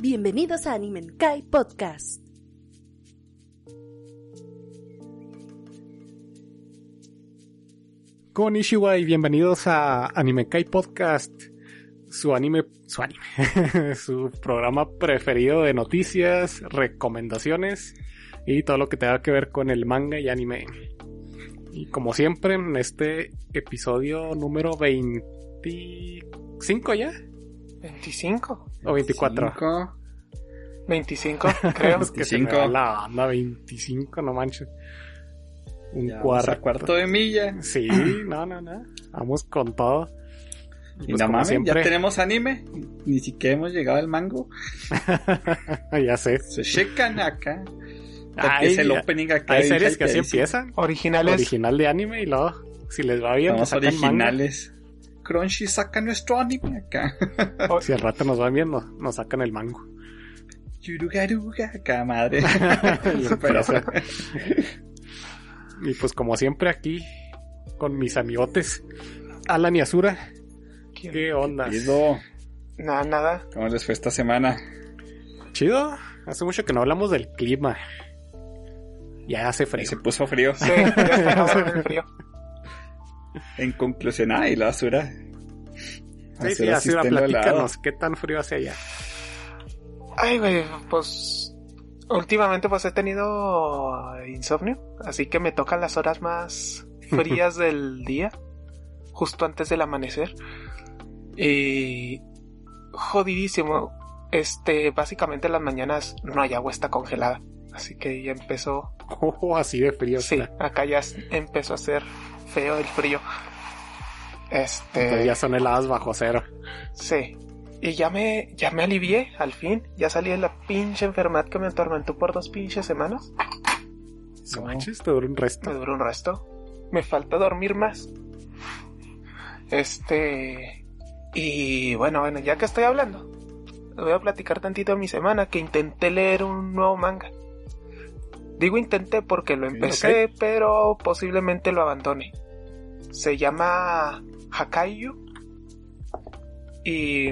Bienvenidos a Anime Kai Podcast. Konnichiwa y bienvenidos a Anime Kai Podcast, su anime, su anime, su programa preferido de noticias, recomendaciones y todo lo que tenga que ver con el manga y anime. Y como siempre, en este episodio número 25 ya, 25. o 24. 25, creo. Es que se me 25. va la onda, 25, no manches. Un Ya vamos cuarto. a cuarto de milla. Sí, no, no, no. Vamos con todo. Y Pues mames, siempre, ya tenemos anime. Ni siquiera hemos llegado al mango. ya sé. Se checan acá. Ay, es el ya- opening acá. Hay series que así empiezan. Originales. Original de anime y luego, si les va bien, pues manga. originales. Crunchy saca nuestro anime acá. Si al rato nos van viendo, nos sacan el mango. Yurugaruga acá, madre. Pero, y pues como siempre aquí, con mis amigotes, Alan y Azura. ¿Quién? ¿Qué onda? Nada, nada. ¿Cómo les fue esta semana? Chido. Hace mucho que no hablamos del clima. Ya hace frío. Se puso frío. Sí, ya está frío. En conclusión, ay, la basura. Sí, sí, Azura, platícanos. ¿Qué tan frío hace allá? Ay, güey, pues. Últimamente, pues he tenido insomnio. Así que me tocan las horas más frías del día. Justo antes del amanecer. Y. Jodidísimo. Este, básicamente en las mañanas no hay agua, está congelada. Así que ya empezó Oh, así de frío. Sí, acá ya empezó a ser feo el frío. Este. Entonces ya son heladas bajo cero. Sí. Y ya me, ya me alivié, al fin. Ya salí de la pinche enfermedad que me atormentó por dos pinches semanas. No manches, te dura un Me resto. duró un resto. Me falta dormir más. Este. Y bueno, bueno, ya que estoy hablando, voy a platicar tantito de mi semana que intenté leer un nuevo manga. Digo intenté porque lo empecé, pero posiblemente lo abandone. Se llama Hakaiyu. Y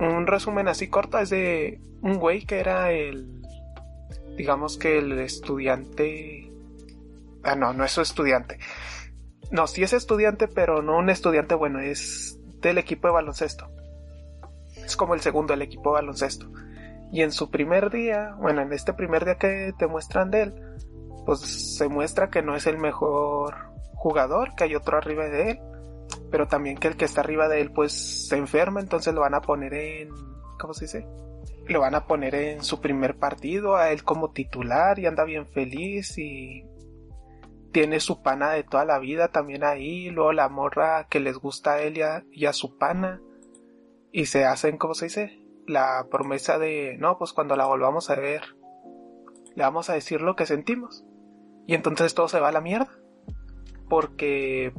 un resumen así corto es de un güey que era el digamos que el estudiante ah no no es su estudiante. No sí es estudiante pero no un estudiante bueno es del equipo de baloncesto. Es como el segundo del equipo de baloncesto. Y en su primer día bueno en este primer día que te muestran de él pues se muestra que no es el mejor jugador que hay otro arriba de él pero también que el que está arriba de él pues se enferma entonces lo van a poner en ¿cómo se dice? lo van a poner en su primer partido a él como titular y anda bien feliz y tiene su pana de toda la vida también ahí, luego la morra que les gusta a él y a, su pana y se hacen, ¿cómo se dice? La promesa de, no, pues cuando la volvamos a ver, le vamos a decir lo que sentimos. Y entonces todo se va a la mierda. Porque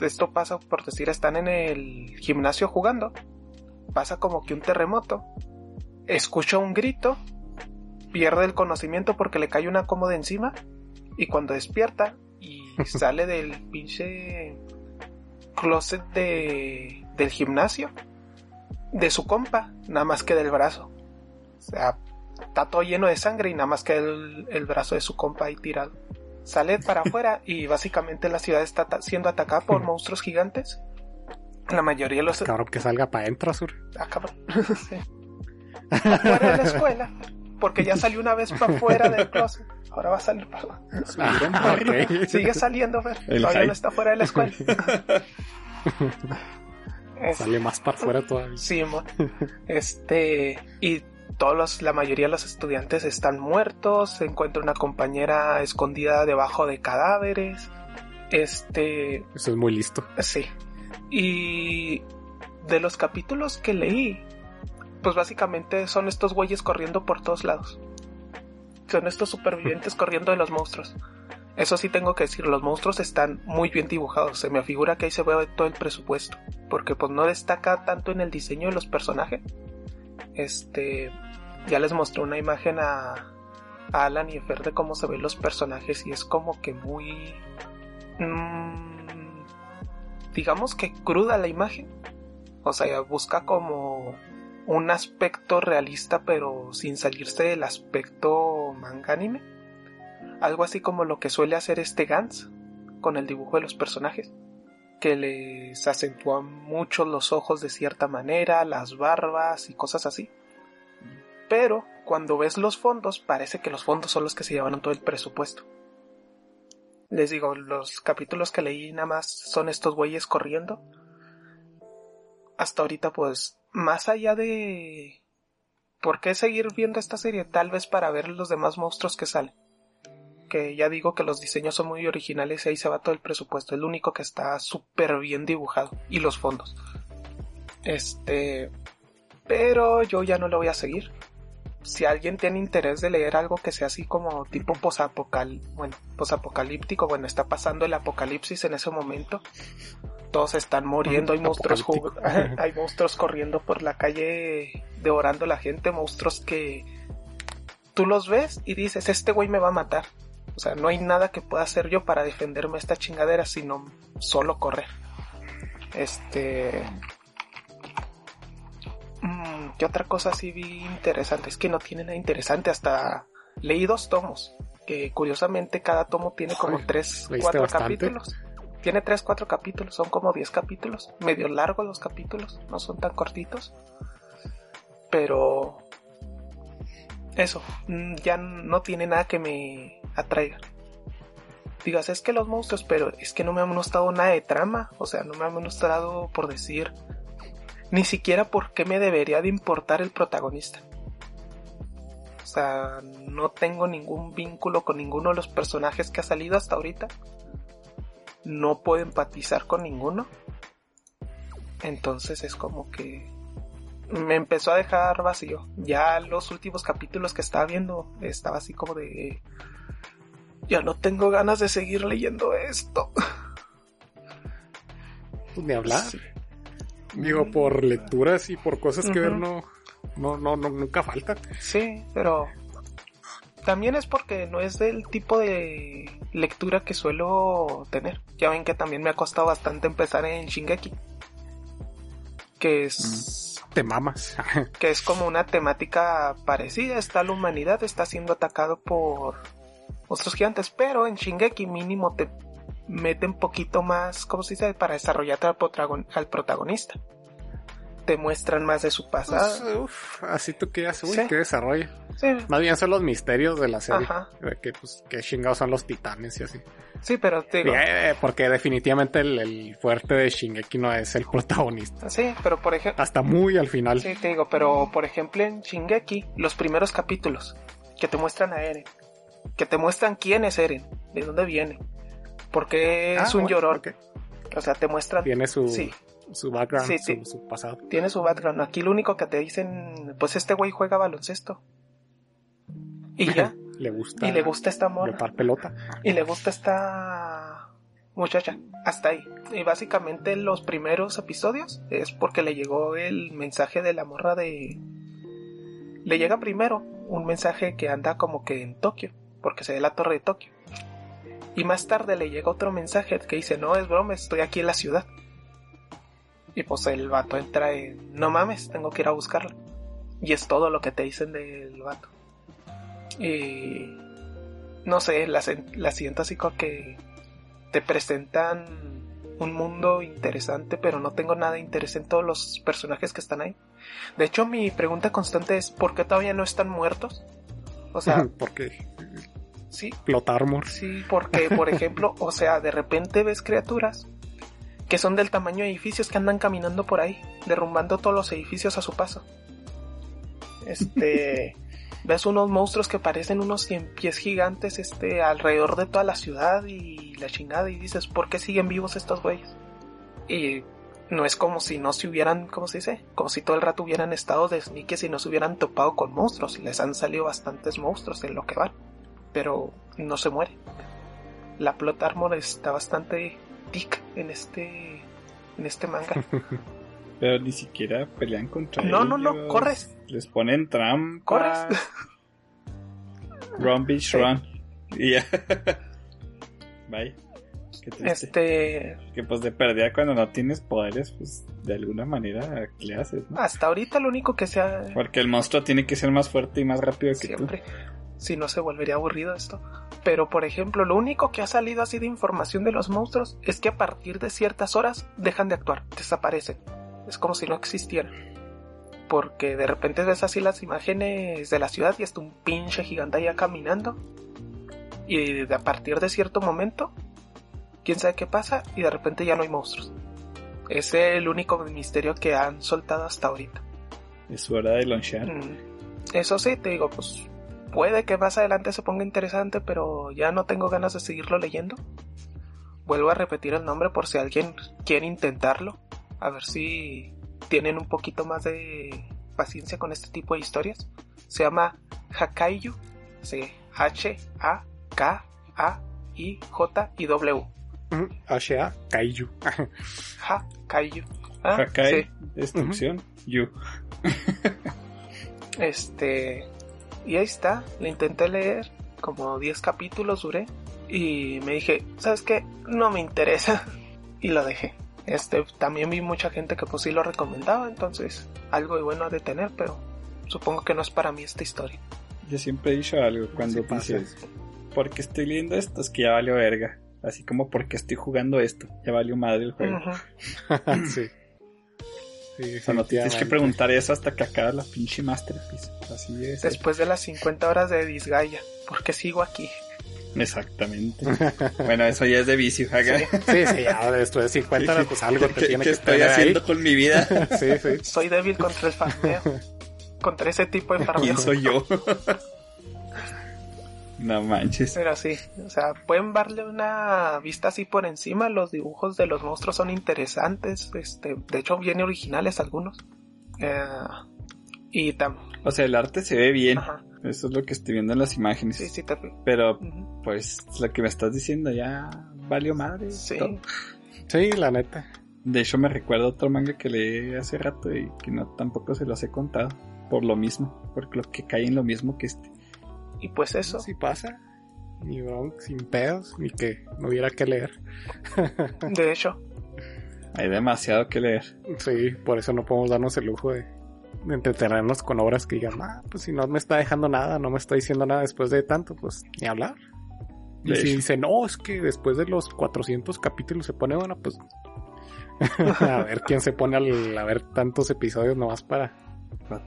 esto pasa, por decir, están en el gimnasio jugando. Pasa como que un terremoto escucha un grito, pierde el conocimiento porque le cae una cómoda encima y cuando despierta y sale del pinche closet de, del gimnasio, de su compa, nada más que del brazo. O sea, está todo lleno de sangre y nada más que el, el brazo de su compa ahí tirado. Sale para afuera y básicamente la ciudad está ta- siendo atacada por monstruos gigantes. La mayoría de los... Cabrón, que salga para adentro, Azura. Ah, cabrón. Sí. Afuera de la escuela. Porque ya salió una vez para afuera del closet. Ahora va a salir para Ah, ok. Sigue saliendo, Fer. El Todavía hype. no está fuera de la escuela. Es- Sale más para afuera todavía. Sí, mo. Este. Y todos los, la mayoría de los estudiantes están muertos. Se encuentra una compañera escondida debajo de cadáveres. Este. Eso es muy listo. Sí. Y de los capítulos que leí, pues básicamente son estos güeyes corriendo por todos lados. Son estos supervivientes corriendo de los monstruos. Eso sí tengo que decir, los monstruos están muy bien dibujados. Se me figura que ahí se ve todo el presupuesto. Porque pues no destaca tanto en el diseño de los personajes. Este. Ya les mostré una imagen a, Alan y a Fer de cómo se ven los personajes. Y es como que muy. mm, digamos que cruda la imagen. O sea, busca como un aspecto realista pero sin salirse del aspecto manga anime. Algo así como lo que suele hacer este Gans con el dibujo de los personajes, que les acentúa mucho los ojos de cierta manera, las barbas y cosas así. Pero cuando ves los fondos, parece que los fondos son los que se llevaron todo el presupuesto. Les digo, los capítulos que leí nada más son estos güeyes corriendo. Hasta ahorita, pues, más allá de... ¿Por qué seguir viendo esta serie? Tal vez para ver los demás monstruos que salen. Que ya digo que los diseños son muy originales y ahí se va todo el presupuesto. El único que está súper bien dibujado. Y los fondos. Este... Pero yo ya no lo voy a seguir si alguien tiene interés de leer algo que sea así como tipo posapocal, bueno, posapocalíptico, bueno, está pasando el apocalipsis en ese momento. Todos están muriendo, hay monstruos hay monstruos corriendo por la calle devorando a la gente, monstruos que tú los ves y dices, este güey me va a matar. O sea, no hay nada que pueda hacer yo para defenderme de esta chingadera, sino solo correr. Este, Mm, ¿Qué otra cosa sí vi interesante? Es que no tiene nada interesante. Hasta leí dos tomos. Que curiosamente cada tomo tiene como tres, cuatro capítulos. Tiene tres, cuatro capítulos. Son como diez capítulos. Medio largos los capítulos. No son tan cortitos. Pero... Eso. Mm, ya no tiene nada que me atraiga. Digas, es que los monstruos, pero es que no me han mostrado nada de trama. O sea, no me han mostrado por decir ni siquiera por qué me debería de importar el protagonista. O sea, no tengo ningún vínculo con ninguno de los personajes que ha salido hasta ahorita. No puedo empatizar con ninguno. Entonces es como que me empezó a dejar vacío. Ya los últimos capítulos que estaba viendo estaba así como de... Ya no tengo ganas de seguir leyendo esto. Ni hablar. Digo, por lecturas y por cosas que ver no, no, no, nunca falta. Sí, pero también es porque no es del tipo de lectura que suelo tener. Ya ven que también me ha costado bastante empezar en Shingeki. Que es... Te mamas. que es como una temática parecida. Está la humanidad, está siendo atacado por otros gigantes. Pero en Shingeki mínimo te mete un poquito más, ¿cómo se dice? Para desarrollarte al, protagonista. Te muestran más de su pasado. Pues, uf, así tú que uy, qué desarrollo. Sí. Más bien son los misterios de la serie. Ajá. De que, pues, qué chingados son los titanes y así. Sí, pero te digo. Eh, porque definitivamente el, fuerte de Shingeki no es el protagonista. Sí, pero por ejemplo. Hasta muy al final. Sí, te digo, pero por ejemplo en Shingeki, los primeros capítulos que te muestran a Eren, que te muestran quién es Eren, de dónde viene, porque es ah, un llorón. O sea, te muestra. Tiene su, su background, su, pasado. Tiene su background. Aquí lo único que te dicen, pues este güey juega baloncesto. Y ya. le gusta. Y le gusta esta morra. pelota. Y le gusta esta muchacha. Hasta ahí. Y básicamente los primeros episodios es porque le llegó el mensaje de la morra de. Le llega primero un mensaje que anda como que en Tokio. Porque se ve la torre de Tokio. Y más tarde le llega otro mensaje que dice, no es broma, estoy aquí en la ciudad. Y pues el vato entra en, no mames, tengo que ir a buscarla. Y es todo lo que te dicen del vato. Y no sé, la, la siento así como que te presentan un mundo interesante, pero no tengo nada de interés en todos los personajes que están ahí. De hecho, mi pregunta constante es, ¿por qué todavía no están muertos? O sea, porque Sí. Sí, porque, por ejemplo, o sea, de repente ves criaturas que son del tamaño de edificios que andan caminando por ahí, derrumbando todos los edificios a su paso. Este. ves unos monstruos que parecen unos cien pies gigantes este, alrededor de toda la ciudad y la chingada y dices, ¿por qué siguen vivos estos güeyes? Y no es como si no se hubieran, ¿cómo se dice? Como si todo el rato hubieran estado de sneakers y no se hubieran topado con monstruos. Les han salido bastantes monstruos en lo que van pero no se muere. La plot armor está bastante tic en este en este manga. pero ni siquiera pelean contra no, No, no, no, corres. Les ponen trampa. Corres. run, bitch, run. Y ya. Bye. Qué. Este, Que pues de perdida cuando no tienes poderes, pues de alguna manera, ¿qué le haces? no? hasta ahorita lo único que se ha Porque el monstruo tiene que ser más fuerte y más rápido que siempre, si no se volvería aburrido esto. Pero por ejemplo, lo único que ha salido así de información de los monstruos es que a partir de ciertas horas dejan de actuar, desaparecen. Es como si no existieran. Porque de repente ves así las imágenes de la ciudad y está un pinche gigante allá caminando. Y a partir de cierto momento, quién sabe qué pasa, y de repente ya no hay monstruos. Es el único misterio que han soltado hasta ahorita. Es hora de launchar. Mm, Eso sí, te digo, pues puede que más adelante se ponga interesante, pero ya no tengo ganas de seguirlo leyendo. Vuelvo a repetir el nombre por si alguien quiere intentarlo. A ver si tienen un poquito más de paciencia con este tipo de historias. Se llama Hakaiyu. Sí, H-A-K-A-I-J-I-W. Ujú, H.A. Kaiju. Hakaiyu. Ah, Hakai, sí. destrucción, you. Este. Y ahí está. Le intenté leer. Como 10 capítulos duré. Y me dije, ¿sabes qué? No me interesa. Y lo dejé. Este, también vi mucha gente que pues sí lo recomendaba. Entonces, algo de bueno ha de tener, pero supongo que no es para mí esta historia. Yo siempre he dicho algo cuando Sí pasa. dices, porque estoy leyendo esto? Es que ya valió verga. Así como porque estoy jugando esto, ya valió madre el juego. Sí. Sí, O sea, no te tienes que preguntar eso hasta que acabas la pinche Masterpiece. Así es. Después de las 50 horas de Disgaea. ¿Por qué sigo aquí? Exactamente. bueno, eso ya es de vicio. acá. Sí, sí, ya después de 50 horas, pues algo te ¿Qué, tiene qué que estoy haciendo con mi vida? ahí. Sí, sí. Soy débil contra el farmeo. contra ese tipo de farmeo. ¿Quién soy yo? No manches. Pero sí, o sea, pueden darle una vista así por encima. Los dibujos de los monstruos son interesantes. Este, de hecho, bien originales algunos. Eh, y tam, O sea, el arte se ve bien. ajá, Eso es lo que estoy viendo en las imágenes. sí, sí, te, Pero, pues, lo que me estás diciendo ya valió madre. sí. todo. Sí, la neta. De hecho, me recuerda otro manga que leí hace rato y que no tampoco se los he contado. Por lo mismo. Porque lo que cae en lo mismo que este. Y pues eso, Sí pasa. Ni bronca, sin pedos, ni que no hubiera que leer. de hecho, Hay demasiado que leer. Sí, por eso no podemos darnos el lujo de, de entretenernos con obras que digan, ah, pues si no me está dejando nada, no me está diciendo nada después de tanto, pues ni hablar. Y si dice, no, es que después de los 400 capítulos se pone bueno, pues a ver quién se pone al, a ver tantos episodios nomás para,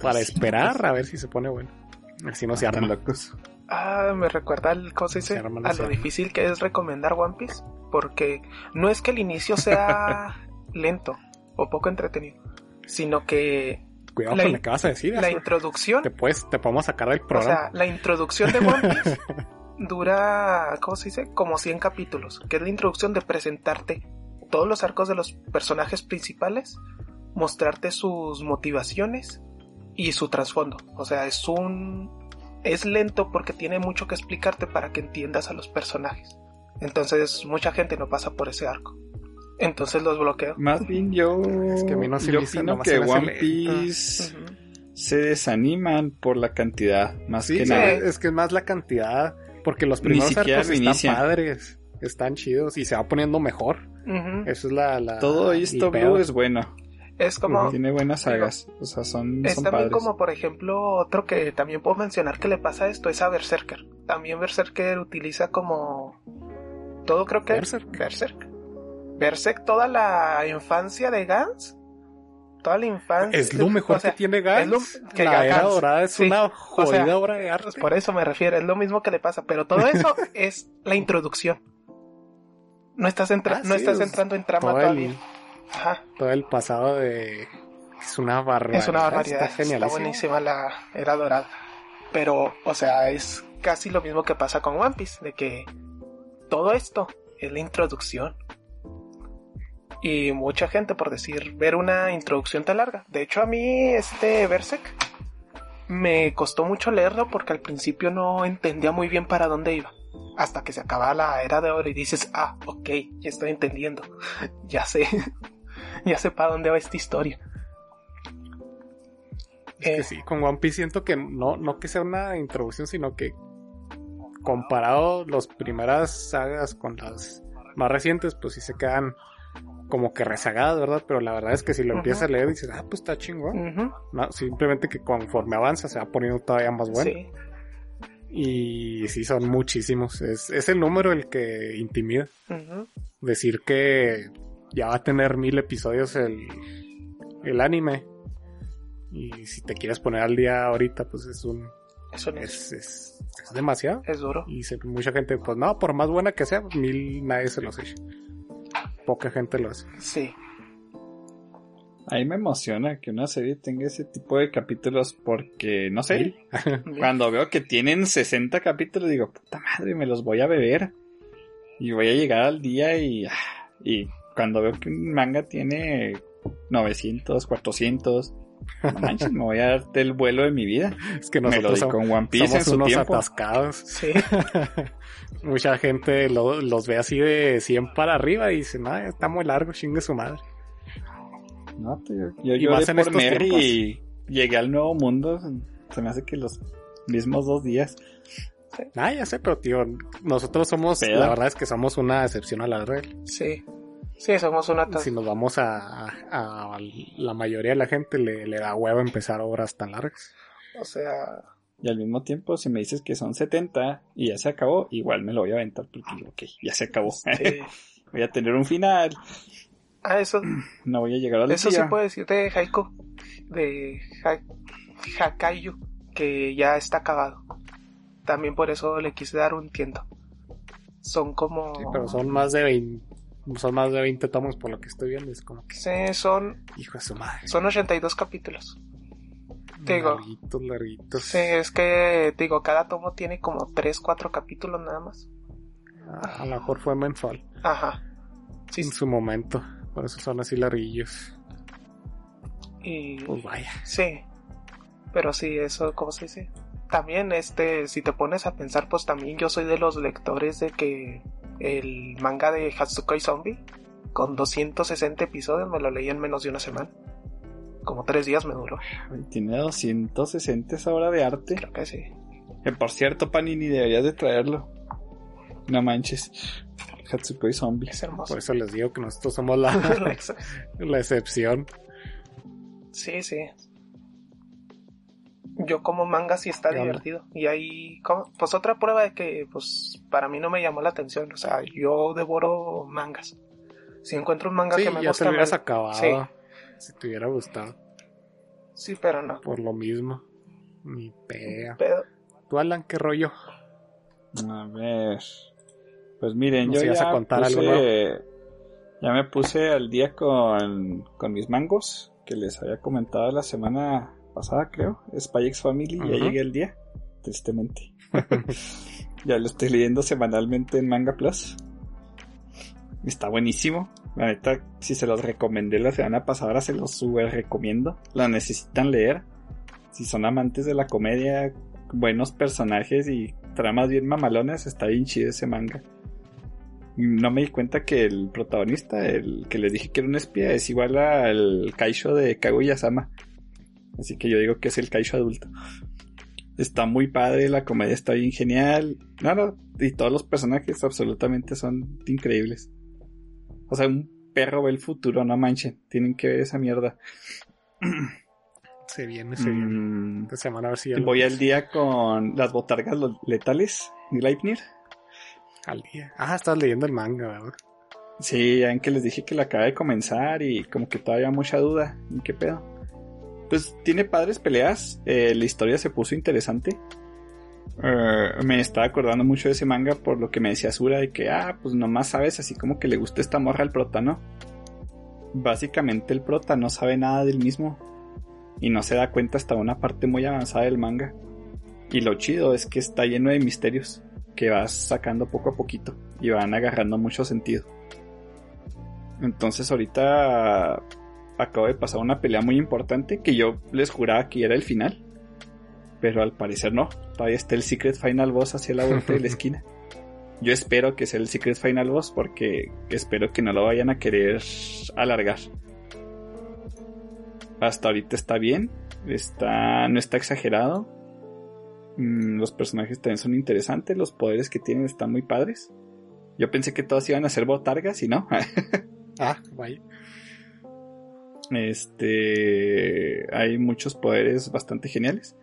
para esperar a ver si se pone bueno. Así no se Están arma. locos. ah, me recuerda al, ¿cómo se dice? Se a se lo difícil que es recomendar One Piece. Porque no es que el inicio sea lento o poco entretenido, sino que Cuidado La con lo que vas a decir. la introducción Te puedes, te podemos sacar del O programa. sea, la introducción de One Piece dura, ¿cómo se dice? Como 100 capítulos, que es la introducción de presentarte todos los arcos de los personajes principales, mostrarte sus motivaciones y su trasfondo. O sea, es un... es lento porque tiene mucho que explicarte para que entiendas a los personajes. Entonces, mucha gente no pasa por ese arco. Entonces los bloqueo. Más bien yo. Es que a mí no se yo opino que One. Piece se desaniman por la cantidad, más Sí, que sí, nada. es que es más la cantidad. Porque los primeros arcos están inician. padres. Están chidos y se va poniendo mejor. Eso es la. la Todo esto. Blue es bueno. Es como... Tiene buenas sagas. O sea, son, Es son también padres. como, por ejemplo, otro que también puedo mencionar que le pasa esto es a Berserker. También Berserker utiliza como todo creo que Berserk. Berserk. Berserk toda la infancia de Gans, toda la infancia. Es lo mejor o sea, que tiene Gans. es lo- que la era Gans, dorada es sí. una O jodida sea, obra de arte. pues por eso me refiero, es lo mismo que le pasa, pero todo eso es la introducción. No estás, entra- Ah, no sí, estás es entrando en trama todavía. el, Ajá, todo el pasado de. Es una barbaridad. es una barbaridad. Está Está, genialísimo. buenísima la era dorada. Pero, o sea, es casi lo mismo que pasa con One Piece, de que todo esto es la introducción. Y mucha gente, por decir, ver una introducción tan larga. De hecho, a mí, este Berserk, me costó mucho leerlo porque al principio no entendía muy bien para dónde iba. Hasta que se acaba la era de oro y dices, ah, ok, ya estoy entendiendo. ya sé. ya sé para dónde va esta historia. Es que Eh, sí, con One Piece siento que no, no que sea una introducción, sino que comparado las primeras sagas con las más recientes, pues sí se quedan como que rezagadas, ¿verdad? Pero la verdad es que si lo empiezas a leer dices, ah, pues está chingón. No, simplemente que conforme avanza se va poniendo todavía más bueno. Sí, Y sí, son muchísimos. Es, es el número el que intimida. Decir que ya va a tener mil episodios el, el anime. Y si te quieres poner al día ahorita, pues es un... eso no es, Es, es, es demasiado. es duro. Y se- mucha gente, pues no, por más buena que sea, mil nadie se los echa. Poca gente lo hace. Sí, A mí me emociona que una serie tenga ese tipo de capítulos porque, no sé, cuando veo que tienen 60 capítulos digo, puta madre, me los voy a beber. Y voy a llegar al día y, ah, y cuando veo que un manga tiene 900, 400, no manches, me voy a darte el vuelo de mi vida. Es que Me lo nosotros con One Piece en somos su unos tiempo. atascados. sí, Mucha gente lo- los ve así de 100 para arriba y dice, no, está muy largo, chingue su madre. No, te- yo Y lloré más en por estos tiempos. y llegué al nuevo mundo. Se me hace que los mismos dos días. Ah, ya sé, pero tío, nosotros somos, la verdad es que somos una excepción a la regla. sí. Sí, somos una. Si nos vamos a, a- a la mayoría de la gente le, le da huevo empezar obras tan largas. O sea, Y al mismo tiempo, si me dices que son 70 y ya se acabó, igual me lo voy a aventar porque digo, ok, ya se acabó. sí. voy a tener un final. Ah, eso, No voy a llegar al eso sí día. puedo decir de Haiku, de Ha- Hakaiyu, que ya está acabado. También por eso le quise dar un tiento. Son como... Sí, pero son más de 20, son más de 20 tomos por lo que estoy viendo. Es como que, Sí, son, hijo de su madre. son 82 capítulos. te digo. Larguitos, larguitos. Sí, es que, te digo, cada tomo tiene como 3, 4 capítulos nada más. A, a lo mejor fue mensual Ajá. Sí, en su momento. Por eso son así larguillos. y... Pues vaya. Sí. Pero sí, eso, ¿cómo se dice? También, este, si te pones a pensar, pues también yo soy de los lectores de que el manga de Hatsukoi Zombie, con 260 episodios, me lo leí en menos de una semana. Como tres días me duró. Tiene 260 esa obra de arte. Creo que sí. Que por cierto, Panini deberías de traerlo. No manches. Hatsukoi Zombie. Es hermoso. Por eso les digo que nosotros somos la, la excepción. sí, sí. Yo como manga sí está divertido. Y ahí, ¿cómo? pues otra prueba de que, pues, para mí no me llamó la atención. O sea, yo devoro mangas. Si encuentro un manga Sí, que me ya gusta, te lo hubieras me- acabado. Sí. Si te hubiera gustado. Sí, pero no. Por lo mismo. Ni pea. Pero, ¿Tú, Alan, qué rollo? A ver. Pues miren, Nos yo ibas ya a contar algo ya me puse al día con, con mis mangos que les había comentado la semana pasada, creo. Spy X Family, ya llegué al día, tristemente. ya lo estoy leyendo semanalmente en Manga Plus. Está buenísimo. La neta, si se los recomendé la semana pasada, ahora se los sube recomiendo. La necesitan leer. Si son amantes de la comedia, buenos personajes y tramas bien mamalones, está bien chido ese manga. No me di cuenta que el protagonista, el que les dije que era un espía, es igual al Kaisho de Kaguya-sama. Así que yo digo que es el Kaisho adulto. Está muy padre, la comedia está bien genial. No, no, y todos los personajes absolutamente son increíbles. O sea, un perro ve el futuro, no manchen. Tienen que ver esa mierda. Se viene, se viene. Mm, Esta semana a ver si ya voy al día con las botargas letales, Gleipnir. al día. Ah, estás leyendo el manga, ¿verdad? Sí, ya que les dije que la acaba de comenzar y como que todavía mucha duda. ¿Y qué pedo? Pues tiene padres peleas, eh, la historia se puso interesante. Eh, me estaba acordando mucho de ese manga por lo que me decía Sura de que, ah, pues nomás sabes, así como que le gusta esta morra al prota, ¿no? Básicamente el prota no sabe nada del mismo y no se da cuenta hasta una parte muy avanzada del manga. Y lo chido es que está lleno de misterios que vas sacando poco a poquito y van agarrando mucho sentido. Entonces ahorita acabo de pasar una pelea muy importante que yo les juraba que era el final. Pero al parecer no. Todavía está el Secret Final Boss hacia la vuelta de la esquina. Yo espero que sea el Secret Final Boss porque espero que no lo vayan a querer alargar. Hasta ahorita está bien. Está, no está exagerado. Mm, Los personajes también son interesantes. Los poderes que tienen están muy padres. Yo pensé que todos iban a ser botargas y no. ah, vaya. Este. Hay muchos poderes bastante geniales.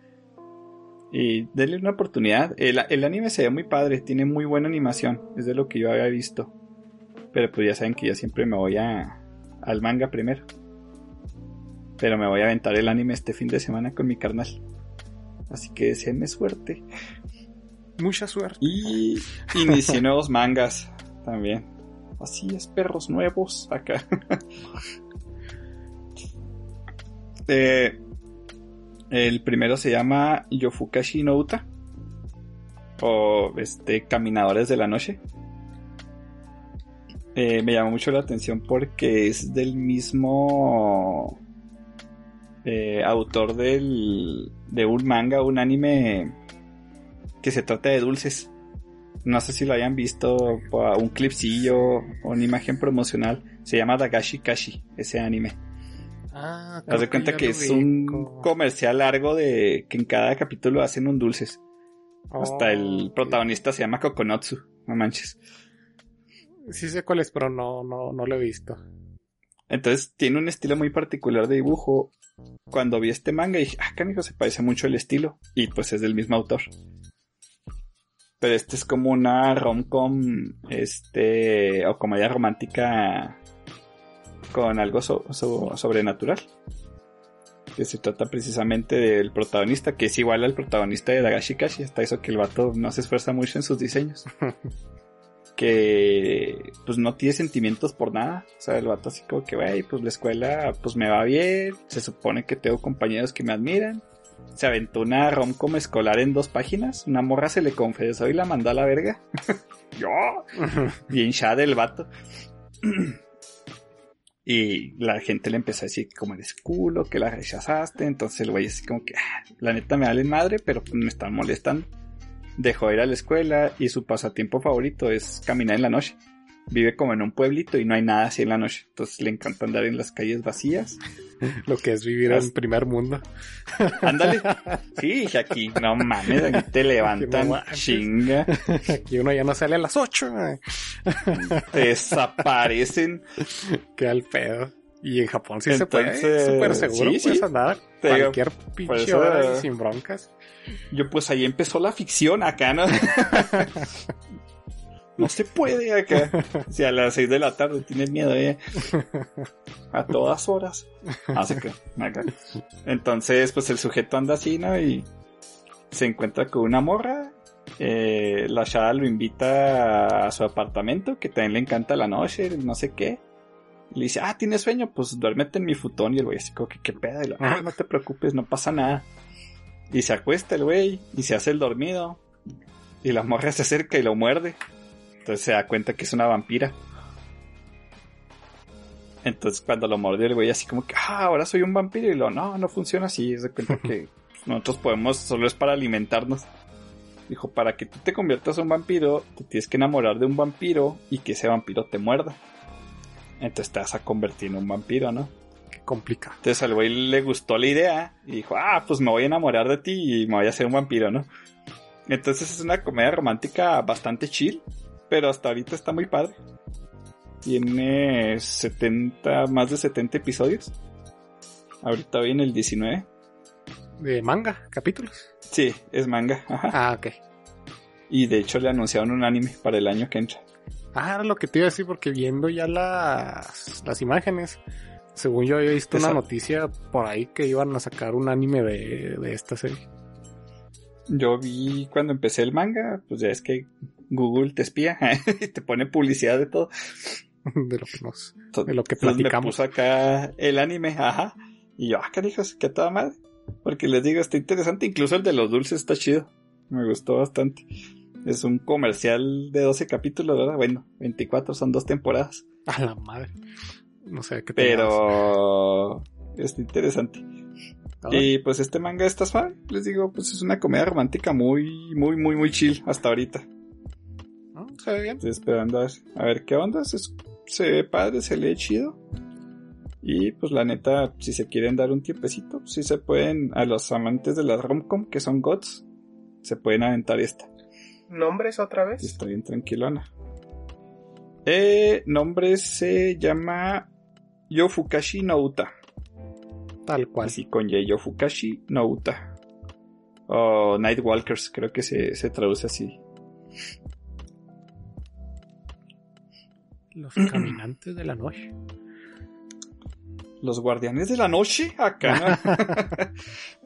Y denle una oportunidad. El, el, anime se ve muy padre, tiene muy buena animación. Es de lo que yo había visto. Pero pues ya saben que yo siempre me voy a, al manga primero. Pero me voy a aventar el anime este fin de semana con mi carnal. Así que deseenme suerte. Mucha suerte. Y inicié nuevos mangas también. Así es, perros nuevos acá. eh, el primero se llama Yofukashi no Uta. O este, Caminadores de la Noche. Eh, me llama mucho la atención porque es del mismo eh, autor del, de un manga, un anime que se trata de dulces. No sé si lo hayan visto, un clipcillo o una imagen promocional. Se llama Dagashi Kashi, ese anime. Ah, Haz de cuenta que, es un comercial largo de que en cada capítulo hacen un dulces. Hasta el Oh, protagonista se llama Kokonotsu. No manches. Sí sé cuál es, pero no, no, no lo he visto. Entonces tiene un estilo muy particular de dibujo. Cuando vi este manga dije, ah, canijo, se parece mucho el estilo. Y pues es del mismo autor. Pero este es como una rom-com, este, o comedia romántica con algo so- so- sobrenatural. Que se trata precisamente del protagonista, que es igual al protagonista de Dagashi Kashi, hasta eso que el vato no se esfuerza mucho en sus diseños. que pues no tiene sentimientos por nada. O sea, el vato así como que, güey, pues la escuela pues me va bien, se supone que tengo compañeros que me admiran. Se aventó una rom-com escolar en dos páginas, una morra se le confesó y la mandó a la verga. Yo, bien shad el vato. Y la gente le empezó a decir como eres culo, que la rechazaste. Entonces el güey así como que, "Ah, la neta me vale madre, pero pues me están molestando. Dejó de ir a la escuela y su pasatiempo favorito es caminar en la noche. Vive como en un pueblito y no hay nada así en la noche. Entonces le encanta andar en las calles vacías. Lo que es vivir en primer mundo. Ándale. Sí, aquí, no mames, aquí te levantan No chinga, Aquí uno ya no sale a las 8. te desaparecen. Que al pedo. Y en Japón sí Entonces, se puede. Súper seguro sí, puedes sí. andar Te digo, cualquier pinche hora sin broncas. Yo pues ahí empezó la ficción acá, ¿no? No se puede acá. Si a las 6 de la tarde tienes miedo, eh. A todas horas. Así que, acá. Entonces, pues el sujeto anda así, ¿no? Y se encuentra con una morra. Eh, la chava lo invita a su apartamento, que también le encanta la noche, no sé qué. Le dice, ah, ¿tienes sueño? Pues duérmete en mi futón. Y el güey así que, ¿qué pedo? Y lo, ah, no te preocupes, no pasa nada. Y se acuesta el güey y se hace el dormido. Y la morra se acerca y lo muerde. Entonces se da cuenta que es una vampira. Entonces cuando lo mordió el güey así como que, ah, ahora soy un vampiro. Y lo, no, no funciona así. Se da cuenta que nosotros podemos, solo es para alimentarnos. Dijo, para que tú te conviertas en un vampiro, te tienes que enamorar de un vampiro y que ese vampiro te muerda. Entonces te vas a convertir en un vampiro, ¿no? Qué complicado. Entonces al güey le gustó la idea y dijo, ah, pues me voy a enamorar de ti y me voy a hacer un vampiro, ¿no? Entonces es una comedia romántica bastante chill, pero hasta ahorita está muy padre. Tiene 70, más de 70 episodios. Ahorita voy en el 19. De manga, capítulos. Sí, es manga. Ajá. Ah, ok. Y de hecho le anunciaron un anime para el año que entra. Ah, era lo que te iba a decir, porque viendo ya las, las imágenes, según yo había visto una noticia por ahí que iban a sacar un anime de, de esta serie. Yo vi cuando empecé el manga, pues ya es que Google te espía y te pone publicidad de todo. De lo que nos, de lo que Entonces me platicamos. puso acá el anime, ajá. Y yo, ah, carijos, qué toda madre. Porque les digo, está interesante. Incluso el de los dulces está chido. Me gustó bastante. Es un comercial de 12 capítulos, ¿verdad? Bueno, 24 son dos temporadas. A la madre. No sé qué. Pero está interesante. Y pues este manga está suave. Les digo, pues es una comedia romántica muy, muy, muy, muy chill hasta ahorita. Se ve bien. Estoy esperando a ver, a ver qué onda. Se, se ve padre, se lee chido. Y pues la neta, si se quieren dar un tiempecito, si se pueden, a los amantes de la romcom, que son gods, se pueden aventar esta. ¿Nombres otra vez? está bien tranquilona. Eh, nombre se llama Yofukashi no Uta. Tal cual. Así con Yofukashi no Uta. O Nightwalkers, creo que se, se traduce así. Los caminantes de la noche. Los guardianes de la noche, acá, ¿no?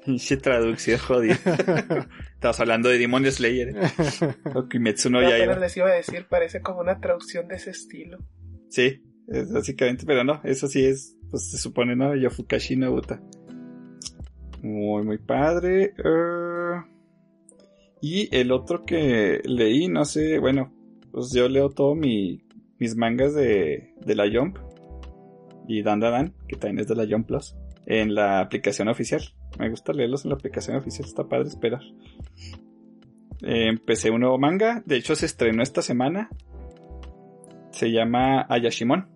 Pinche traducción jodida. Estabas hablando de Demon Slayer. O Kimetsu no Yaiba. apenas les iba a decir, parece como una traducción de ese estilo. Sí, es básicamente, pero no, eso sí es, pues se supone, ¿no? Yofukashi no Uta. Muy, muy padre. Eh, y el otro que leí, no sé, bueno, pues yo leo todo mi, mis mangas de, de la Jump y Dan Dan que también es de la Jump Plus, en la aplicación oficial. Me gusta leerlos en la aplicación oficial, está padre esperar. Eh, empecé un nuevo manga, de hecho se estrenó esta semana. Se llama Ayashimon.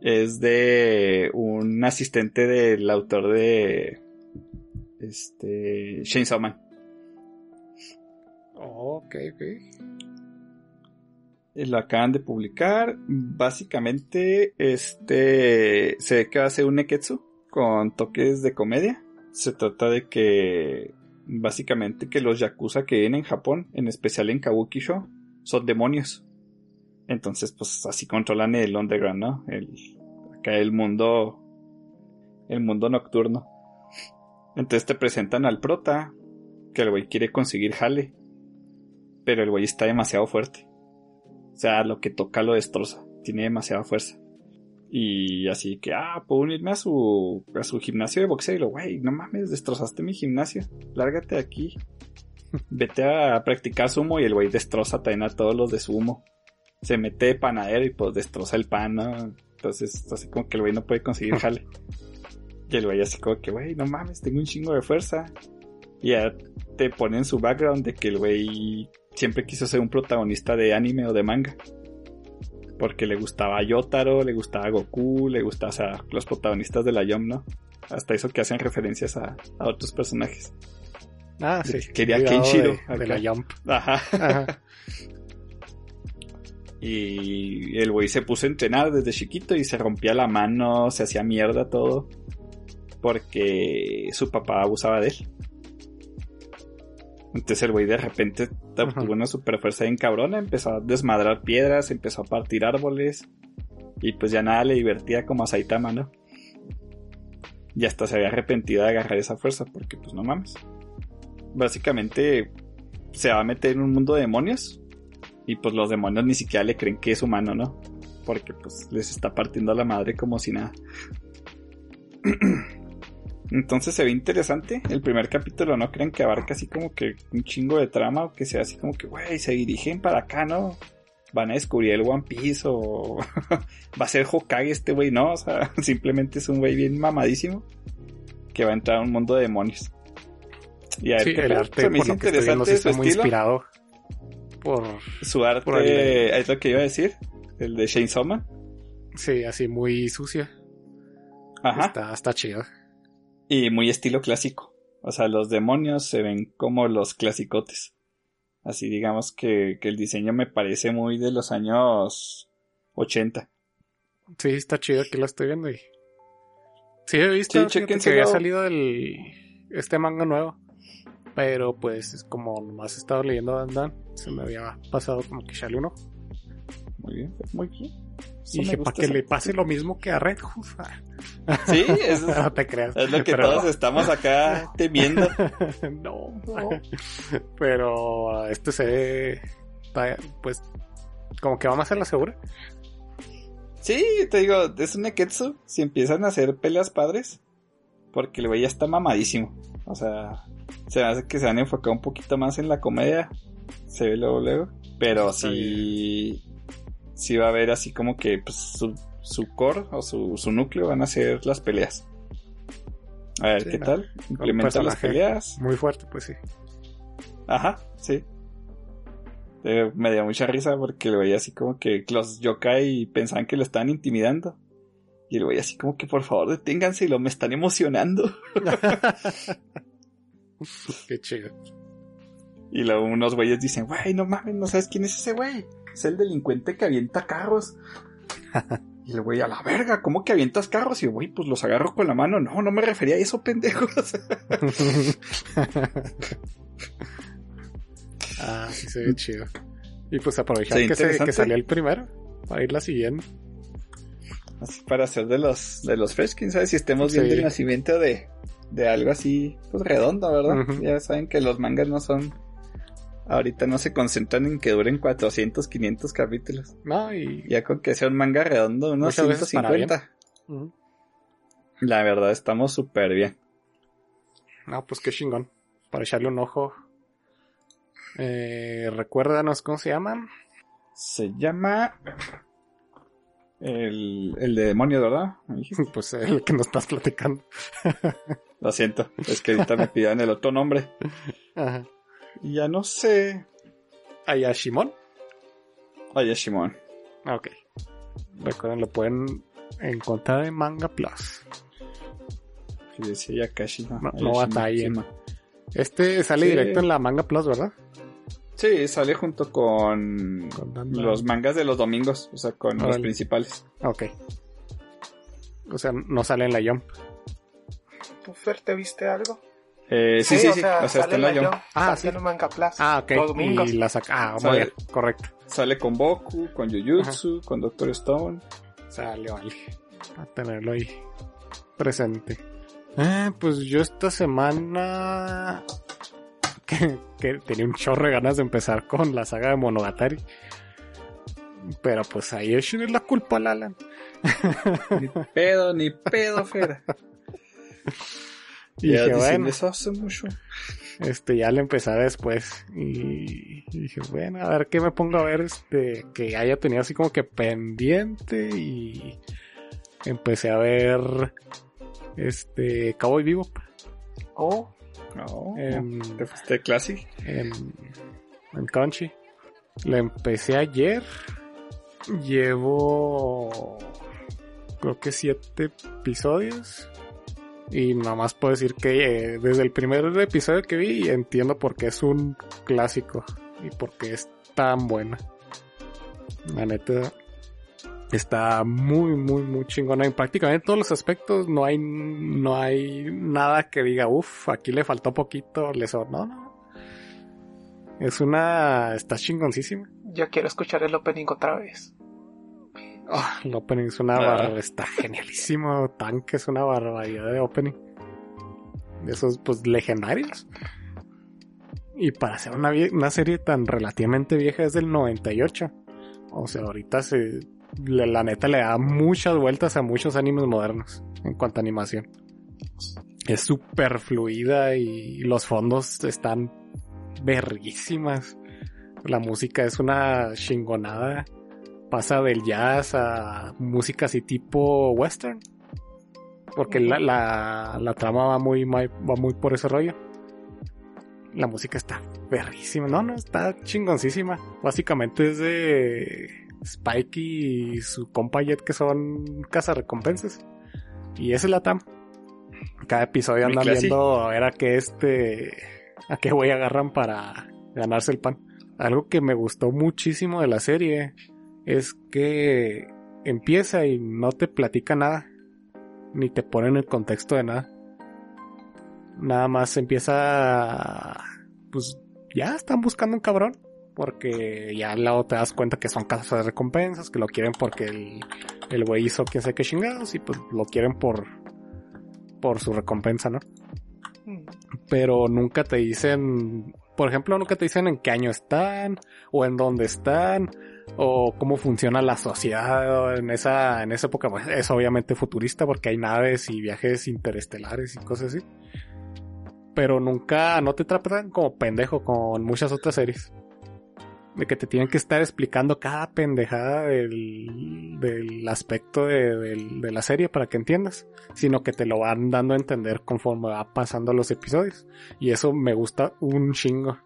Es de un asistente del autor de este Chainsaw Man. ok, ok. Eh, Lo acaban de publicar. Básicamente, este se ve que ser un neketsu con toques de comedia. Se trata de que básicamente que los yakuza que viven en Japón, en especial en Kabuki-sho, son demonios. Entonces, pues así controlan el underground, ¿no? El, acá el mundo, el mundo nocturno. Entonces te presentan al prota, que el güey quiere conseguir jale, pero el güey está demasiado fuerte. O sea, lo que toca lo destroza. Tiene demasiada fuerza. Y así que, ah, puedo unirme a su, a su gimnasio de boxeo. Y lo, güey, no mames, destrozaste mi gimnasio. Lárgate de aquí. Vete a practicar sumo. Y el güey destroza también a todos los de sumo. Se mete de panadero y pues destroza el pan, ¿no? Entonces, así como que el güey no puede conseguir jale. Y el güey así como que, güey, no mames, tengo un chingo de fuerza. Y ya te ponen su background de que el güey siempre quiso ser un protagonista de anime o de manga. Porque le gustaba Yotaro, le gustaba Goku, le gustaba, o sea, los protagonistas de la Yom, ¿no? Hasta eso que hacen referencias a, a otros personajes. Ah, sí. Quería Kenshiro de, de la Jump. Ajá. Ajá. Y el güey se puso a entrenar desde chiquito y se rompía la mano, se hacía mierda todo. Porque su papá abusaba de él. Entonces el güey de repente obtuvo Ajá. una super fuerza en cabrona, empezó a desmadrar piedras, empezó a partir árboles. Y pues ya nada le divertía como a Saitama, ¿no? Y hasta se había arrepentido de agarrar esa fuerza, porque pues no mames. Básicamente se va a meter en un mundo de demonios. Y pues los demonios ni siquiera le creen que es humano, ¿no? Porque pues les está partiendo la madre como si nada. Entonces se ve interesante. El primer capítulo no creen que abarca así como que un chingo de trama o que sea así como que, güey, se dirigen para acá, ¿no? Van a descubrir el One Piece o va a ser Hokage este güey, ¿no? O sea, simplemente es un güey bien mamadísimo que va a entrar a un mundo de demonios. Y a ver Sí, qué el arte, Se me por hizo lo que estoy viendo, sí interesante su está muy estilo. inspirado por... Su arte Por es lo que iba a decir. El de Shane Soma. Sí, así muy sucia. Ajá. Está, está chido. Y muy estilo clásico. O sea, los demonios se ven como los clasicotes. Así digamos que, que el diseño me parece muy de los años 80. Sí, está chido que lo estoy viendo y... Sí, he visto Sí, que había salido el... este manga nuevo. Pero pues es como nomás he estado leyendo Dan Dan, se me había pasado como que echarle uno. Muy bien, muy bien. Y dije, para que le pase lo mismo que a Red Hood. Sí, eso es, no te creas. es lo que Pero- todos estamos acá temiendo. no, Pero este se ve, pues, como que va más a la segura. Sí, te digo, es un Neketsu. Si empiezan a hacer peleas padres, porque el güey ya está mamadísimo. O sea, se me hace que se van a enfocar un poquito más en la comedia. Se ve luego, luego. Pero sí, sí va a haber así como que pues, su, su core o su, su núcleo van a ser las peleas. A ver, Sí, ¿qué no. tal? Implementa las peleas. Muy fuerte, pues sí. Ajá, sí. Eh, me dio mucha risa porque lo veía así como que los yokai pensaban que lo estaban intimidando. Y lo veía así como que por favor deténganse y lo me están emocionando. Qué chido. Y luego unos güeyes dicen, güey, no mames, no sabes quién es ese güey. Es el delincuente que avienta carros. Y el güey, a la verga, ¿cómo que avientas carros? Y güey, pues los agarro con la mano. No, no me refería a eso, pendejos. ah, sí se ve chido. Y pues aprovechar que, se, que salió el primero para irla siguiendo. Así para hacer de los, de los fresh, quién sabe si estemos viendo el nacimiento de, de algo así, pues redondo, ¿verdad? Ya saben que los mangas no son. Ahorita no se concentran en que duren 400, 500 capítulos. No, y. Ya con que sea un manga redondo, unos Muchas veces para 150. Ujú. La verdad, estamos súper bien. No, pues qué chingón. Para echarle un ojo. Eh, recuérdanos cómo se llaman. Se llama. El, el de demonios, ¿verdad? Pues el que nos estás platicando. Lo siento, es que ahorita me pidieron el otro nombre. Ajá. Ya no sé. Ayashimon. Oye, Shimon. Ah, Ok. Recuerden, lo pueden encontrar en Manga Plus. Que decía Yakashi, no. No- no. Este sale Sí. directo en la Manga Plus, ¿verdad? Sí, sale junto con los mangas de los domingos, o sea, con los principales. Ok. O sea, no sale en la Jump. ¿Tú, Fer, te viste algo? Eh, sí, sí, sí, o sea, sale está en la Jump. Ah, sale sí. en Manga Plus. Ah, ok. Los domingos. Y la saca. Ah, muy bien. Correcto. Sale con Boku, con Jujutsu, con Doctor Stone. Sale, vale. A tenerlo ahí presente. Ah, pues yo esta semana. Que, que tenía un chorro de ganas de empezar con la saga de Monogatari. Pero pues ahí es la culpa al Alan. Ni pedo, ni pedo, Fer. Y ya dije, bueno, eso hace mucho. este ya le empezaré después. Y, y dije, bueno, a ver qué me pongo a ver este que haya tenido así como que pendiente. Y empecé a ver este Cowboy Bebop Oh, No, en, te fuiste Classic. en, en Crunchy. La empecé ayer. Llevo creo que siete episodios. Y nada más puedo decir que eh, desde el primer episodio que vi entiendo por qué es un clásico y por qué es tan buena. La neta está muy, muy, muy chingona. En prácticamente todos los aspectos no hay, no hay nada que diga, uff, aquí le faltó poquito, le so-". No, no. Es una. Está chingoncísima. yo quiero escuchar el opening otra vez. Ah, el opening es una Ah. barbaridad. Está genialísimo. Tanque es una barbaridad de opening. De esos, pues, legendarios. Y para hacer una, serie tan relativamente vieja es del 98. O sea, ahorita se. la neta le da muchas vueltas a muchos animes modernos en cuanto a animación. Es súper fluida y los fondos están verguísimas. La música es una chingonada pasa del jazz a música así tipo western. Porque la, la, la trama va muy, va muy por ese rollo. La música está verrísima. No, no, está chingoncísima. Básicamente es de Spike y su compa Jet que son cazarrecompensas. Y esa es la trama. Cada episodio andan viendo a ver a qué este. a qué güey agarran para ganarse el pan. Algo que me gustó muchísimo de la serie es que empieza y no te platica nada, ni te pone en el contexto de nada. Nada más empieza, pues ya están buscando un cabrón, porque ya al lado te das cuenta que son casas de recompensas, que lo quieren porque el, el güey hizo quién sabe qué chingados y pues lo quieren por, por su recompensa, ¿no? Pero nunca te dicen, por ejemplo, nunca te dicen en qué año están, o en dónde están, o cómo funciona la sociedad en esa, en esa época. Bueno, es obviamente futurista porque hay naves y viajes interestelares y cosas así. Pero nunca, no te tratan como pendejo con muchas otras series. De que te tienen que estar explicando cada pendejada del, del aspecto de, de la serie para que entiendas sino que te lo van dando a entender conforme va pasando los episodios. Y eso me gusta un chingo.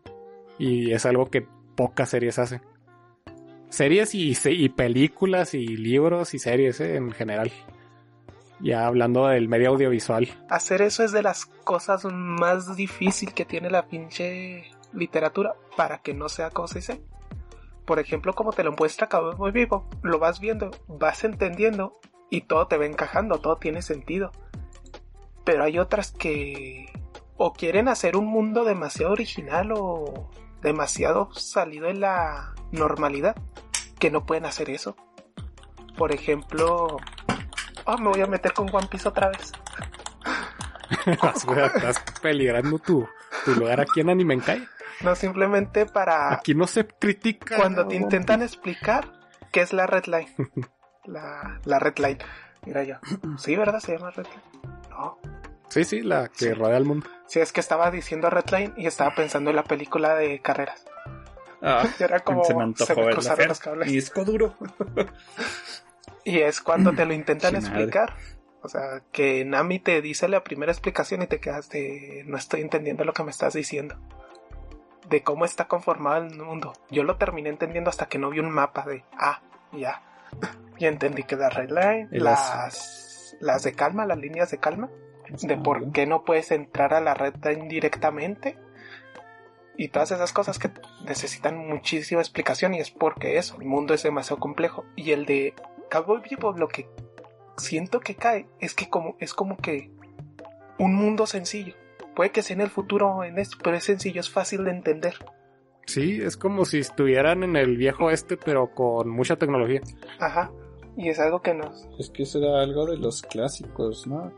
Y es algo que pocas series hacen. Series y, y películas y libros y series eh, en general. Ya hablando del medio audiovisual. Hacer eso es de las cosas más difícil que tiene la pinche literatura para que no sea como se por ejemplo, como te lo muestra muy Vivo, lo vas viendo, vas entendiendo y todo te va encajando, todo tiene sentido. Pero hay otras que o quieren hacer un mundo demasiado original o demasiado salido de la normalidad que no pueden hacer eso. Por ejemplo, oh, me voy a meter con One Piece otra vez. Estás peligrando tu, tu lugar aquí en Animenkai. No, simplemente para... Aquí no se critica. Cuando te intentan explicar qué es la red line. La, la red line. Mira yo. Sí, ¿verdad? Se llama red line. No. Sí, sí, la que rodea el mundo. Sí, es que estaba diciendo red line y estaba pensando en la película de carreras. Ah, Era como se me antojó cruzaron los cables. Y disco duro. Y es cuando te lo intentan Sí, madre. explicar. O sea, que Nami te dice la primera explicación y te quedas de no estoy entendiendo lo que me estás diciendo. De cómo está conformado el mundo. Yo lo terminé entendiendo hasta que no vi un mapa de ah, ya. Y entendí que la red line, Y las- las, las de calma, las líneas de calma, de por qué no puedes entrar a la red line directamente. Y todas esas cosas que necesitan muchísima explicación y es porque eso, el mundo es demasiado complejo. Y el de Cowboy Bebop lo que siento que cae es que como, es como que un mundo sencillo. Puede que sea en el futuro en esto, pero es sencillo, es fácil de entender. Sí, es como si estuvieran en el viejo este, pero con mucha tecnología. Ajá. Y es algo que nos... Es que eso era algo de los clásicos, ¿no?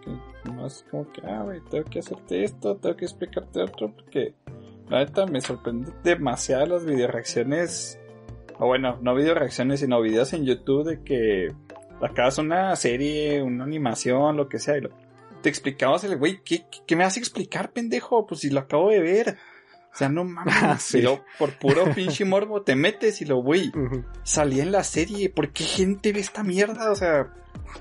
Que más como que, ah, güey, tengo que hacerte esto, tengo que explicarte otro, porque la neta me sorprende demasiado las videoreacciones, o bueno, no videoreacciones, sino videos en YouTube de que acabas una serie, una animación, lo que sea, y lo- te explicabas el güey, ¿qué, qué, me hace explicar, pendejo? Pues si lo acabo de ver. O sea, no mames. Sí. Y luego, por puro pinche morbo, te metes y lo, güey, Ujú. salía en la serie. ¿Por qué gente ve esta mierda? O sea,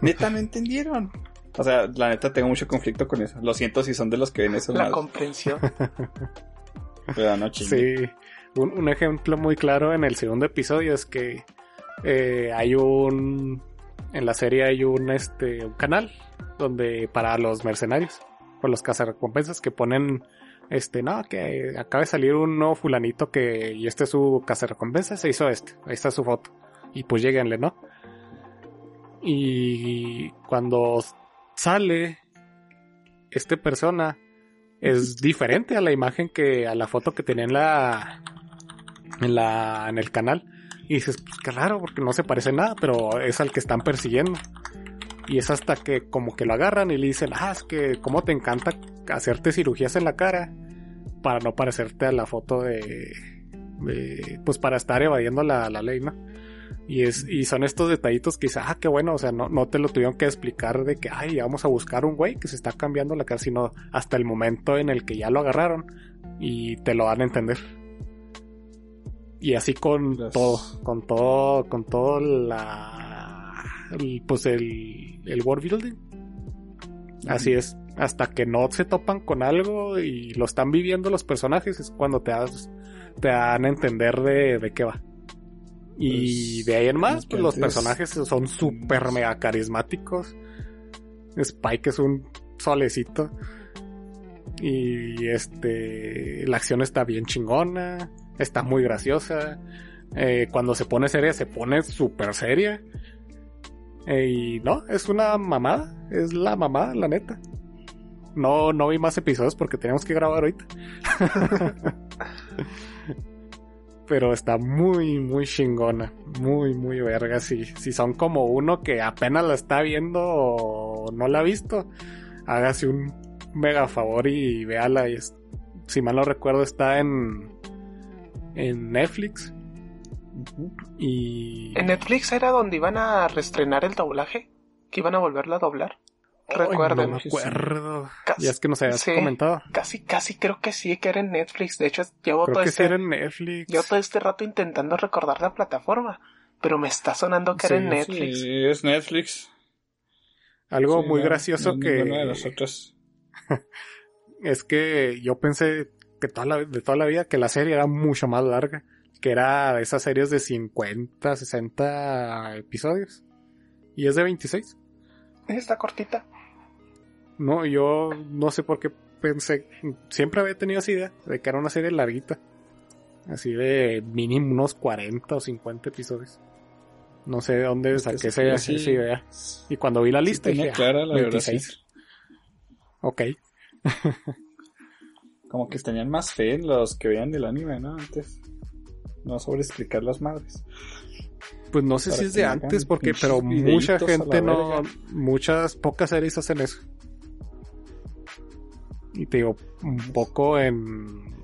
neta no entendieron. O sea, la neta tengo mucho conflicto con eso. Lo siento si son de los que ven eso. La más, comprensión. pero no chingue. Sí, un, un ejemplo muy claro en el segundo episodio es que eh, hay un en la serie hay un este un canal donde para los mercenarios, por los cazarrecompensas que ponen este no que acaba de salir un nuevo fulanito que y este es su cazarrecompensa se hizo este, ahí está su foto. Y pues lleguenle, ¿no? Y cuando sale este persona es diferente a la imagen que a la foto que tenía en la en la en el canal. Y dices pues qué raro porque no se parece nada pero es al que están persiguiendo y es hasta que como que lo agarran y le dicen ah es que cómo te encanta hacerte cirugías en la cara para no parecerte a la foto de, de pues para estar evadiendo la, la ley no y es y son estos detallitos que dices ah qué bueno o sea no, no te lo tuvieron que explicar de que ay vamos a buscar un güey que se está cambiando la cara sino hasta el momento en el que ya lo agarraron y te lo dan a entender. Y así con todo con todo con todo la el- pues el el world building. Así es hasta que no se topan con algo y lo están viviendo los personajes es cuando te das te dan a entender de, de qué va y Pues, de ahí en más, pues los personajes son súper mega carismáticos. Spike es un solecito. Y este. La acción está bien chingona. Está muy graciosa. Eh, cuando se pone seria, se pone súper seria. Eh, y no, es una mamada. Es la mamada, la neta. No, no vi más episodios porque tenemos que grabar ahorita. Pero está muy, muy chingona. Muy, muy verga. Si, si son como uno que apenas la está viendo o no la ha visto, hágase un mega favor y véala. Y es- si mal no recuerdo, está en, en Netflix. Y. En Netflix era donde iban a reestrenar el doblaje. Que iban a volverla a doblar. Recuerdo. No me acuerdo. Casi- Ya es que nos habías sí. comentado. Casi, casi creo que sí, que era en Netflix. De hecho, llevo Creo todo que sí este... era en Netflix. Yo todo este rato intentando recordar la plataforma, pero me está sonando que era Sí, en Netflix. Sí, es Netflix. Algo Sí, muy no, gracioso no, que ninguno de los otros. es que yo pensé que toda la, de toda la vida que la serie era mucho más larga, que era de esas series de 50, 60 episodios. Y es de 26. Está cortita. No, yo no sé por qué pensé, siempre había tenido esa idea de que era una serie larguita. Así de mínimo unos 40 o 50 episodios. No sé de dónde Es que saqué sí, esa, sí. esa idea. Y cuando vi la Sí lista tenía dije, clara ah, la verdad, 26. Ok. Como que tenían más fe en los que veían el anime, ¿no? Antes. No sobre explicar las madres. Pues no sé Para si es de antes, porque, pero mucha gente no, verga. muchas, pocas series hacen eso. Y te digo, un poco en,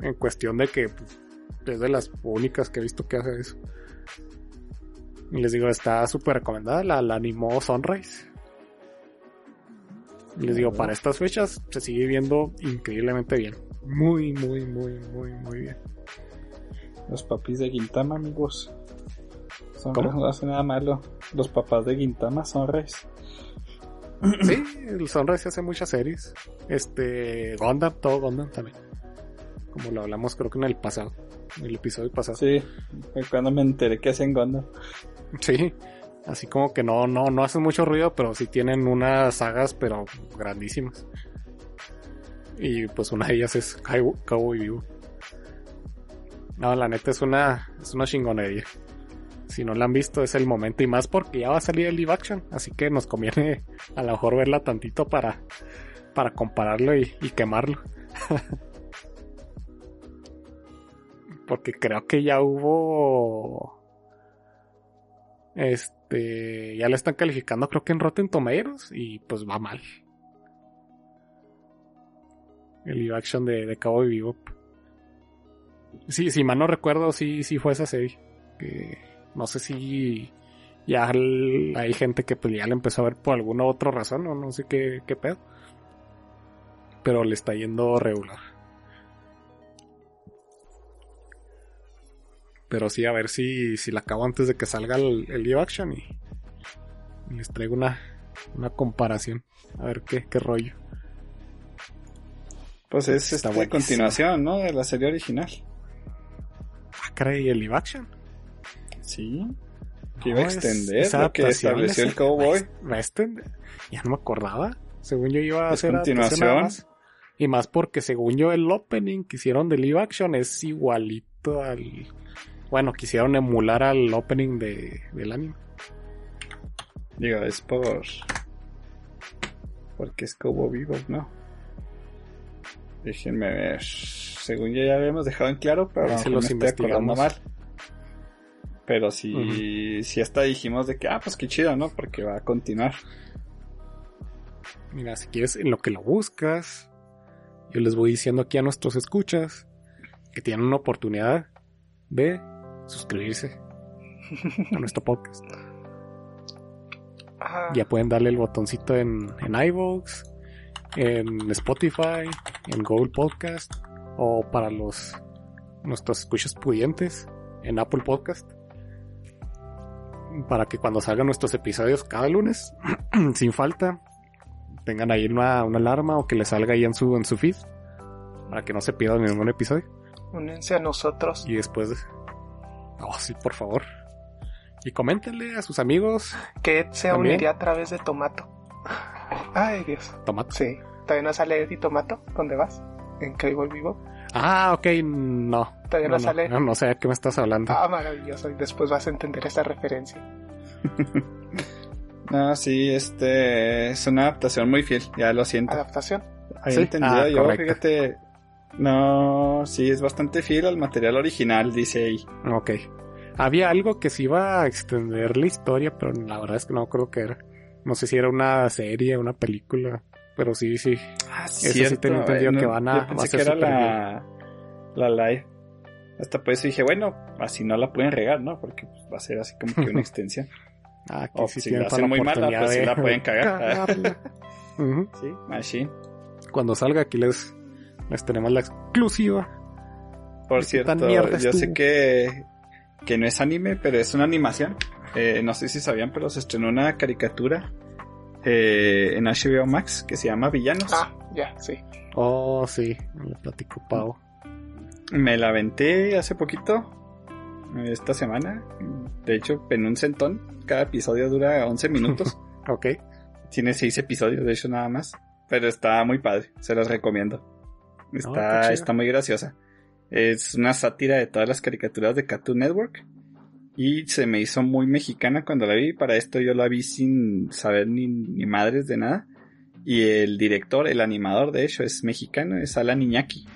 en cuestión de que pues, es de las únicas que he visto que hace eso. Y les digo, está súper recomendada, la, la animó Sunrise. Y les digo, para estas fechas se sigue viendo increíblemente bien. Muy, muy, muy, muy, muy bien. Los papis de Gintama, amigos. Son ¿Cómo? no hacen nada malo. Los papás de Gintama son reyes. Sí, el Sunrise hace muchas series. Este, Gundam, todo Gundam también. Como lo hablamos creo que en el pasado, en el episodio pasado. Sí, Sí, cuando me enteré que hacen Gundam. así como que no, no, no hacen mucho ruido, pero sí tienen unas sagas, pero grandísimas. Y pues una de ellas es Cow- Cowboy Vivo. No, la neta es una, es una chingonería. Si no la han visto es el momento y más porque ya va a salir el live action, así que nos conviene a lo mejor verla tantito para, para compararlo y, quemarlo. porque creo que ya hubo este ya la están calificando creo que en Rotten Tomatoes y pues va mal. El live action de, de Cowboy Bebop. Sí, si mal no recuerdo, sí, sí fue esa serie. Que no sé si ya hay gente que pues ya la empezó a ver por alguna otra razón o no sé qué, qué pedo. Pero le está yendo regular. Pero sí, a ver si, si la acabo antes de que salga el, el live action y, y les traigo una, una comparación. A ver qué, qué rollo. Pues es esta buenísimo. continuación, ¿no? De la serie original. Ah, caray, el live action. Sí. Que iba a es- extender esa lo que estableció es- el cowboy. Va a extender. Ya no me acordaba. Según yo iba a Es hacer continuación. más. Y más porque según yo el opening que hicieron de live action es igualito al... Bueno, quisieron emular al opening de, del anime. Digo, es por. Porque es Cowboy Vivo, ¿no? Déjenme ver. Según yo ya habíamos dejado en claro, pero a lo se los estoy acordando mal. Pero sí, sí hasta dijimos de que, ah, pues qué chido, ¿no? Porque va a continuar. Mira, si quieres, en lo que lo buscas, yo les voy diciendo aquí a nuestros escuchas que tienen una oportunidad de suscribirse a nuestro podcast. Ah, Ya pueden darle el botoncito en, en iVoox, en Spotify, en Google Podcast o para los nuestros escuchas pudientes en Apple Podcast. Para que cuando salgan nuestros episodios cada lunes, sin falta, tengan ahí una, una alarma o que les salga ahí en su, en su feed. Para que no se pierdan ningún episodio. únense a nosotros. Y después... de- Oh, sí, por favor. Y coméntenle a sus amigos. Que se También. uniría a través de Tomato. Ay, Dios. Tomate. Sí. ¿Todavía no sale Eddie Tomato? ¿Dónde vas? ¿En Cable Vivo? Ah, ok, no. Todavía no, no, sale. no, no sé de qué me estás hablando. Ah, maravilloso. Y después vas a entender esa referencia. No, sí, este es una adaptación muy fiel, ya lo siento. Adaptación. Había Sí, entendido ah, yo, correcto. fíjate. No, sí, es bastante fiel al material original, dice ahí. Ok. Había algo que se iba a extender la historia, pero la verdad es que no creo que era. No sé si era una serie, una película, pero sí, sí. Ah, sí tenía entendido que van a- Yo pensé a que era la, la live. Hasta por eso dije, bueno, así no la pueden regar, ¿no? Porque pues, va a ser así como que una extensión. Ah, aquí O sí si la hacen muy mala, pues sí la pueden cagar. cagarla. Ujú. Sí, machine. Cuando salga aquí les, les tenemos la exclusiva. Por ¿Qué tan cierto, yo sé que, que no es anime, pero es una animación. Eh, no sé si sabían, pero se estrenó una caricatura eh, en HBO Max que se llama Villanos. Ah, ya, sí. Oh, sí, le platico Pau. Me la aventé hace poquito, esta semana. De hecho, en un centón. Cada episodio dura 11 minutos. Ok. Tiene 6 episodios, de hecho, nada más. Pero está muy padre, se los recomiendo. qué Está, está muy graciosa. Es una sátira de todas las caricaturas de Cartoon Network. Y se me hizo muy mexicana cuando la vi. Para esto yo la vi sin saber ni, ni madres de nada. Y el director, el animador de hecho, es mexicano, es Alan Iñaki.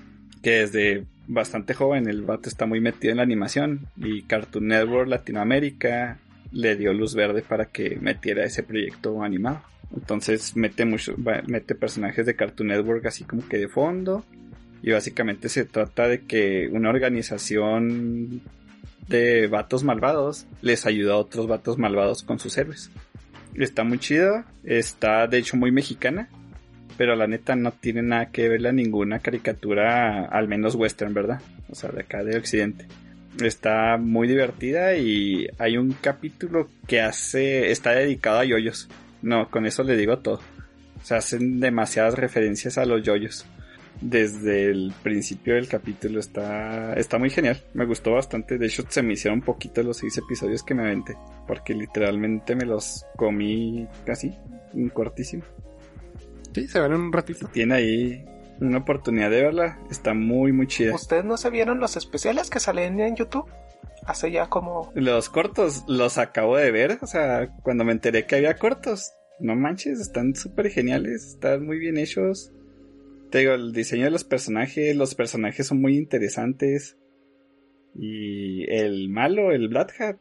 Que desde bastante joven el vato está muy metido en la animación. Y Cartoon Network Latinoamérica le dio luz verde para que metiera ese proyecto animado. Entonces mete mucho, mete personajes de Cartoon Network así como que de fondo. Y básicamente se trata de que una organización de vatos malvados les ayuda a otros vatos malvados con sus héroes. Está muy chido, está de hecho muy mexicana, pero la neta no tiene nada que verla ninguna caricatura, al menos western, ¿verdad? O sea, de acá de Occidente. Está muy divertida y hay un capítulo que hace, está dedicado a yoyos. No, con eso le digo todo. Se hacen demasiadas referencias a los yoyos. Desde el principio del capítulo está, está muy genial. Me gustó bastante. De hecho, se me hicieron un poquito los seis episodios que me aventé. Porque literalmente me los comí casi, en cortísimo. Sí, se ven en un ratito. Tiene ahí una oportunidad de verla. Está muy, muy chida. ¿Ustedes no se vieron los especiales que salen en YouTube? Hace ya como... Los cortos los acabo de ver. O sea, cuando me enteré que había cortos. No manches, están súper geniales. Están muy bien hechos. Te digo, el diseño de los personajes. Los personajes son muy interesantes. Y el malo, el Black Hat.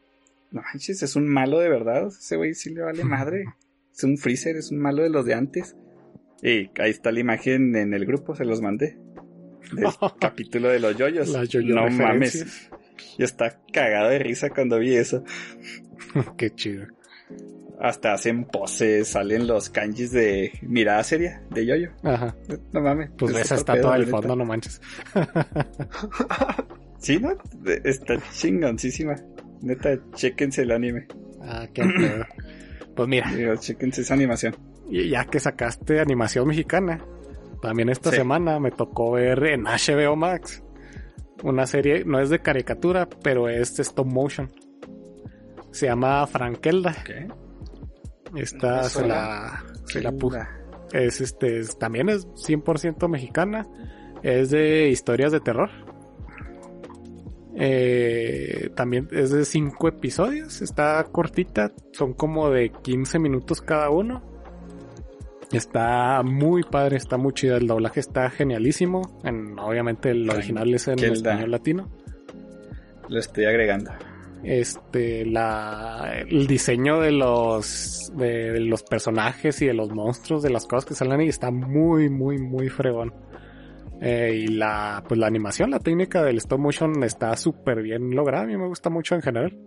No manches, es un malo de verdad. Ese güey sí le vale madre. Es un freezer, es un malo de los de antes. Y ahí está la imagen en el grupo, se los mandé. Del capítulo de los yoyos. Las yoyo no mames. Yo estaba cagado de risa cuando vi eso. Qué chido. Hasta hacen poses, salen los kanjis de mirada seria de yoyo. Ajá. No mames. Pues es esa está la el fondo, no manches. Sí, ¿no? Está chingoncísima. Neta, chéquense el anime. Ah, qué pedo. Pues mira, Digo, chéquense esa animación. y ya que sacaste animación mexicana, también esta Sí. semana me tocó ver en HBO Max una serie, no es de caricatura, pero es de stop motion. Se llama Frankelda. ¿Qué? Esta se la, se la. Es este, es- también es 100% mexicana. Es de historias de terror. Eh, también es de 5 episodios. Está cortita. Son como de 15 minutos cada uno. Está muy padre, está muy chida. El doblaje está genialísimo. En, obviamente el original es en español latino. Lo estoy agregando. Este, la, el diseño de los, de, de los personajes y de los monstruos, de las cosas que salen ahí, está muy, muy, muy fregón. Eh, y la, pues la animación, la técnica del stop motion está súper bien lograda. A mí me gusta mucho en general.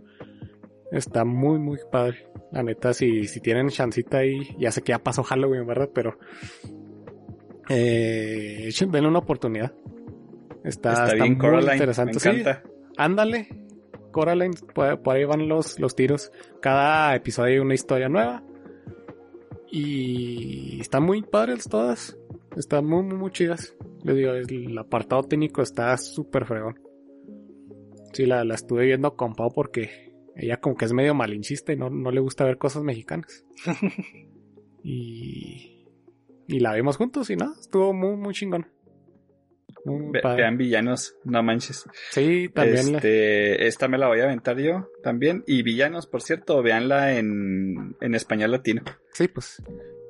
Está muy, muy padre. La neta, si, si tienen chancita ahí, ya sé que ya pasó Halloween, ¿verdad? Pero, eh, denle una oportunidad. Está, Está, está bien, muy Coraline. interesante. Me Sí. Ándale. Coraline, por, por ahí van los, los tiros. Cada episodio hay una historia nueva. Y están muy padres todas. Están muy, muy, muy chidas. Les digo, el apartado técnico está súper fregón. Sí, la, la estuve viendo con Pau porque ella como que es medio malinchista y no, no le gusta ver cosas mexicanas. y, y la vimos juntos y no, estuvo muy, muy chingón. Ve- vean villanos, no manches. Sí, también la- Este, esta me la voy a aventar yo también. Y villanos, por cierto, véanla en, en español latino. Sí, pues.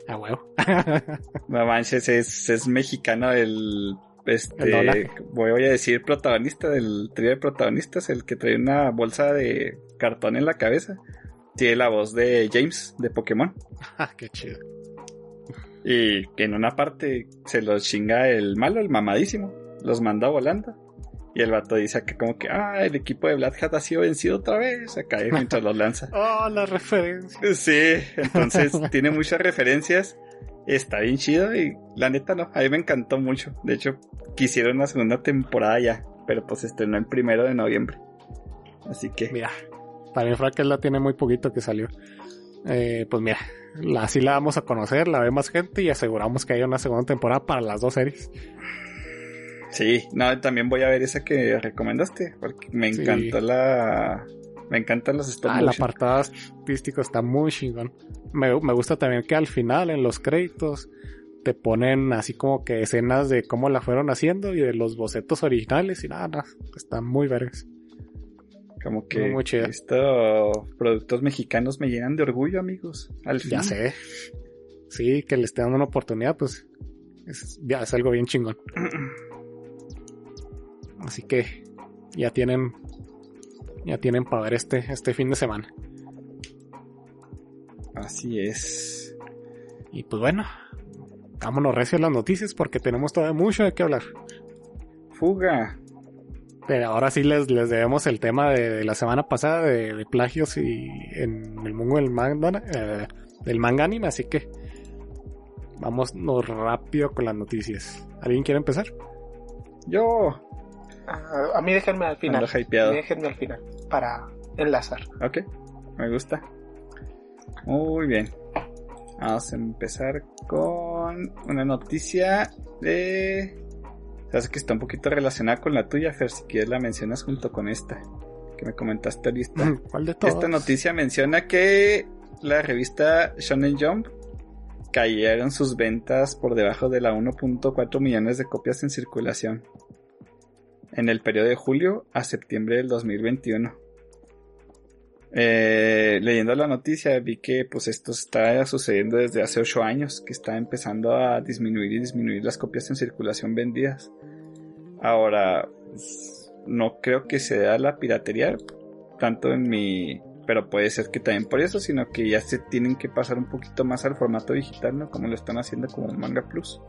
A huevo. No manches, es, es mexicano el. Este, voy a decir protagonista del trío de protagonistas, el que trae una bolsa de cartón en la cabeza. Tiene la voz de James de Pokémon. Ah, Qué chido. Y que en una parte se los chinga el malo, el mamadísimo. Los manda volando. Y el vato dice acá como que, ah, el equipo de Black Hat ha sido vencido otra vez. Acá mientras los lanza. Oh, la referencia. Sí, entonces tiene muchas referencias. Está bien chido y la neta no, a mí me encantó mucho. De hecho, quisieron una segunda temporada ya, pero pues estrenó el primero de noviembre. Así que Mira, también Frankel la tiene muy poquito que salió. Eh, pues mira, la, así la vamos a conocer, la ve más gente y aseguramos que haya una segunda temporada para las dos series. Sí, no, también voy a ver esa que recomendaste, porque me Sí. encantó la... Me encantan los stop Ah, el apartado artístico está muy chingón. Me, me gusta también que al final, en los créditos, te ponen así como que escenas de cómo la fueron haciendo y de los bocetos originales y nada, nada, están muy vergas. Como que Muy estos productos mexicanos me llenan de orgullo, amigos. Al fin. Ya sé. Sí, que le esté dando una oportunidad, pues es, ya es algo bien chingón. Así que ya tienen ya tienen para ver este este fin de semana. Así es. Y pues bueno, vámonos recio a las noticias porque tenemos todavía mucho de qué hablar. Fuga. Pero ahora sí les, les debemos el tema de, de la semana pasada de, de plagios y en el mundo del manga, eh, del manga anime, así que vámonos rápido con las noticias. ¿Alguien quiere empezar? Yo. Ah, a mí déjenme al final. Déjenme al final para enlazar. Ok. Me gusta. Muy bien. Vamos a empezar con una noticia de... Sabes que está un poquito relacionada con la tuya, Fer, si quieres la mencionas junto con esta que me comentaste ahorita. ¿Cuál de todos? Esta noticia menciona que la revista Shonen Jump cayeron sus ventas por debajo de la 1.4 millones de copias en circulación en el periodo de julio a septiembre del 2021. Eh, leyendo la noticia vi que pues esto está sucediendo desde hace 8 años, que está empezando a disminuir y disminuir las copias en circulación vendidas. Ahora, pues, no creo que sea la piratería, tanto en mi... Pero puede ser que también por eso, sino que ya se tienen que pasar un poquito más al formato digital, ¿no? Como lo están haciendo como Manga Plus.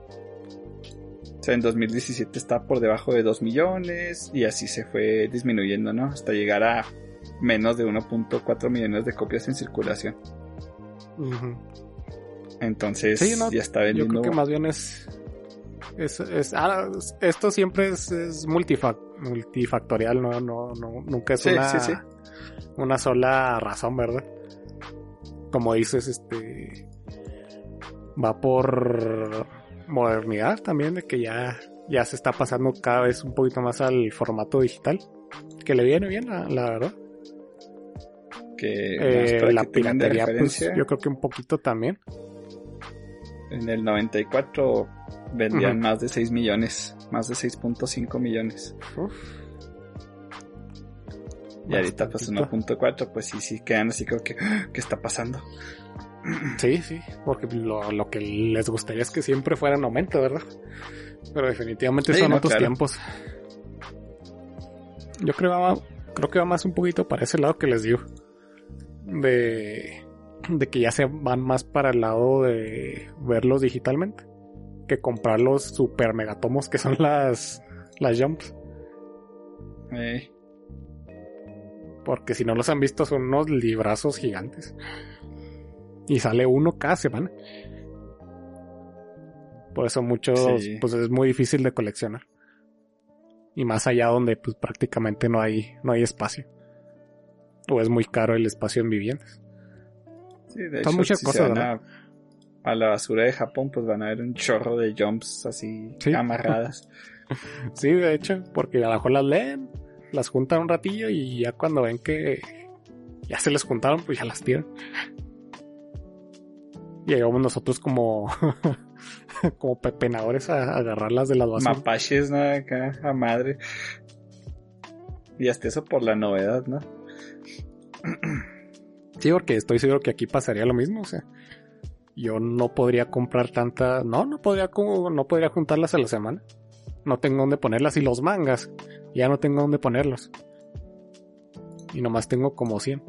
O sea, en 2017 estaba por debajo de 2 millones y así se fue disminuyendo, ¿no? Hasta llegar a menos de 1.4 millones de copias en circulación. Entonces Sí, no, ya está Yo vendiendo. creo que más bien es. es, es- ah, esto siempre es, es multifac- multifactorial, no, no, no, nunca es Sí, una, sí. una sola razón, ¿verdad? Como dices, este va por modernidad también, de que ya, ya se está pasando cada vez un poquito más al formato digital, que le viene bien, la, la verdad. que Eh, la que piratería, pues, yo creo que un poquito también. en el 94 vendían Ujú. más de 6 millones, más de 6.5 millones. Uf. Y ahorita pues Bastantito. 1.4, pues sí, sí, quedan así como que, "Ah, ¿qué está pasando? Sí, sí, porque lo, lo que les gustaría es que siempre fuera en aumento, ¿verdad? Pero definitivamente Sí, son no, otros claro. tiempos. Yo creo, va- creo que va más un poquito para ese lado que les digo. De, de que ya se van más para el lado de verlos digitalmente. Que comprar los super megatomos que son las, las jumps. Eh, Porque si no los han visto son unos librazos gigantes. Y sale uno cada semana. Por eso muchos, Sí. pues es muy difícil de coleccionar. Y más allá donde pues prácticamente no hay, no hay espacio. O es muy caro el espacio en viviendas. sí, de Son hecho, muchas si cosas, a, a la basura de Japón, pues van a ver un chorro de jumps así Sí. amarradas. Sí, de hecho, porque a lo mejor las leen, las juntan un ratillo y ya cuando ven que ya se les juntaron, pues ya las tiran. Y llegamos nosotros como, como pepenadores a, a agarrarlas de las basuras. Mapaches, ¿no? Acá, a madre. Y hasta eso por la novedad, ¿no? Sí, porque estoy seguro que aquí pasaría lo mismo, o sea, yo no podría comprar tantas, no, no podría como, no podría juntarlas a la semana. No tengo dónde ponerlas y los mangas, ya no tengo dónde ponerlos. Y nomás tengo como 100.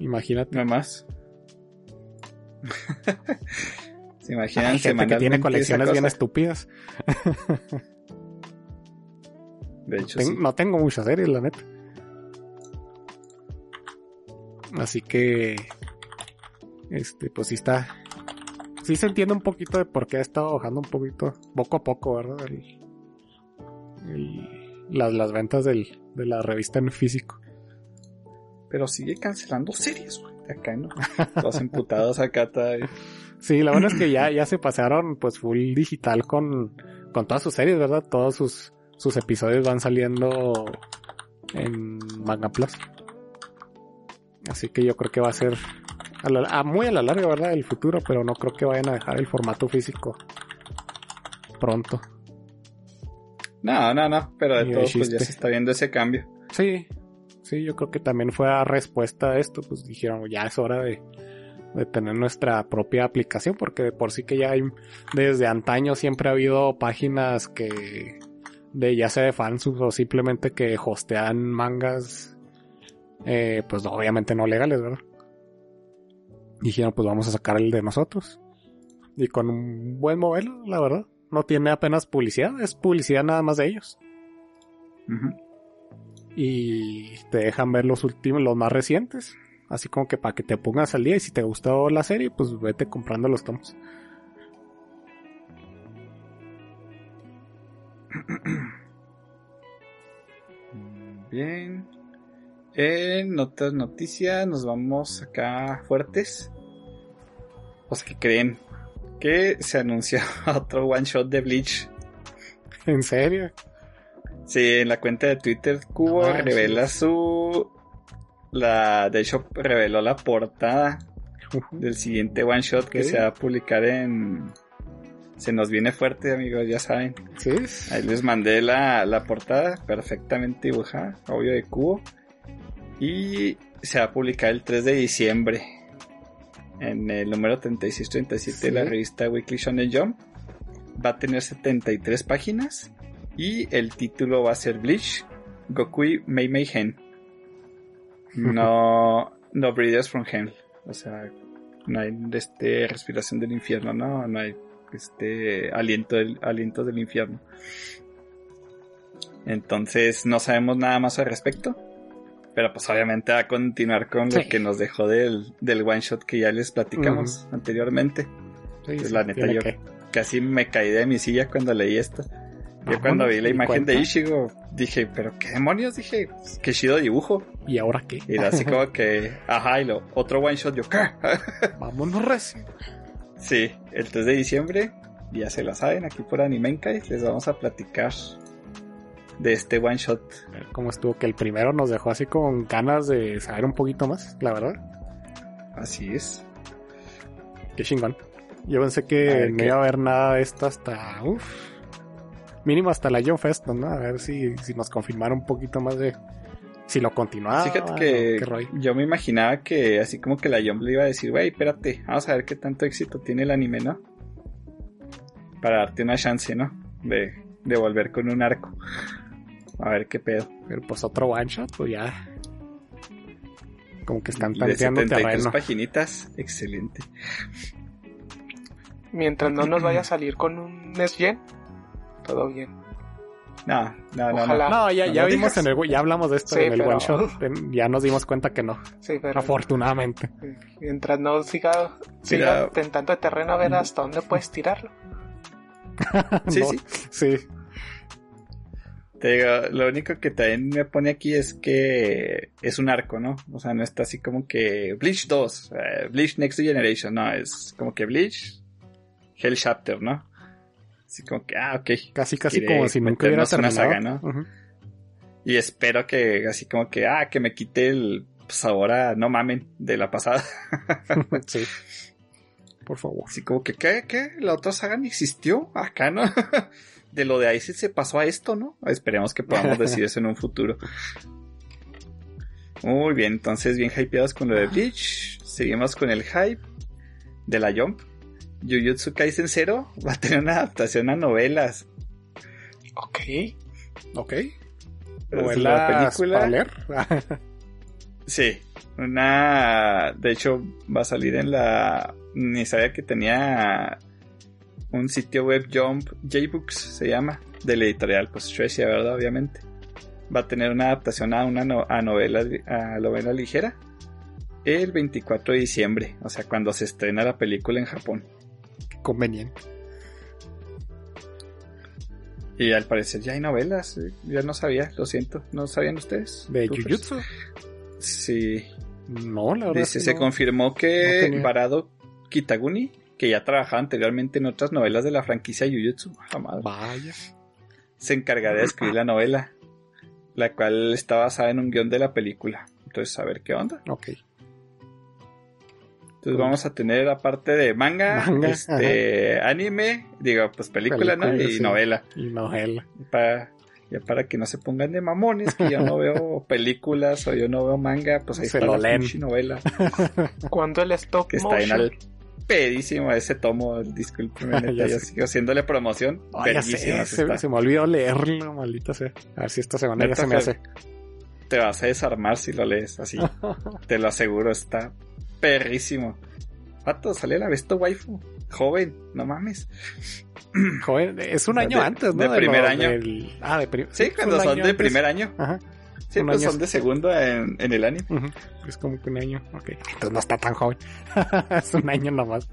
Imagínate. No más. ¿Se imaginan Hay gente que tiene colecciones bien estúpidas. De hecho, Ten- sí. No tengo muchas series, la neta. Así que. Este, pues sí está. Sí se entiende un poquito de por qué ha estado bajando un poquito, poco a poco, ¿verdad? El- el- las, las ventas del, de la revista en físico. Pero sigue cancelando series, güey. Acá, ¿no? Todos emputados acá todavía. Sí, la verdad es que ya, ya se pasaron pues full digital con, con todas sus series, ¿verdad? Todos sus, sus episodios van saliendo en Manga Plus. Así que yo creo que va a ser A la- a muy a la larga, ¿verdad? El futuro, pero no creo que vayan a dejar el formato físico pronto. No, no, no, pero de todos pues ya se está viendo ese cambio. Sí, sí, yo creo que también fue a respuesta a esto, pues dijeron, ya es hora de, de tener nuestra propia aplicación, porque de por sí que ya hay, desde antaño siempre ha habido páginas que, de ya sea de fans o simplemente que hostean mangas, eh, pues obviamente no legales, ¿verdad? Dijeron, pues vamos a sacar el de nosotros. Y con un buen modelo, la verdad. No tiene apenas publicidad, es publicidad nada más de ellos Ujú. Y te dejan ver los últimos, los más recientes. Así como que para que te pongas al día y si te gustó la serie, pues vete comprando los tomos. Bien. En otras noticias nos vamos acá fuertes. O sea, que creen que se anunció otro one shot de Bleach. ¿En serio? Sí, en la cuenta de Twitter Cubo Ah, revela su... La, de hecho, reveló la portada del siguiente one shot que se va a publicar en... Se nos viene fuerte, amigos, ya saben. Sí. Ahí les mandé la, la portada perfectamente dibujada, obvio de cubo. Y se va a publicar el 3 de diciembre en el número 3637 de la Sí. revista Weekly Shonen Jump. Va a tener 73 páginas y el título va a ser Bleach Gokui Mei Mei Hen. No, no Breeders from Hell. O sea, no hay este respiración del infierno, no, no hay este aliento del, aliento del infierno. Entonces no sabemos nada más al respecto. Pero pues obviamente va a continuar con lo que nos dejó del, del one shot que ya les platicamos anteriormente. Sí, la neta yo que. casi me caí de mi silla cuando leí esto. Yo cuando vi la ¿y imagen de? Ishigo dije, pero qué demonios, dije, pues, qué chido dibujo. ¿Y ahora qué? Y era así como que, ajá, y lo, otro one shot, yo, ¿qué? Vámonos recio. Sí, el 3 de diciembre, ya se la saben, aquí por Animenkai les vamos a platicar de este one shot. ¿Cómo estuvo? Que el primero nos dejó así con ganas de saber un poquito más, la verdad. Así es. Qué chingón. Yo pensé que ver no qué- iba a haber nada de esto hasta. Uf. Mínimo hasta la John Fest, ¿no? A ver si, si nos confirmara un poquito más de. Si lo continuaba. Fíjate que yo me imaginaba que así como que la Jump le iba a decir, güey, espérate, vamos a ver qué tanto éxito tiene el anime, ¿no? Para darte una chance, ¿no? De, de volver con un arco. A ver qué pedo. Pero pues otro one shot, pues ya. Como que están De tanteando 73 terreno. paginitas, excelente. Mientras no nos vaya a salir con un Nesgen, todo bien. No, no, no, Ojalá. no. No, ya, No ya vimos en el. Ya hablamos de esto Sí, en el pero- one shot. Ya nos dimos cuenta que no. Sí, pero Afortunadamente. mientras no siga, siga Mira. tentando de terreno a ver hasta dónde puedes tirarlo. Sí, No, sí. Sí. Te digo, lo único que también me pone aquí es que es un arco, ¿no? O sea, no está así como que Bleach 2, eh, Bleach Next Generation, no, es como que Bleach Hell Chapter, ¿no? Así como que, ah, ok. Casi, casi Quiere como si nunca hubiera terminado. saga, ¿no? Y espero que así como que, ah, que me quite el sabor a no mamen de la pasada. sí. Por favor. Así como que, ¿qué? ¿Qué? ¿La otra saga ni existió? Acá, ¿no? De lo de Ice se pasó a esto, ¿no? Esperemos que podamos decir eso en un futuro. Muy bien, entonces bien hypeados con lo de Bleach. Seguimos con el hype de la Jump. Jujutsu Kaisen Zero va a tener una adaptación a novelas. Ok. Ok. Novelas la película. para leer. Sí, una... De hecho, va a salir en la... Ni sabía que tenía un sitio web Jump, J-Books se llama, de la editorial, pues Shueisha, ¿verdad? Obviamente. Va a tener una adaptación a una no- a novela, a novela ligera el 24 de diciembre, o sea, cuando se estrena la película en Japón. Conveniente. Y al parecer ya hay novelas, eh, ya no sabía, lo siento, ¿no sabían ustedes? ¿De? Jujutsu? Sí, No, la verdad. Dice, se no. confirmó no que tenía. Barado Kitaguni, que ya trabajaba anteriormente en otras novelas de la franquicia Jujutsu, la madre, Vaya. se encargaría de escribir la novela, la cual está basada en un guion de la película. Entonces, a ver qué onda. Ok. Entonces vamos a tener aparte de manga, Manga, este anime, digo, pues película, ¿no? Y sí. novela. Y novela. Para, ya para que no se pongan de mamones, que yo no veo películas o yo no veo manga, pues ahí Se está lo la leen. novela. Cuando el stop Que está en al pedísimo ese tomo, discúlpeme, neta, Ya yo sé. sigo haciéndole promoción. Ay, ya sé, Verguísimas se, me olvidó leerlo, maldita sea. A ver si esta semana ya se me hace. Te vas a desarmar si lo lees así. Te lo aseguro, está perrísimo. Pato, sale la Besto Waifu. Joven, no mames. Joven, es un De- año antes, ¿no? de primer lo- año. del- Ah, de primer Sí, cuando son de primer año. Ajá. Sí, Un pues año son de segundo en, en el anime. Ujú. Es como que un año. Ok. Entonces no está tan joven. es un año nomás.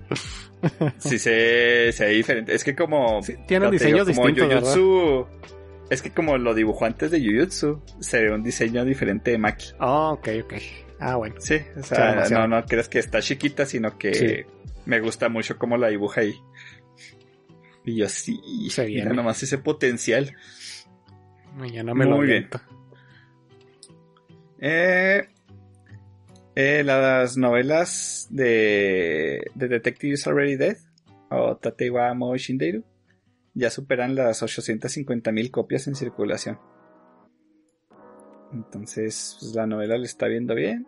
Sí, se, se ve diferente. Es que como. Sí, tienen ya te digo, diseños como distintos, Jujutsu. Es que como lo dibujó antes de Jujutsu, se ve un diseño diferente de Maki. Ah, ok, ok. Ah, bueno. Sí, o Se sea, no, no crees que está chiquita, sino que Sí. me gusta mucho cómo la dibuja ahí. Y yo sí, Se mira viene. nomás ese potencial. Mañana me lo Muy bien. Eh, eh, las novelas de, de Detective is Already Dead o Tateiwa Mo Shindeiru ya superan las 850.000 copias en circulación. Entonces, pues, la novela le está viendo bien.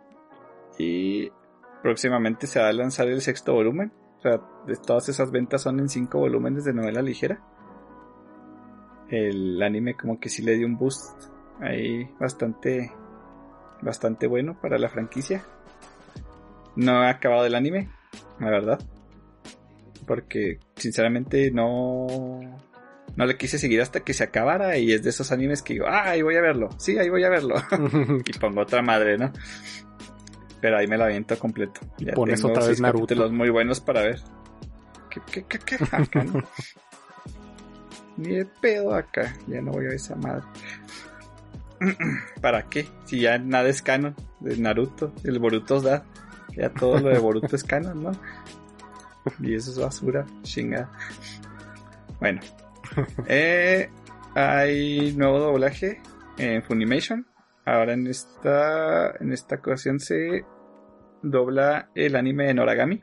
Y próximamente se va a lanzar el sexto volumen. O sea, de todas esas ventas son en cinco volúmenes de novela ligera. El anime como que sí le dio un boost ahí bastante bastante bueno para la franquicia. No he acabado el anime, la verdad. Porque sinceramente no no le quise seguir hasta que se acabara y es de esos animes que digo, ah, ahí voy a verlo. Sí, ahí voy a verlo. y pongo otra madre, ¿no? Pero ahí me la aviento completo. Y pones otra vez Naruto. capítulos muy buenos para ver. ¿Qué, qué, qué, qué? Acá, ¿no? Ni de pedo acá. Ya no voy a esa madre. ¿Para qué? Si ya nada es canon de Naruto. El Boruto da. Ya todo lo de Boruto es canon, ¿no? Y eso es basura. Chingada. Bueno. Eh, hay nuevo doblaje en Funimation. Ahora en esta, en esta ocasión se dobla el anime de Noragami.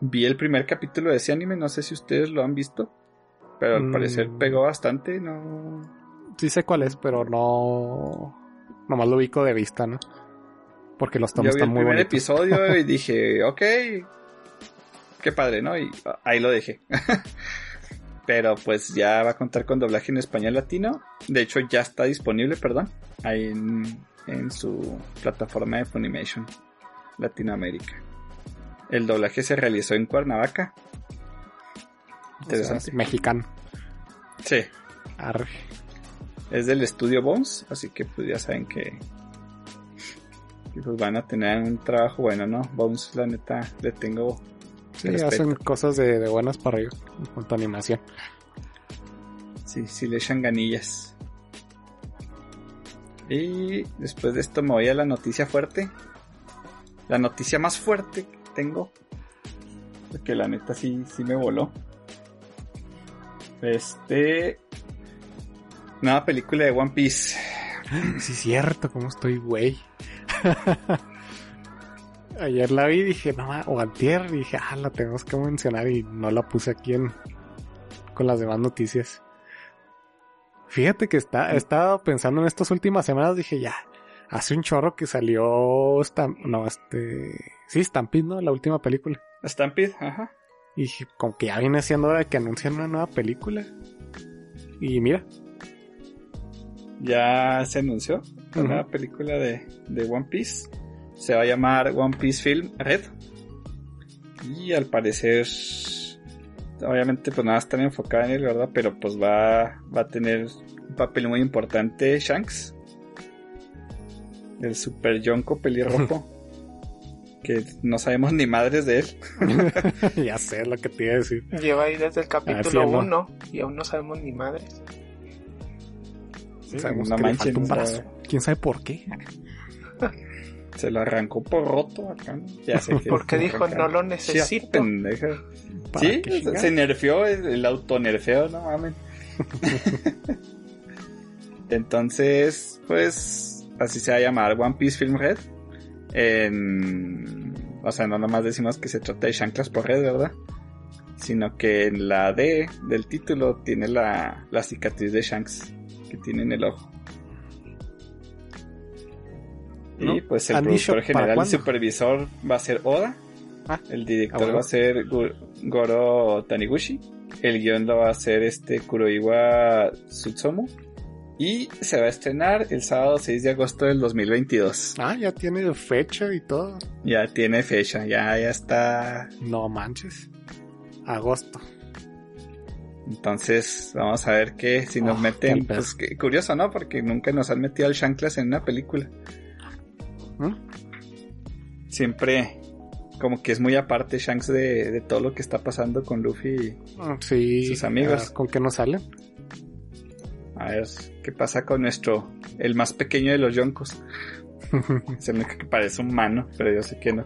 Vi el primer capítulo de ese anime, no sé si ustedes lo han visto, pero al Mm. parecer pegó bastante, no... Sí sé cuál es, pero no... Nomás lo ubico de vista, ¿no? Porque los Yo tomos vi están el muy primer bonitos. episodio y dije, ok, qué padre, ¿no? Y ahí lo dejé. Pero pues ya va a contar con doblaje en español latino. De hecho, ya está disponible, perdón, ahí en, en su plataforma de Funimation Latinoamérica. El doblaje se realizó en Cuernavaca. O sea, Interesante. es mexicano. Sí, Arre. es del estudio Bones, así que pues ya saben que, que, pues van a tener un trabajo bueno, ¿no? Bones, la neta, le tengo Sí, hacen cosas de, de buenas para ellos en cuanto a animación. Sí, sí le echan ganillas. Y después de esto me voy a la noticia fuerte. La noticia más fuerte que tengo. Porque la neta sí, sí me voló. Este. Nueva película de One Piece. Sí, es cierto, cómo estoy, güey. Ayer la vi y dije, no, o antier, y dije, ah, la tenemos que mencionar y no la puse aquí en, con las demás noticias. Fíjate que está, he estado pensando en estas últimas semanas, dije, ya, hace un chorro que salió, Stam- no, este, sí, Stampede, ¿no? La última película. Stampede, ajá. Y dije, como que ya viene siendo hora de que anuncien una nueva película. Y mira, Ya se anunció la nueva película de, de One Piece. Se va a llamar One Piece Film Red. Y al parecer, obviamente pues nada está enfocada en él, ¿verdad? Pero pues va, va a tener un papel muy importante Shanks. El super yonko pelirrojo. que no sabemos ni madres de él. ya sé lo que te iba a decir. Lleva ahí desde el capítulo ¿no? 1 y aún no sabemos ni madres. Sí, sabemos no que le falta un brazo. ¿Quién sabe por qué? Se lo arrancó por roto acá. ¿no? Ya sé que Porque dijo, no lo necesito. Sí, pendeja. ¿Para Sí, se- nerfeó el, autonerfeo, no mames. Entonces, pues, así se va a llamar One Piece Film Red. En, O sea, no nomás decimos que se trata de chanclas por red, ¿verdad? Sino que en la D del título tiene la, la cicatriz de Shanks que tiene en el ojo. ¿No? Y pues el ¿Han dicho productor general y supervisor va a ser Oda. Ah, El director ah, bueno. va a ser Goro Taniguchi. El guion lo va a hacer este Kuroiwa Tsutsumu. Y se va a estrenar el sábado 6 de agosto del 2022. Ah, ya tiene fecha y todo. Ya tiene fecha, ya, ya está. No manches. Agosto. Entonces, vamos a ver qué, si nos Oh, meten. Pues qué curioso, ¿no? Porque nunca nos han metido al Shanklas en una película. Siempre, como que es muy aparte Shanks de, de todo lo que está pasando con Luffy. Ah, Sí. Sus amigos. a ver ¿Con qué nos salen? A ver, ¿qué pasa con nuestro, el más pequeño de los yonkos? Es el único que parece humano, pero yo sé que no.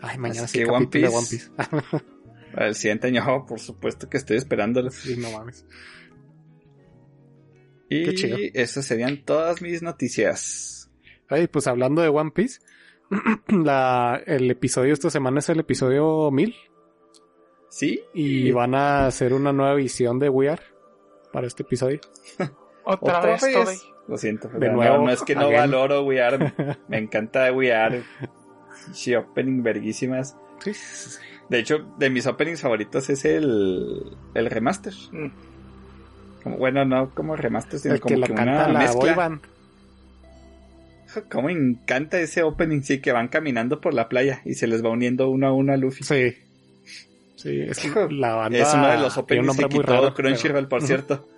Ay, mañana Así sí que One de One Piece. Al siguiente año, oh, por supuesto que estoy esperándolo. sí, no mames. Y Qué chido. esas serían todas mis noticias. Ay, pues hablando de One Piece, la, el episodio de esta semana es el episodio 1000 ¿Sí? y van a hacer una nueva visión de We Are para este episodio. Otra, ¿Otra vez. Lo siento, De nuevo, no es que no again. valoro We Are. Me encanta We Are. Sí, opening verguísimas. Sí. De hecho, de mis openings favoritos es el, el remaster. Mm. Como, bueno, no como remaster, sino El que como la que canta una la mezcla. boy band. Como encanta ese opening, sí, que van caminando por la playa y se les va uniendo uno a uno a Luffy. Sí. Sí, es Hijo, la banda. es uno de los openings que quitó raro. Crunchyroll, por cierto.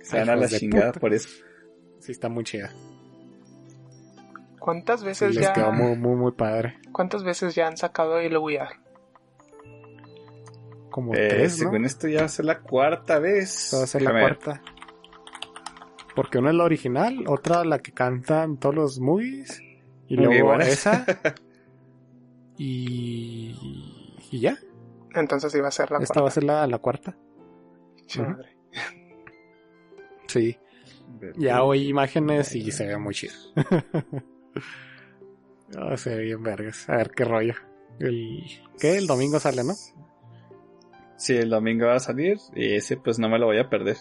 Se van a la chingada puta. por eso. Sí, está muy chida. ¿Cuántas Sí, veces les ya quedó muy, muy, muy padre. cuántas veces ya han sacado el Are? Como Eh, tres, ¿no? según esto ya va a ser la cuarta vez. Va a ser la ver. cuarta. Porque una es la original, otra la que cantan todos los movies. Y Muy luego esa. y. Y ya. Entonces iba a ser la Esta va a ser la, la cuarta. Madre. Sí. Ya oí imágenes y se ve muy chido. Ah, se ve bien vergas. A ver qué rollo. El, ¿Qué? El domingo sale, ¿no? Sí, el domingo va a salir y ese pues no me lo voy a perder.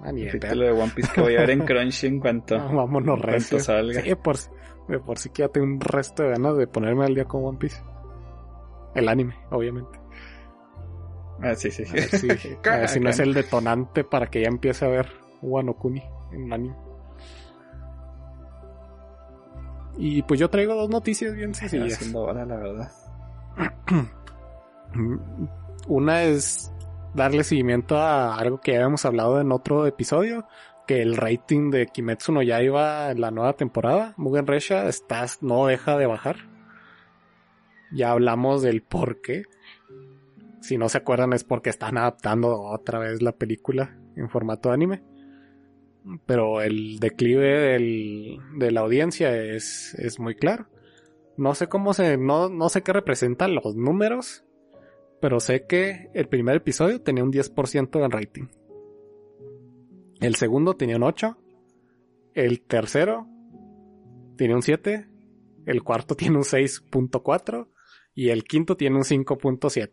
Ah, El de One Piece que voy a ver en Crunchy en cuanto. No, vámonos en cuanto salga. Sí, por, de por sí tengo un resto de ganas de ponerme al día con One Piece. El anime, obviamente. Ah, sí, sí. A ver si, a ver si no es el detonante para que ya empiece a ver Wano Kuni en anime. Y pues yo traigo dos noticias bien sencillas. haciendo hora, la verdad. Una es darle seguimiento a algo que ya habíamos hablado en otro episodio, que el rating de Kimetsu no Yaiba en la nueva temporada, Mugen Resha, está, no deja de bajar. Ya hablamos del por qué. Si no se acuerdan es porque están adaptando otra vez la película en formato anime. Pero el declive del- de la audiencia es, es muy claro. No sé cómo se, no, no sé qué representan los números, pero sé que el primer episodio tenía un 10% en rating. El segundo tenía un 8. El tercero tiene un 7. El cuarto tiene un 6.4. Y el quinto tiene un 5.7.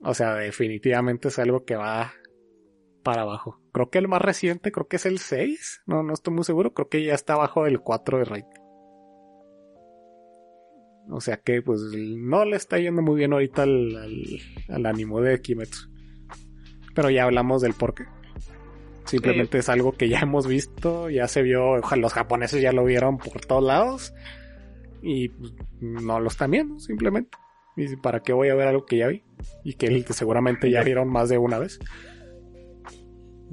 O sea, definitivamente es algo que va para abajo. Creo que el más reciente, creo que es el 6. No, no estoy muy seguro. Creo que ya está abajo del 4 de rating. O sea que pues no le está yendo muy bien ahorita al, ánimo de Kimetsu. Pero ya hablamos del porqué. Simplemente es algo que ya hemos visto, ya se vio, los japoneses ya lo vieron por todos lados. Y pues, no lo están viendo, simplemente. Y para qué voy a ver algo que ya vi. Y que seguramente ya vieron más de una vez.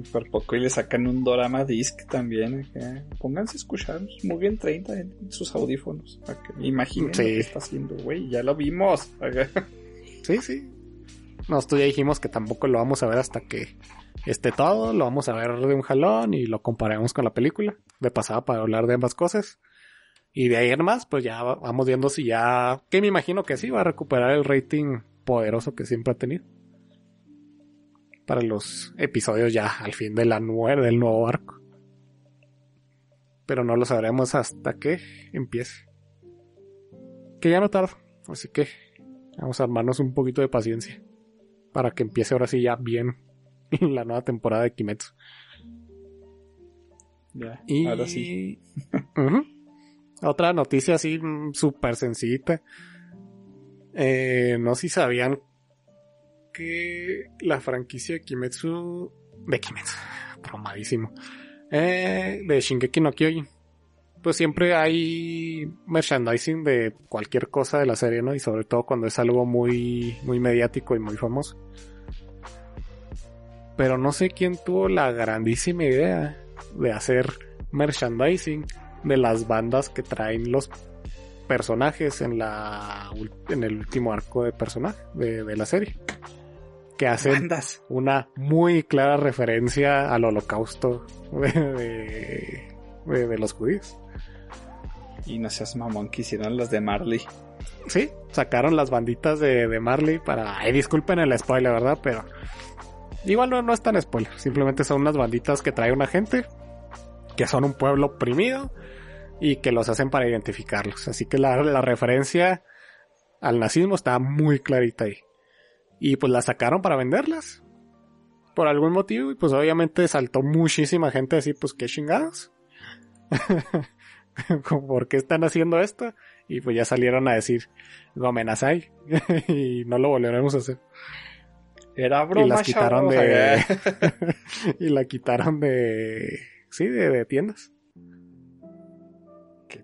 Y por poco y le sacan un Dorama Disc también. acá. Pónganse a escuchar muy bien 30 en sus audífonos. Que imaginen Sí. lo que está haciendo, güey. Ya lo vimos. Acá. Sí, sí. Nosotros ya dijimos que tampoco lo vamos a ver hasta que esté todo. Lo vamos a ver de un jalón y lo comparemos con la película. De pasada para hablar de ambas cosas. Y de ahí en más, pues ya va- vamos viendo si ya... Que me imagino que sí, va a recuperar el rating poderoso que siempre ha tenido. Para los episodios ya al fin de la nue- del nuevo arco. pero no lo sabremos hasta que empiece. Que ya no tarda, así que vamos a armarnos un poquito de paciencia para que empiece ahora sí ya bien la nueva temporada de Kimetsu. Ya, Y ahora sí. Otra noticia así mm, súper sencillita. Eh, no sé si sabían la franquicia de Kimetsu... De Kimetsu. Bromadísimo. Eh, de Shingeki no Kyojin. Pues siempre hay merchandising de cualquier cosa de la serie, ¿no? Y sobre todo cuando es algo muy, muy mediático y muy famoso. Pero no sé quién tuvo la grandísima idea de hacer merchandising de las bandas que traen los personajes en la en el último arco de personaje de la serie que hacen Bandas. una muy clara referencia al holocausto de, de- los judíos Y no seas mamón que hicieron las de Marley. sí sacaron las banditas de, de Marley para ay disculpen el spoiler verdad pero igual no, no es tan spoiler simplemente son unas banditas que trae una gente que son un pueblo oprimido y que los hacen para identificarlos. Así que la, la referencia al nazismo está muy clarita ahí. Y pues la sacaron para venderlas. Por algún motivo. Y pues obviamente saltó muchísima gente así, pues qué chingados. ¿Por qué están haciendo esto? Y pues ya salieron a decir, lo amenazai. y no lo volveremos a hacer. Era Y broma, las quitaron chavos, de... acá. y la quitaron de... Sí, de, de tiendas.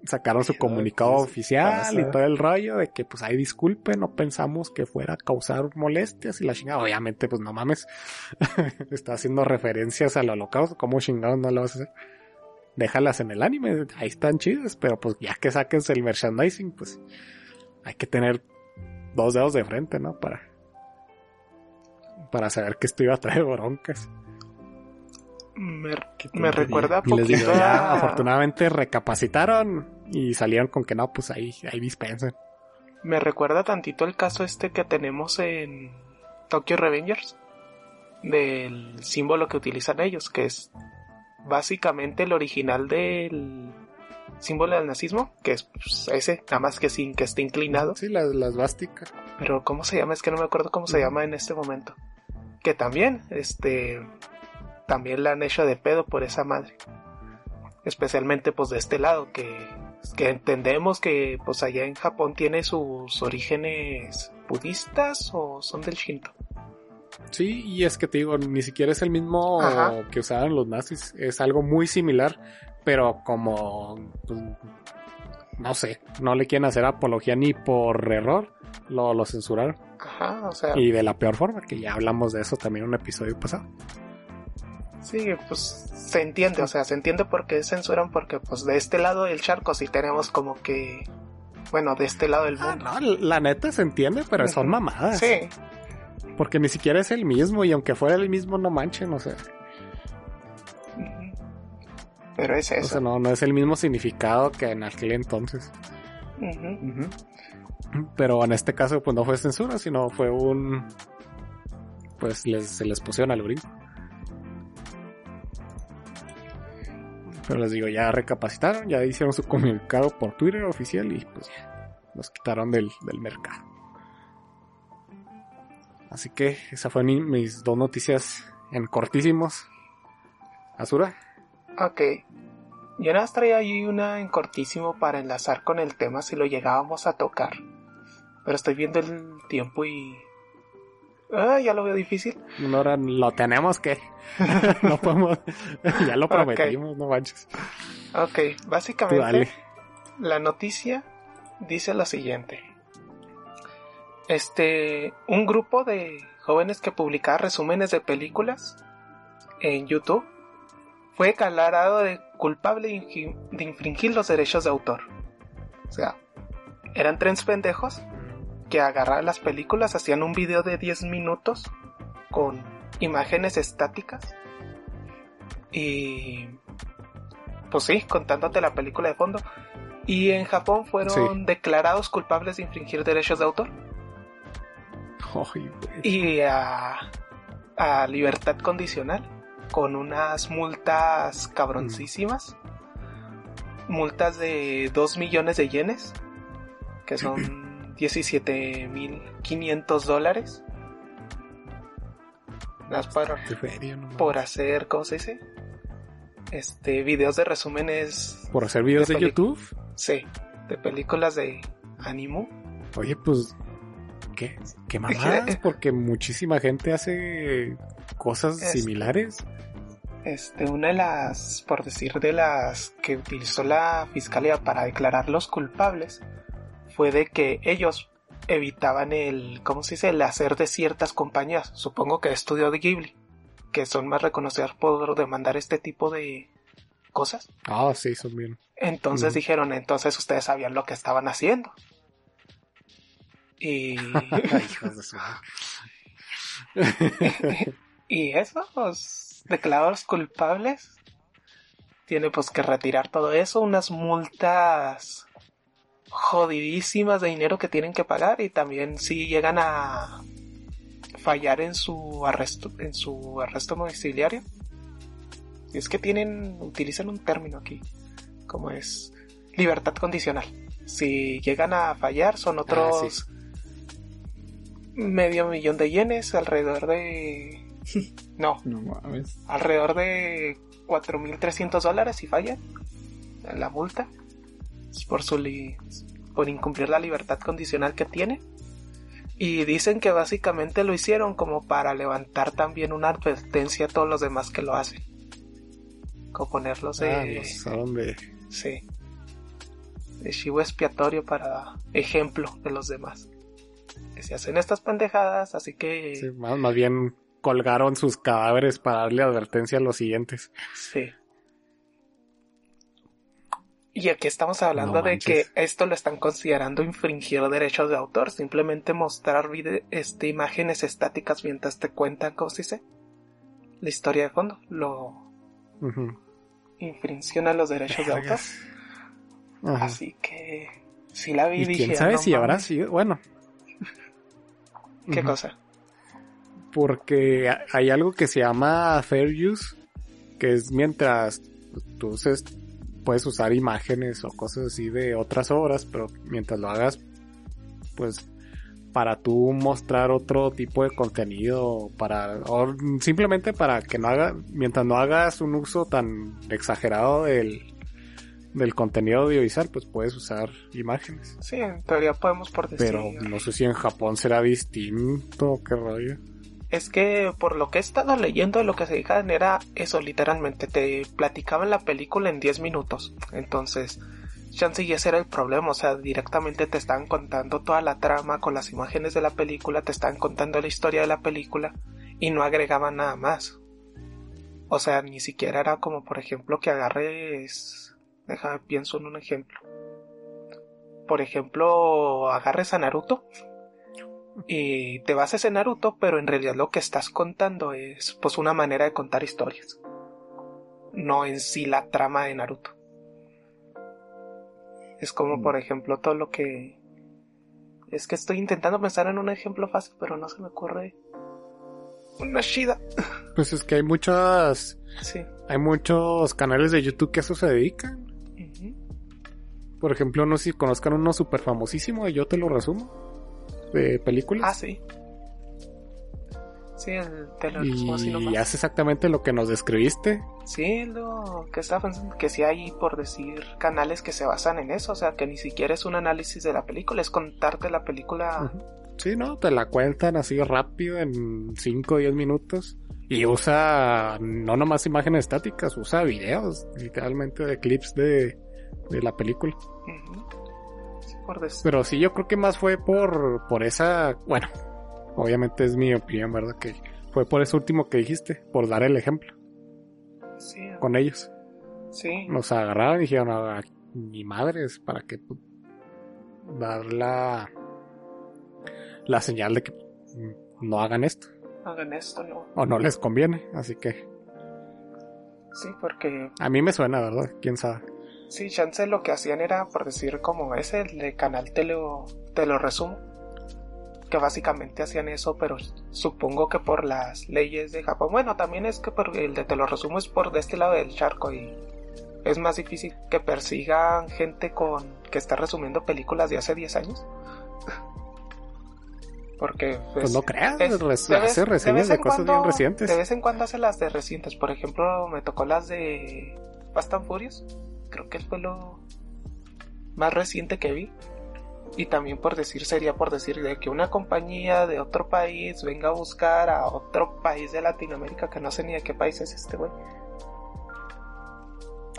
Sacaron su comunicado ¿qué les oficial pasa? y todo el rollo de que pues ahí disculpe, no pensamos que fuera a causar molestias y la chingada. Obviamente pues no mames. Está haciendo referencias al holocausto. ¿Cómo chingados no lo vas a hacer? Déjalas en el anime, ahí están chidas, pero pues ya que saques el merchandising, pues hay que tener dos dedos de frente, ¿no? Para, para saber que esto iba a traer broncas. Me, recuerda Y les digo, poquito ya afortunadamente recapacitaron y salieron con que no, pues ahí, ahí dispensen. Me recuerda tantito el caso este que tenemos en Tokyo Revengers. Del símbolo que utilizan ellos, que es básicamente el original del símbolo del nazismo, que es pues, ese, nada más que sin que esté inclinado. Sí, las, las vásticas. Pero ¿cómo se llama? Es que no me acuerdo cómo se llama en este momento. Que también, este, también la han hecho de pedo por esa madre. Especialmente pues de este lado, que, que entendemos que pues allá en Japón tiene sus orígenes budistas o son del Shinto. Sí, y es que te digo, ni siquiera es el mismo Ajá. que usaban los nazis. Es algo muy similar, pero como, pues, no sé, no le quieren hacer apología ni por error, lo, lo censuraron. Ajá, o sea, Y de la peor forma, que ya hablamos de eso también en un episodio pasado. Sí, pues se entiende, o sea, se entiende por qué censuran, porque pues de este lado del charco sí tenemos como que, bueno, de este lado del Ah, mundo. no, la neta se entiende, pero son mamadas. Sí, Porque ni siquiera es el mismo, y aunque fuera el mismo, no manchen, o sea. Pero es O eso. sea, no, no es el mismo significado que en aquel entonces. Pero en este caso, pues no fue censura, sino fue un. Pues les, se les pusieron al brinco. Pero les digo, ya recapacitaron, ya hicieron su comunicado por Twitter oficial y pues ya, los quitaron del, del mercado. Así que esas fueron mis dos noticias en cortísimos. Azura. Ok. Yo nada traía ahí una en cortísimo para enlazar con el tema si lo llegábamos a tocar. Pero estoy viendo el tiempo y... Ah, ya lo veo difícil. Una hora lo tenemos que. no podemos. ya lo prometimos, no manches. Ok, básicamente la noticia dice lo siguiente. Este, un grupo de jóvenes que publicaba resúmenes de películas en YouTube fue declarado de culpable de infringir los derechos de autor. O sea, eran tres pendejos que agarraban las películas, hacían un video de 10 minutos con imágenes estáticas y pues sí, contándote la película de fondo. Y en Japón fueron Sí. declarados culpables de infringir derechos de autor y a, a libertad condicional con unas multas cabroncísimas multas de 2 millones de yenes, que son 17.500 dólares. Las feria, no por hacer, ¿cómo se dice? Este, videos de resúmenes, Por hacer videos de YouTube. sí, de películas de animo. Oye, pues, ¿qué? ¿Qué mamadas? Porque muchísima gente hace cosas Es- similares. Este, una de las, por decir, de las que utilizó la fiscalía para declarar los culpables fue de que ellos evitaban el, ¿cómo se dice?, el hacer de ciertas compañías, supongo que estudio de Ghibli, que son más reconocidas por demandar este tipo de cosas. Ah, sí, son bien. Entonces dijeron, entonces ustedes sabían lo que estaban haciendo. Y, y esos declarados culpables tiene pues que retirar todo eso, unas multas jodidísimas de dinero que tienen que pagar y también si llegan a fallar en su arresto en su arresto domiciliario. Si es que tienen utilizan un término aquí como es libertad condicional. Si llegan a fallar son otros Ah, sí. medio millón de yenes, alrededor de no, No mames. alrededor de 4.300 dólares si fallan la multa por su li- por incumplir la libertad condicional que tiene y dicen que básicamente lo hicieron como para levantar también una advertencia a todos los demás que lo hacen como ponerlos de Ah, los- ¿a dónde? sí de chivo expiatorio para ejemplo de los demás que se hacen estas pendejadas así que Sí, más, más bien colgaron sus cadáveres para darle advertencia a los siguientes. Sí. Y aquí estamos hablando No de que esto lo están considerando infringir derechos de autor, simplemente mostrar este, imágenes estáticas mientras te cuentan, ¿cómo se dice? La historia de fondo, lo infringiona los derechos de autor. Ajá. Así que, si la vi Y dije, quién sabe "No si habrá mames". sido. Bueno. ¿Qué cosa? Porque ha- hay algo que se llama fair use, que es mientras tú puedes usar imágenes o cosas así de otras obras, pero mientras lo hagas, pues para tú mostrar otro tipo de contenido, para o simplemente para que no haga, mientras no hagas un uso tan exagerado del del contenido audiovisual, pues puedes usar imágenes. Sí, en teoría podemos por decir. Pero no sé si en Japón será distinto, qué rollo. Es que por lo que he estado leyendo, lo que se dedicaban era eso, literalmente. Te platicaban la película en 10 minutos. Entonces, chance y ese era el problema. O sea, directamente te estaban contando toda la trama con las imágenes de la película, te estaban contando la historia de la película y no agregaban nada más. O sea, ni siquiera era como, por ejemplo, que agarres. Déjame pienso en un ejemplo. Por ejemplo, agarres a Naruto y te bases en Naruto, pero en realidad lo que estás contando es pues una manera de contar historias. No en sí la trama de Naruto. Es como Mm. por ejemplo todo lo que... Es que estoy intentando pensar en un ejemplo fácil, pero no se me ocurre. Una Shida. Pues es que hay muchas, Sí. hay muchos canales de YouTube que a eso se dedican. Por ejemplo, no sé si conozcan uno súper famosísimo, yo te lo resumo, de Ah, películas. sí. Sí, el te lo y así nomás. hace exactamente lo que nos describiste. Sí, lo que estaba pensando, que sí hay, por decir, canales que se basan en eso, o sea, que ni siquiera es un análisis de la película, es contarte la película. Sí, ¿no? Te la cuentan así rápido en 5 o 10 minutos. Y usa no nomás imágenes estáticas, usa videos, literalmente de clips de, de la película. Sí, Pero sí, yo creo que más fue por, por esa, bueno, obviamente es mi opinión, ¿verdad? Que fue por eso último que dijiste, por dar el ejemplo Sí, con ellos. sí. Nos agarraron y dijeron, "Ah, ni madres, para que dar la, la señal de que no hagan esto, hagan esto, ¿no? o no les conviene, así que Sí, porque a mí me suena, ¿verdad? ¿Quién sabe? Sí, chance lo que hacían era, por decir, como ese, el de canal te lo, te lo resumo. Que básicamente hacían eso, pero supongo que por las leyes de Japón. Bueno, también es que por el de te lo resumo es por de este lado del charco y es más difícil que persigan gente con que está resumiendo películas de hace 10 años. Porque Pues no creas, es- res- de vez- hace de reseñas de, en cosas cuando- bien recientes. De vez en cuando hace las de recientes. Por ejemplo, me tocó las de Fast and Furious. Creo que fue lo más reciente que vi. Y también por decir, sería por decir de que una compañía de otro país venga a buscar a otro país de Latinoamérica, que no sé ni de qué país es este güey.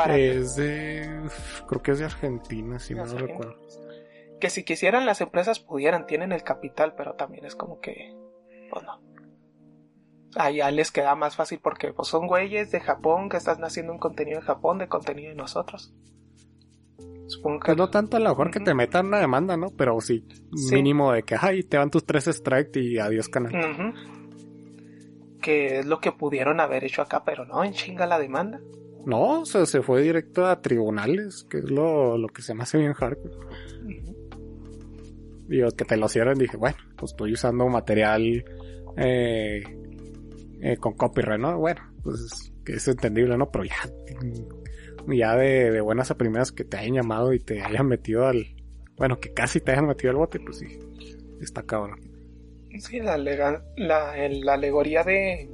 Es de. Creo que es de Argentina, si no Argentina. recuerdo. que si quisieran las empresas pudieran, tienen el capital, pero también es como que, pues no. Allá les queda más fácil porque pues, son güeyes de Japón que están haciendo un contenido de Japón, de contenido de nosotros. Supongo que Pues no tanto a lo mejor que te metan una demanda, ¿no? Pero sí, Sí. mínimo de que, ay, te van tus tres strikes y adiós canal. Ujú. Que es lo que pudieron haber hecho acá, pero no, en chinga la demanda. No, o sea, se fue directo a tribunales, que es lo, lo que se me hace bien hardcore. Ujú. Digo, que te lo cierren, dije, bueno, pues estoy usando material eh, eh, con copyright, ¿no? Bueno, pues que es entendible, ¿no? Pero ya, ya de, de buenas a primeras que te hayan llamado y te hayan metido al... Bueno, que casi te hayan metido al bote, pues sí, está cabrón. Sí, la, lega- la, la alegoría de,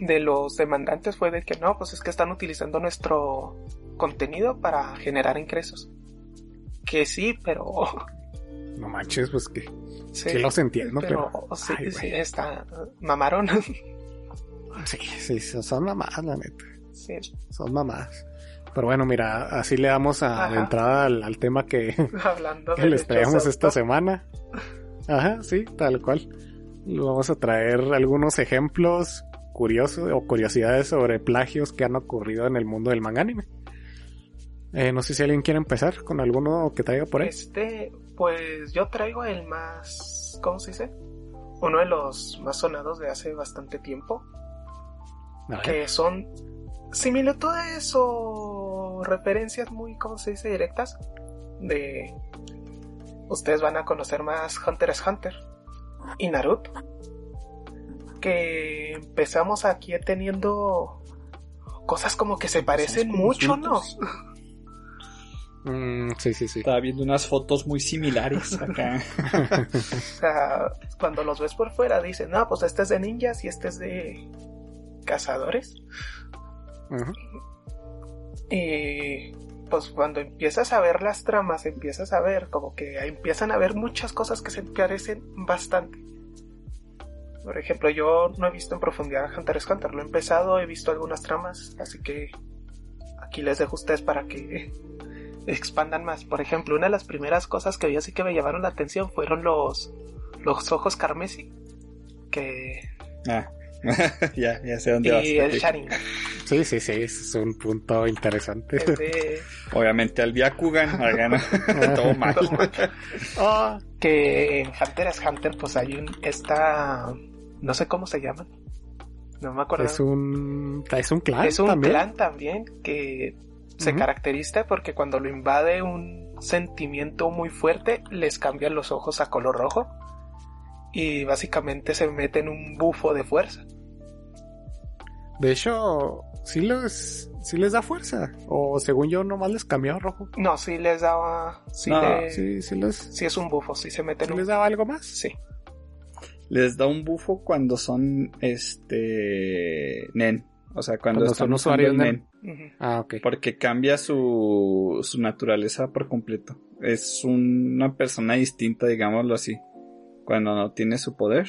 de los demandantes fue de que no, pues es que están utilizando nuestro contenido para generar ingresos. Que sí, pero... No manches, pues que Sí, sí los entiendo, pero... sí, ay, sí, está... Mamaron. Sí, sí, son mamadas, la neta. sí, Son mamadas. Pero bueno, mira, así le damos a, Ajá. entrada al, al tema que, hablando que les traemos esta semana. Ajá, sí, tal cual. Vamos a traer algunos ejemplos curiosos o curiosidades sobre plagios que han ocurrido en el mundo del manga anime. Eh, no sé si alguien quiere empezar con alguno que traiga por ahí. Este, pues yo traigo el más, ¿cómo se dice? Uno de los más sonados de hace bastante tiempo, que son similitudes o referencias muy, ¿cómo se dice? Directas de... Ustedes van a conocer más Hunter x Hunter y Naruto. Que empezamos aquí teniendo cosas como que se parecen mucho, ¿no? Mm, sí, sí, sí. Estaba viendo unas fotos muy similares acá. O sea, cuando los ves por fuera dicen, no, pues este es de ninjas y este es de cazadores. Y pues cuando empiezas a ver las tramas, empiezas a ver como que empiezan a ver muchas cosas que se parecen bastante. Por ejemplo, yo no he visto en profundidad Hunter x Hunter, lo he empezado, he visto algunas tramas, así que aquí les dejo a ustedes para que expandan más. Por ejemplo, una de las primeras cosas que vi así que me llamaron la atención fueron los, los ojos carmesí que, Ah, ya, ya sé dónde vas. y el. Sharingan. Sí, sí, sí, es un punto interesante. Obviamente al Byakugan, todo mal. Ah, que en Hunter x Hunter pues hay un esta no sé cómo se llaman no me acuerdo es un es un clan Es un también. clan también que se Ujú. caracteriza porque cuando lo invade un sentimiento muy fuerte les cambian los ojos a color rojo y básicamente se meten un bufo de fuerza De hecho, sí les, sí les da fuerza. O según yo, nomás les cambió a rojo. no sí les daba sí, No, le- sí. Sí, sí les, es un bufo sí se meten sí un les daba algo más. sí Les da un bufo cuando son este nen. O sea, cuando, Cuando están son usando el. Ah, ok. Porque cambia su, su naturaleza por completo. Es una persona distinta, digámoslo así. Cuando no tiene su poder.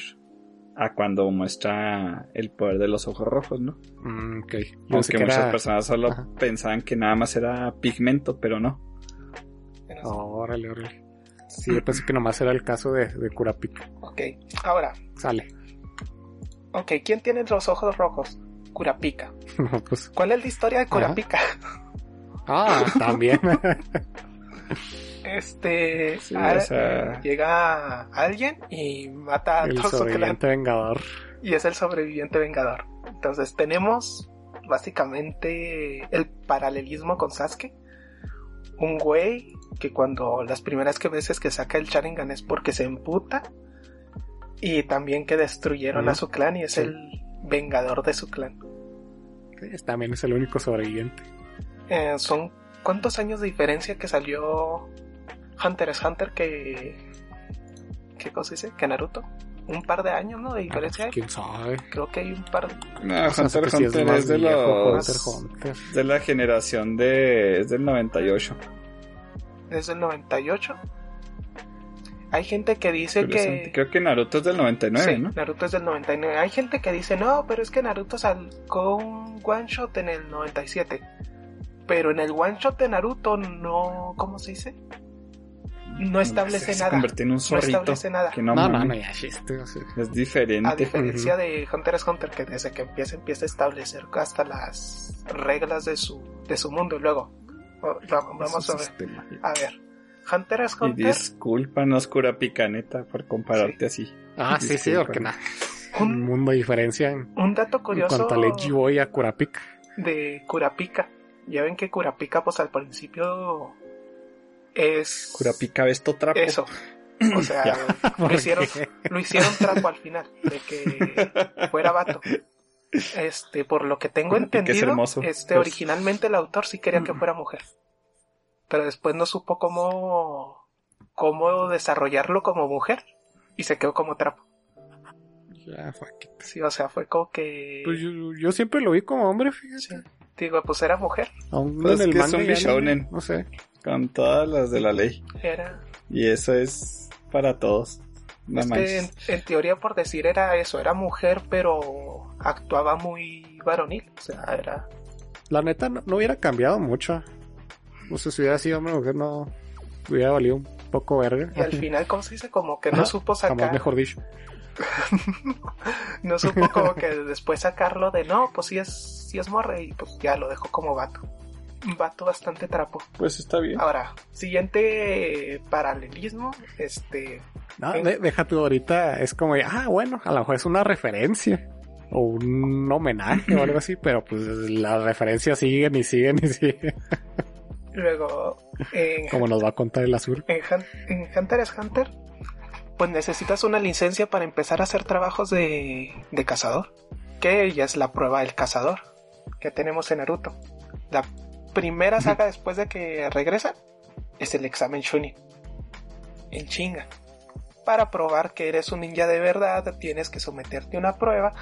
A cuando muestra el poder de los ojos rojos, ¿no? Mm, ok. Yo Aunque que muchas era... personas solo Ajá. pensaban que nada más era pigmento, pero no. Órale, órale. Sí, yo pensé que nomás era el caso de, de Kurapika. ok ahora Sale. ok ¿quién tiene los ojos rojos? Kurapika pues, ¿cuál es la historia de Kurapika? ah, también. Este Sí, al- o sea- llega alguien y mata a el todo su clan sobreviviente vengador. y es el sobreviviente vengador. Entonces tenemos básicamente el paralelismo con Sasuke. Un güey que cuando las primeras que veces que saca el Sharingan es porque se emputa y también que destruyeron a su clan y es Sí. el vengador de su clan. También es el único sobreviviente. Eh, son cuántos años de diferencia que salió Hunter x Hunter que. ¿Qué cosa dice? Que Naruto. Un par de años, ¿no? De diferencia. Ah, ¿Quién sabe? Creo que hay un par de. No, O sea, Hunter sí Hunter más es de los... Hunter Hunter. de la generación de... es del 98. Desde el 98. Hay gente que dice que. Creo que Naruto es del 99, Sí, ¿no? Naruto es del 99. Hay gente que dice, no, pero es que Naruto sacó un one shot en el 97. Pero en el one shot de Naruto no. ¿Cómo se dice? No establece se, nada. Se en un no establece nada. Que no, No, no, no, ya sea. Es diferente. A diferencia de Hunter x Hunter, que desde que empieza, empieza a establecer hasta las reglas de su, de su mundo. Y luego, oh, vamos, vamos a ver. Sistema. A ver, Hunter x Y Hunter, discúlpanos, cura picaneta, por compararte así. Ah, sí, sí, porque nada. Un un, mundo de diferencia en, un dato en curioso cuanto al Edgy Boy a Kurapika. de Kurapika. Ya ven que Kurapika, pues al principio es. Cura pica esto trapo. Eso. O sea, Ya. lo hicieron, lo hicieron trapo al final, de que fuera vato. Este, por lo que tengo Que es entendido, hermoso. este, Pues- originalmente el autor sí quería que fuera mujer. Pero después no supo cómo, cómo desarrollarlo como mujer. Y se quedó como trapo. Fuck it. Sí, o sea, fue como que. Pues yo, yo siempre lo vi como hombre, fíjate. Sí. Digo, pues era mujer. Aún Pues en el que es manga un y anime, shounen. No sé. Con todas las de la ley. Era. Y eso es para todos. No es que en, en teoría, por decir, era eso, era mujer, pero actuaba muy varonil. O sea, era. La neta no, no hubiera cambiado mucho. No sé si hubiera sido hombre o mujer, no hubiera valido un poco verga. Y al final, ¿cómo se dice? Como que no supo Jamás sacar. mejor dicho. no supo como que después sacarlo de no, pues sí es, sí es morra y pues ya lo dejó como vato. Vato bastante trapo. Pues está bien. Ahora, siguiente paralelismo, este, No, Sí. de- deja tú ahorita, es como, ah, bueno, a lo mejor es una referencia. O un homenaje o algo así, pero pues las referencias siguen y siguen y siguen. luego en, Como nos va a contar el azul. en, Hun- en Hunter x Hunter, pues necesitas una licencia para empezar a hacer trabajos de, de cazador, que ya es la prueba del cazador que tenemos en Naruto. La primera saga después de que regresan es el examen Chunin. En chinga. Para probar que eres un ninja de verdad, tienes que someterte a una prueba.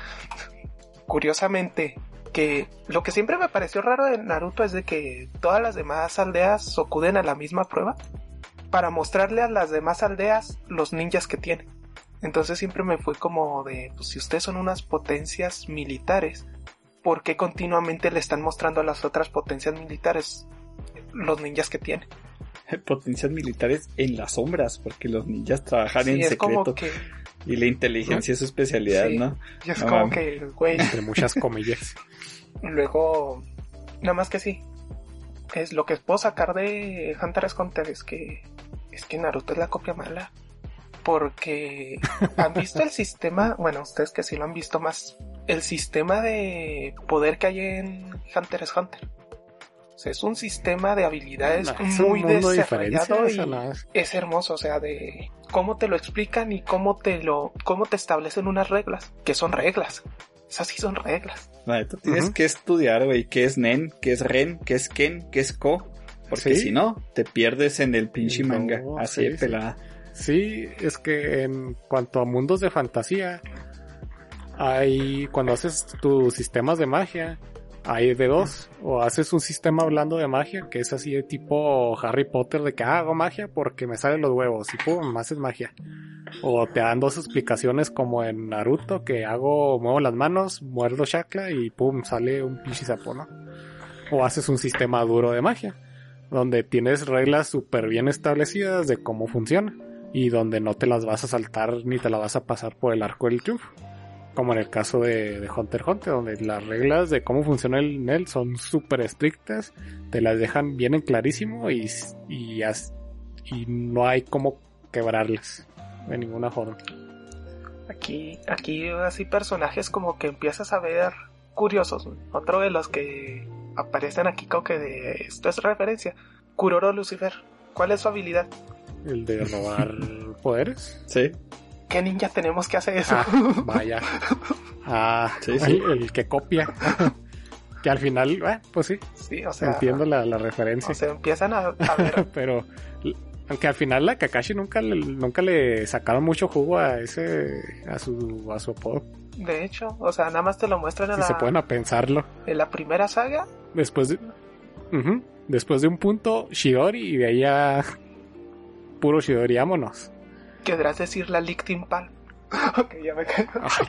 Curiosamente, que lo que siempre me pareció raro de Naruto es de que todas las demás aldeas acuden a la misma prueba para mostrarle a las demás aldeas los ninjas que tienen. Entonces siempre me fue como de, pues si ustedes son unas potencias militares, ¿por qué continuamente le están mostrando a las otras potencias militares los ninjas que tienen? Potencias militares en las sombras, porque los ninjas trabajan Sí, en es secreto. como que, Y la inteligencia es su especialidad, Sí. ¿no? y es No como mames. que, güey, Entre muchas comillas. Luego, nada más que sí. Es lo que puedo sacar de Hunter x Hunter es que es que Naruto es la copia mala. Porque han visto el sistema, bueno, ustedes que sí lo han visto más, el sistema de poder que hay en Hunter x Hunter. O sea, es un sistema de habilidades No, es un muy de desarrollado y ¿no? Es- es hermoso, o sea, de cómo te lo explican y cómo te lo, cómo te establecen unas reglas, que son reglas. Esas sí son reglas. La neta, tienes que estudiar, güey, qué es Nen, qué es Ren, qué es Ken, qué es Ko. Porque Sí. si no, te pierdes en el pinche No, manga. Así sí, de sí. pelada. Sí, es que en cuanto a mundos de fantasía, hay cuando haces tus sistemas de magia, hay de dos. O haces un sistema hablando de magia, que es así de tipo Harry Potter, de que ah, hago magia porque me salen los huevos y pum, haces magia. O te dan dos explicaciones como en Naruto, que hago, muevo las manos, muerdo chakra y pum, sale un pinche sapo, ¿no? O haces un sistema duro de magia, donde tienes reglas súper bien establecidas de cómo funciona y donde no te las vas a saltar ni te la vas a pasar por el arco del triunfo. Como en el caso de, de Hunter Hunter, donde las reglas de cómo funciona el NEL son súper estrictas, te las dejan bien en clarísimo y, y, as- y no hay cómo quebrarlas de ninguna forma. Aquí, aquí así personajes como que empiezas a ver curiosos. Otro de los que aparecen aquí como que de esto es referencia. Kuroro Lucifer. ¿Cuál es su habilidad? El de robar poderes. Sí. ¿Qué ninja tenemos que hacer eso? Ah, vaya. Ah, Sí, sí. El, el que copia. Que al final, eh, pues sí, Sí, o sea. entiendo la, la referencia. O sea, empiezan a, a ver. pero aunque al final la Kakashi nunca le, nunca le sacaron mucho jugo a ese a su a su apodo. de hecho, o sea, nada más te lo muestran en, Si se la, pueden a pensarlo. en la primera saga. Después de después de un punto Shidori y de ahí ya puro Shidori, vámonos. Querrás decir la Lictin Pal. ok, ya me. Ay,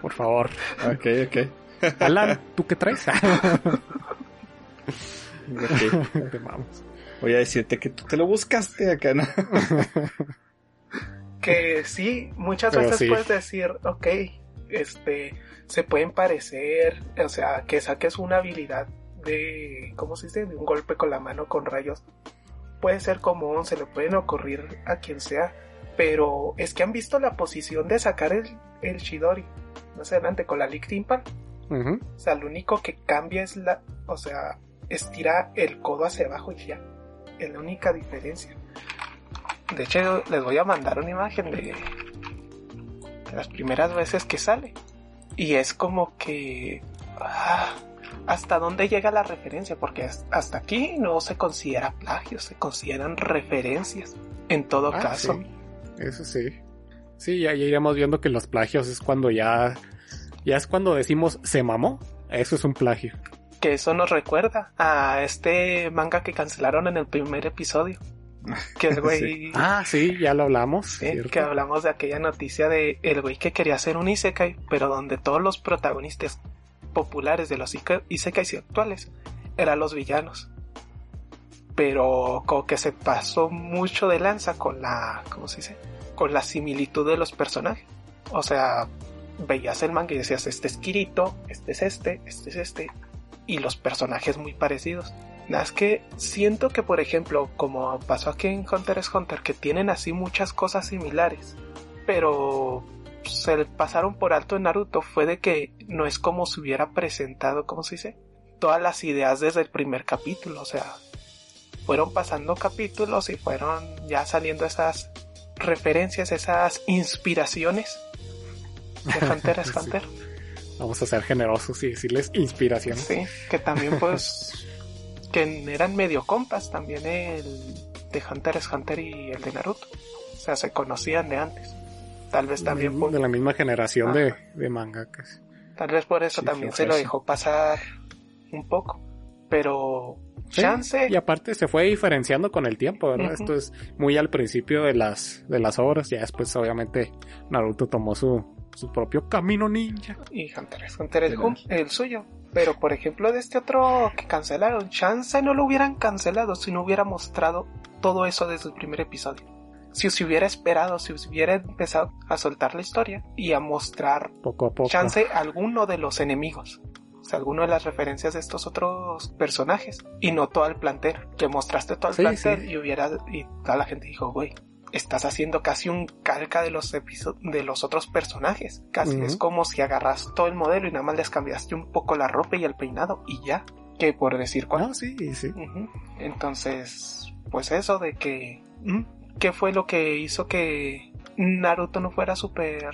por favor. Ok, ok. Alan, ¿tú qué traes? ok. Te mamos. Voy a decirte que tú te lo buscaste acá, ¿no? que sí, muchas Pero veces sí. puedes decir, ok, este, se pueden parecer, o sea, que saques una habilidad de, ¿cómo se dice? De un golpe con la mano con rayos. Puede ser común, se le pueden ocurrir a quien sea, pero es que han visto la posición de sacar el, el Shidori más adelante con la Lick Timpal. O sea, lo único que cambia es la, o sea, estira el codo hacia abajo y ya. Es la única diferencia. De hecho, les voy a mandar una imagen de, de las primeras veces que sale. Y es como que... ah, ¿Hasta dónde llega la referencia? Porque has- hasta aquí no se considera plagio, se consideran referencias. En todo Ah, caso. sí. Eso sí. Sí, ya, ya iremos viendo que los plagios es cuando ya. Ya es cuando decimos se mamó. Eso es un plagio. Que eso nos recuerda a este manga que cancelaron en el primer episodio. Que el güey... Ah, sí, ya lo hablamos. Sí, ¿cierto? que hablamos de aquella noticia de el güey que quería hacer un isekai, pero donde todos los protagonistas populares de los isekais actuales eran los villanos. Pero como que se pasó mucho de lanza con la, ¿cómo se dice? Con la similitud de los personajes. O sea, veías el manga y decías, este es Kirito, este es este, este es este, y los personajes muy parecidos. Nada, es que siento que, por ejemplo, como pasó aquí en Hunter x Hunter, que tienen así muchas cosas similares, pero se pasaron por alto en Naruto fue de que no es como se hubiera presentado, ¿cómo se dice? Todas las ideas desde el primer capítulo, o sea, fueron pasando capítulos y fueron ya saliendo esas referencias, esas inspiraciones de Hunter x Sí. Hunter. Vamos a ser generosos y decirles inspiración. Sí, que también pues que eran medio compas también el de Hunter x Hunter y el de Naruto. O sea, se conocían de antes. Tal vez también por, de la misma generación de, Ajá. de mangakas. tal vez por eso Sí, también se lo dejó pasar un poco. Pero Sí, chance Y aparte se fue diferenciando con el tiempo, ¿verdad? Esto es muy al principio de las, de las obras. Ya después, obviamente, Naruto tomó su, su propio camino ninja. y Hunter x Hunter es el suyo. Pero por ejemplo de este otro que cancelaron, chance no lo hubieran cancelado si no hubiera mostrado todo eso desde el primer episodio. Si se hubiera esperado, si se hubiera empezado a soltar la historia y a mostrar Poco a poco. chance alguno de los enemigos. Sea, alguno de las referencias de estos otros personajes. Y no todo el plantel. Que mostraste todo el Sí, plantel sí. y hubiera. Y toda la gente dijo, güey, estás haciendo casi un calca de los de los otros personajes. Casi es como si agarras todo el modelo y nada más les cambiaste un poco la ropa y el peinado y ya. Que por decir cuál. No, sí, sí. Entonces, pues eso de que... ¿Mm? ¿Qué fue lo que hizo que Naruto no fuera súper...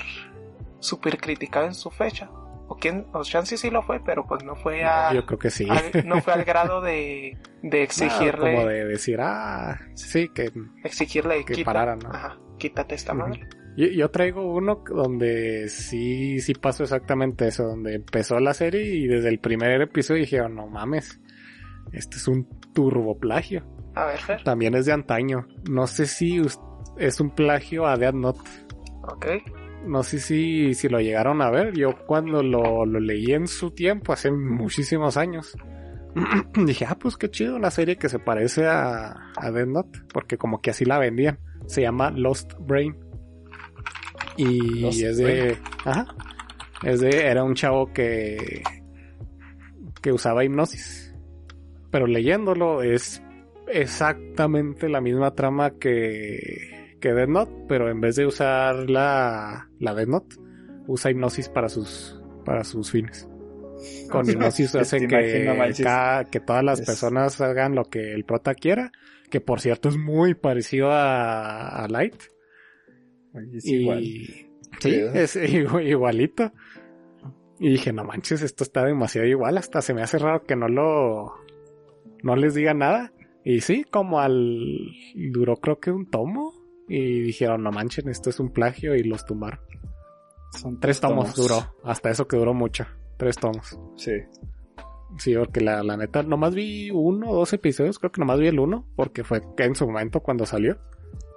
súper criticado en su fecha? O quién, o Shansi sí lo fue, pero pues no fue a... Yo creo que sí. al- no fue al grado de, de exigirle... Como de decir, ah, sí, que Exigirle que "Quita- pararan, ¿no? Ajá, quítate esta madre. Yo, yo traigo uno donde sí, sí pasó exactamente eso, donde empezó la serie y desde el primer episodio dijeron, no mames, este es un turboplagio. A ver, Fer. También es de antaño. No sé si es un plagio a Death Note. Ok. No sé si, si lo llegaron a ver. Yo cuando lo, lo leí en su tiempo, hace muchísimos años, dije, ah, pues qué chido, una serie que se parece a, a Death Note, porque como que así la vendían. Se llama Lost Brain. Y Lost es de... Ajá. Es de... Era un chavo que... que usaba hipnosis. Pero leyéndolo es exactamente la misma trama que, que Death Note, pero en vez de usar la, la Death Note, usa hipnosis para sus, para sus fines. Con hipnosis hace que, imagino, manches. cada- que todas las Es- personas hagan lo que el prota quiera, que por cierto es muy parecido a, a Light. Oye, es y igual. sí, Creo. es igu- igualito. Y dije, no manches, esto está demasiado igual, hasta se me hace raro que no lo... no les diga nada. Y sí, como al... duró creo que un tomo. Y dijeron, no manchen, esto es un plagio y los tumbaron. Son Tres tomos, duró, hasta eso que duró mucho. Tres tomos. Sí. Sí, porque la, la neta, nomás vi uno o dos episodios, creo que nomás vi el uno, porque fue en su momento cuando salió.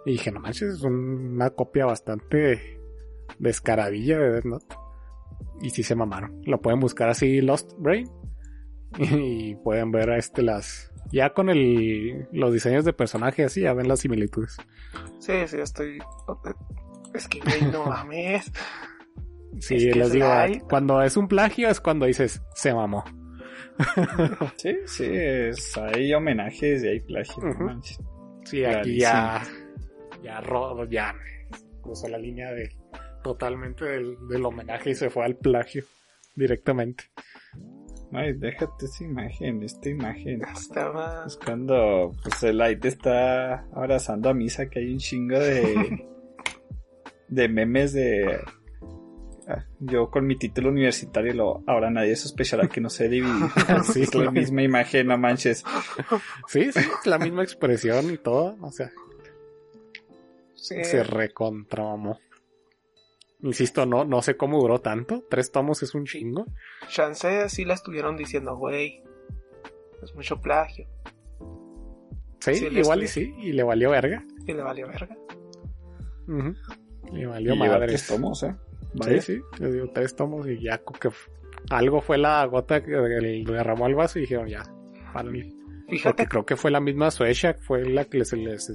Y dije, no manches, es una copia bastante descaradilla de Death Note. Y sí se mamaron. Lo pueden buscar así, Lost Brain. Y pueden ver este las. Ya con el, los diseños de personaje así, ya ven las similitudes. Sí, sí, estoy. Es que, güey, no mames. Sí, Es que les es digo, light. cuando es un plagio es cuando dices, se mamó. Sí, sí, es, hay homenajes y hay plagio. no Ujú. manches. Sí, aquí ya, ya rodo, ya cruzó la línea de totalmente del, del homenaje y se fue al plagio directamente. Ay, déjate esa imagen, esta imagen. Estaba. Es cuando pues, el Light está abrazando a Misa, que hay un chingo de, de memes de... ah, Yo con mi título universitario, lo, ahora nadie sospechará que no sé dividir. Sí, es la misma imagen, no manches. Sí, sí, es la misma expresión y todo. O sea, Sí, se recontramamó. Insisto, no, no sé cómo duró tanto. Tres tomos es un chingo. Chance sí la estuvieron diciendo, güey. Es mucho plagio. Sí, Sí, igual y sí. Y le valió verga. Y le valió verga. Le Y valió lleva madres. tres tomos, ¿eh? Sí, Vaya. sí, les digo tres tomos y ya que algo fue la gota que le derramó al vaso y dijeron ya, párale. Porque Fíjate, creo que fue la misma Suecia, fue la que se les,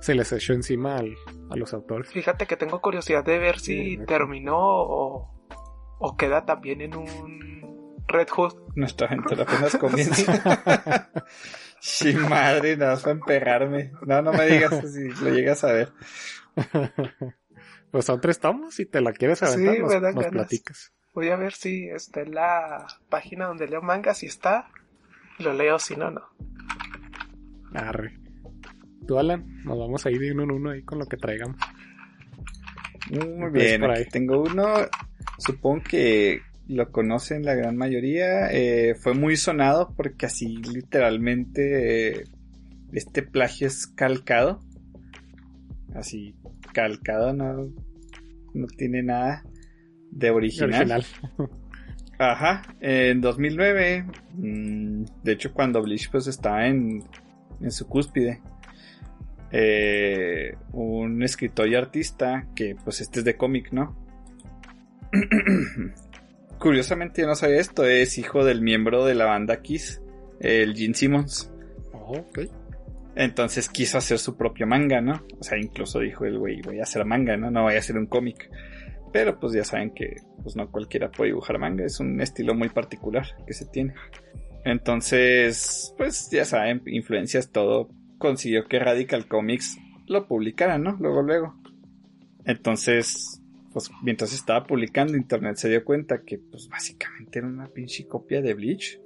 se les echó encima al- a los autores. fíjate que tengo curiosidad de ver si Sí, terminó o, o queda también en un Red Hood. Nuestra aventura apenas comienza. Sí, madre, nada más para emperrarme. No, no me digas si lo llegas a ver. Pues son tres tomos, si te la quieres Sí, aventar, nos, me dan nos ganas. platicas. Voy a ver si está en la página donde leo manga. Si está, lo leo. Si no, no. Arre. Tú, Alan, nos vamos a ir de uno en uno ahí con lo que traigamos. Muy bien, aquí tengo uno. Supongo que lo conocen la gran mayoría. Eh, fue muy sonado porque así literalmente eh, este plagio es calcado. Así calcado, no, no tiene nada de original. Original. Ajá, en 2009, mm, de hecho cuando Bleach pues estaba en, en su cúspide, eh, un escritor y artista que pues este es de cómic, ¿no? Curiosamente yo no sabía esto, es hijo del miembro de la banda Kiss, el Gene Simmons. Oh, ok. Entonces quiso hacer su propio manga, ¿no? O sea, incluso dijo el güey, voy a hacer manga, ¿no? No voy a hacer un cómic. Pero pues ya saben que pues no cualquiera puede dibujar manga, es un estilo muy particular que se tiene. Entonces, pues ya saben, influencias todo, consiguió que Radical Comics lo publicara, ¿no? Luego, luego. Entonces, pues mientras estaba publicando, Internet se dio cuenta que pues básicamente era una pinche copia de Bleach.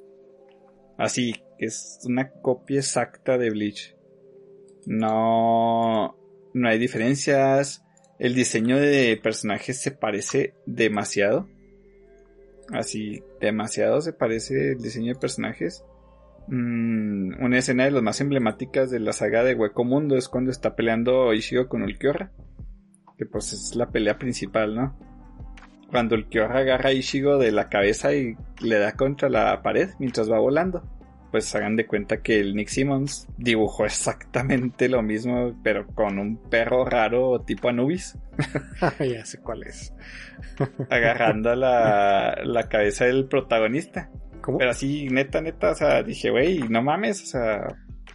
Así, que es una copia exacta de Bleach. No, no hay diferencias. El diseño de personajes se parece demasiado. Así, demasiado se parece el diseño de personajes. Mm, una escena de las más emblemáticas de la saga de Hueco Mundo es cuando está peleando Ishigo con Ulquiorra. Que pues es la pelea principal, ¿no? Cuando Ulquiorra agarra a Ishigo de la cabeza y le da contra la pared mientras va volando pues hagan de cuenta que el Nick Simmons dibujó exactamente lo mismo, pero con un perro raro tipo Anubis, ya sé cuál es. agarrando la, la cabeza del protagonista. ¿Cómo? Pero así, neta, neta, o sea, dije, güey, no mames, o sea,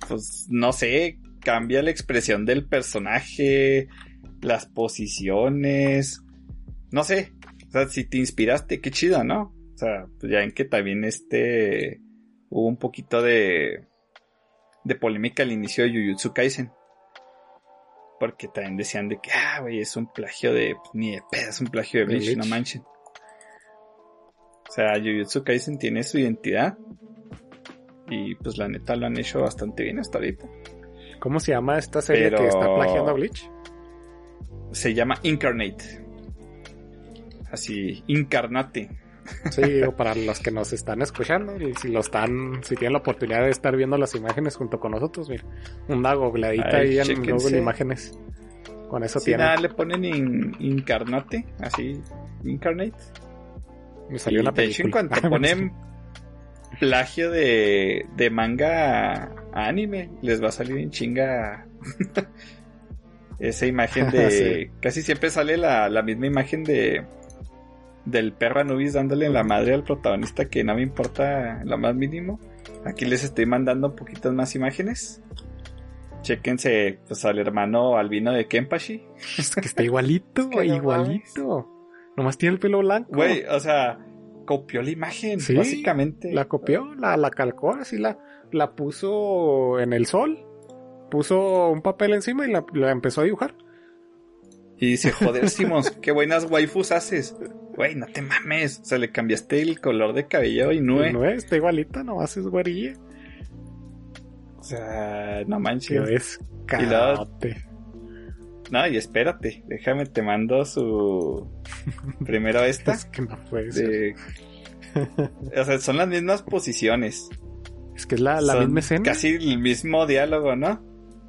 pues no sé, cambia la expresión del personaje, las posiciones, no sé, o sea, si te inspiraste, qué chido, ¿no? O sea, pues ya ven que también este hubo un poquito de de polémica al inicio de Jujutsu Kaisen. Porque también decían de que, ah, güey, es un plagio de, pues, ni de pedo, es un plagio de Bleach, no manchen. O sea, Jujutsu Kaisen tiene su identidad. Y pues la neta lo han hecho bastante bien hasta ahorita. ¿Cómo se llama esta serie Pero- que está plagiando a Bleach? Se llama Incarnate. Así, Incarnate. Sí, o para los que nos están escuchando, y si lo están, si tienen la oportunidad de estar viendo las imágenes junto con nosotros, mira, una googleadita ahí en. Google Imágenes. Con eso Si tienen. nada, le ponen in- incarnate, así, incarnate. Me salió Y una de hecho, en cuanto ponen plagio de, de manga a anime, les va a salir en chinga esa imagen de... Sí. Casi siempre sale la, la misma imagen de del perro Anubis dándole en la madre al protagonista que no me importa lo más mínimo. Aquí les estoy mandando un poquitas más imágenes. Chéquense pues, al hermano albino de Kenpachi. Es que está igualito, que no igualito. Nomás tiene el pelo blanco. Güey, o sea, copió la imagen, Sí, básicamente. La copió, la, la calcó, así la, la puso en el sol. Puso un papel encima y la, la empezó a dibujar. Y dice, joder, Simons, qué buenas waifus haces. Güey, no te mames. O sea, le cambiaste el color de cabello y no, No está igualita, nomás es güerilla. O sea, no manches. es Y luego- carote. No, y espérate, déjame, te mando su... Primero esta. Es que no puede ser. de... O sea, son las mismas posiciones. Es que es la, la misma escena. Casi el mismo diálogo, ¿no?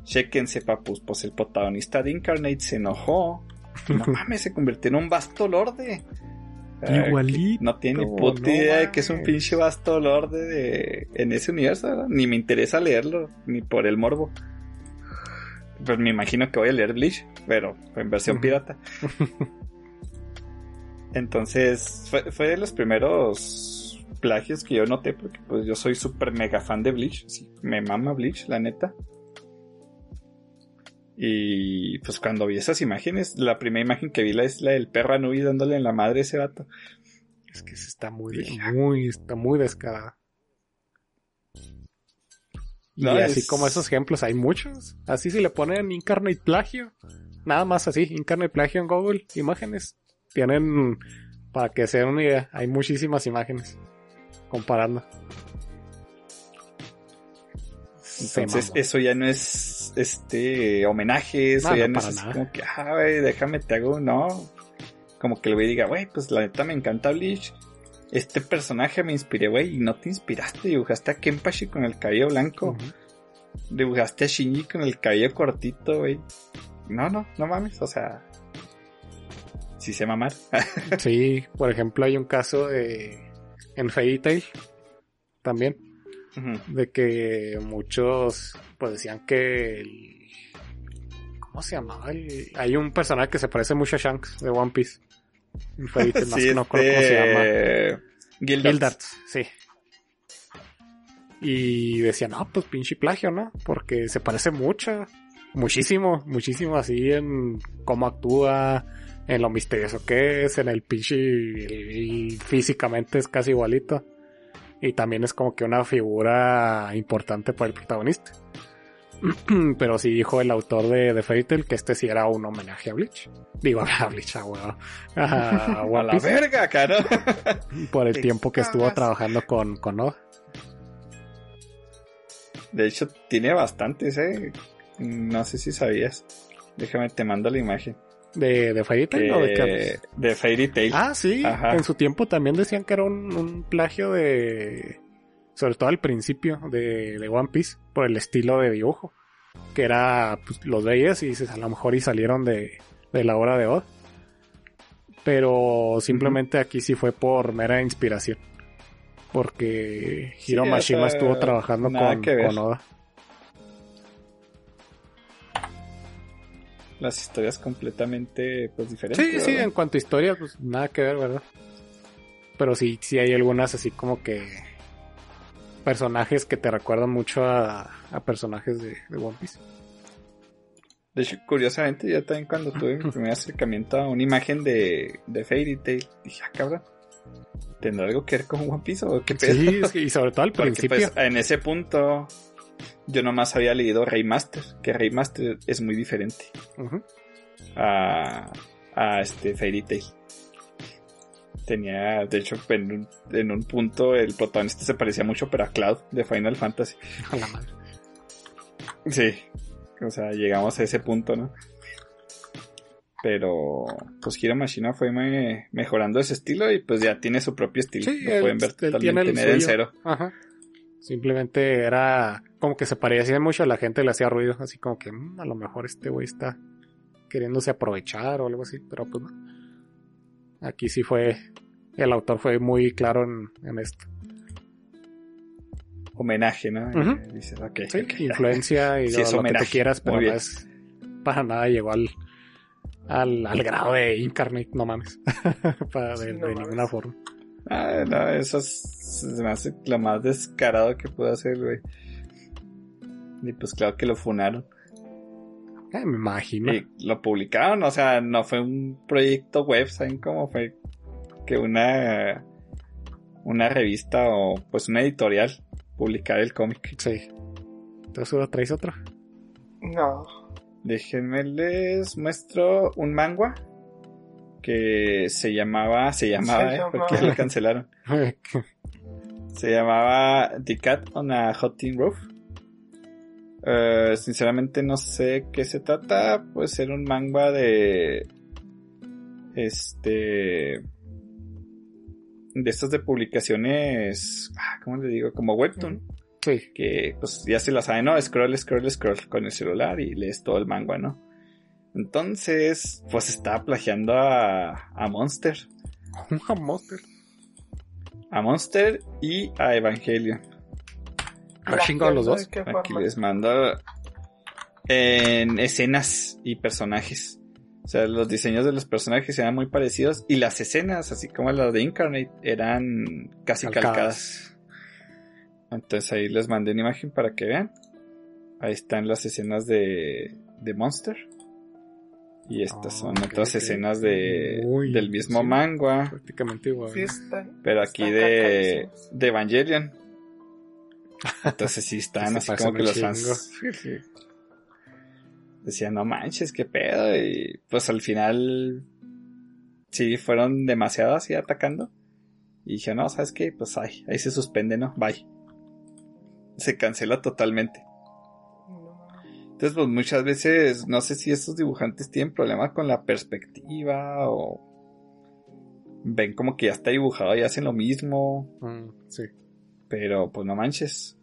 Chéquense, papus. Pues el protagonista de Incarnate se enojó. No mames, se convirtió en un vasto lorde. Ah, Igualito. No tiene No puta idea de que es un pinche vasto lorde de... en ese universo. ¿verdad? Ni me interesa leerlo, ni por el morbo. Pues me imagino que voy a leer Bleach, pero en versión pirata. Entonces, fue, fue de los primeros plagios que yo noté, porque pues yo soy súper mega fan de Bleach. sí, me mama Bleach, la neta. Y pues cuando vi esas imágenes, la primera imagen que vi la es la del perro Anubis dándole en la madre a ese vato. Es que se está muy, Hija. muy, está muy descarada. Y así es- como esos ejemplos hay muchos. Así si le ponen Incarnate Plagio. Nada más así, Incarnate Plagio en Google Imágenes. Tienen, para que se den una idea, hay muchísimas imágenes. Comparando. Entonces, eso ya no es este homenaje, eso No, ya no, para nada. como que, ah, güey, déjame te hago, no. Como que el güey diga, güey, pues la neta me encanta Bleach. Este personaje me inspiré, güey, y no te inspiraste, dibujaste a Kenpachi con el cabello blanco, dibujaste a Shinji con el cabello cortito, güey. No, no, no mames, o sea, sí sé mamar. Sí, por ejemplo, hay un caso de, en Fairy Tail también, De que muchos pues decían que el, ¿cómo se llamaba? El- hay un personaje que se parece mucho a Shanks de One Piece. En Fairy Tail, no, Sí, no cómo se llama. este... Gildarts. Gildarts, sí. Y decían, no, pues pinche plagio, ¿no? Porque se parece mucho, muchísimo, muchísimo así en cómo actúa, en lo misterioso que es, en el pinche, el- físicamente es casi igualito. Y también es como que una figura importante para el protagonista. Pero sí dijo el autor de, de Fairy Tail que este sí era un homenaje a Bleach. Digo, a Bleach, a huevo. A la verga, caro. por el tiempo que estuvo trabajando con, con Oda. De hecho, tiene bastantes, eh. No sé si sabías. Déjame, te mando la imagen. ¿De, de Fairy Tail o de hablas? de Fairy Tail. Ah, sí. Ajá. En su tiempo también decían que era un, un plagio de. Sobre todo al principio de, de One Piece, por el estilo de dibujo. Que era, pues los veías y dices, a lo mejor y salieron de, de la obra de Oda. Pero simplemente aquí sí fue por mera inspiración. Porque Hiro Sí, Mashima estuvo trabajando con, con Oda. Las historias completamente pues diferentes. Sí, sí, en cuanto a historia, pues nada que ver, ¿verdad? Pero sí, sí hay algunas así como que personajes que te recuerdan mucho a, a personajes de, de One Piece. De hecho, curiosamente, yo también cuando tuve mi primer acercamiento a una imagen de, de Fairy Tail, dije, ah, cabrón, ¿tendrá algo que ver con One Piece o qué pedo? Sí, y sobre todo al Porque principio. pues en ese punto yo nomás había leído Raymaster, que Raymaster es muy diferente a, a este Fairy Tail. Tenía, de hecho, en un, en un punto el protagonista se parecía mucho pero a Cloud de Final Fantasy. A la madre. Sí, o sea, llegamos a ese punto, ¿no? Pero pues Hiro Mashima fue me- mejorando ese estilo y pues ya tiene su propio estilo. Sí, Lo pueden ver él totalmente el en el cero. Ajá. Simplemente era como que se parecía mucho a la gente, le hacía ruido, así como que "Mm, a lo mejor este güey está queriéndose aprovechar o algo así, pero pues no. Aquí sí fue, el autor fue muy claro en, en esto. Homenaje, ¿no? Ujú. Y dices, ok, Sí, ok, ya. influencia y Sí, lo, lo que tú quieras, pero no es para nada llegó al, al, al grado de Incarnate, no mames. para, de, Sí, no de mames. ninguna forma. Ah, no, eso es, se me hace lo más descarado que puedo hacer, güey. Y pues claro que lo funaron. Eh, me imagino. Y lo publicaron, o sea, no fue un proyecto web, ¿saben cómo fue? Que una una revista o pues una editorial publicara el cómic. Sí. Entonces, ¿traes otro? No. Déjenme les muestro un manga que se llamaba, se llamaba, Se ¿eh? llamaba. porque lo cancelaron. Se llamaba The Cat on a Hot Tin Roof. Eh, sinceramente no sé qué se trata. Pues era un manga de. Este. De estas de publicaciones. ah, ¿Cómo le digo? Como Webtoon. sí. Que pues ya se la saben, ¿no? Scroll, scroll, scroll con el celular y lees todo el manga, ¿no? Entonces, pues estaba plagiando a, a Monster. Un monster. A Monster y a Evangelion. Ah, chingado, los dos. ¿De qué Aquí forma? les mando en escenas y personajes. O sea, los diseños de los personajes eran muy parecidos y las escenas, así como las de Incarnate, eran casi calcadas. Entonces ahí les mandé una imagen para que vean. Ahí están las escenas de, de Monster. Y estas son Ah, ok, otras escenas de, del mismo sí. manga. Prácticamente igual. Sí, está- Pero aquí de, de Evangelion. Entonces sí están así como que los chingo. fans decían, no manches, qué pedo. Y pues al final sí fueron demasiado así atacando. Y dije, no, ¿sabes qué? Pues ay, ahí se suspende, ¿no? Bye. Se cancela totalmente. Entonces, pues muchas veces, no sé si estos dibujantes tienen problemas con la perspectiva o ven como que ya está dibujado y hacen lo mismo. Mm, sí. Pero pues no manches.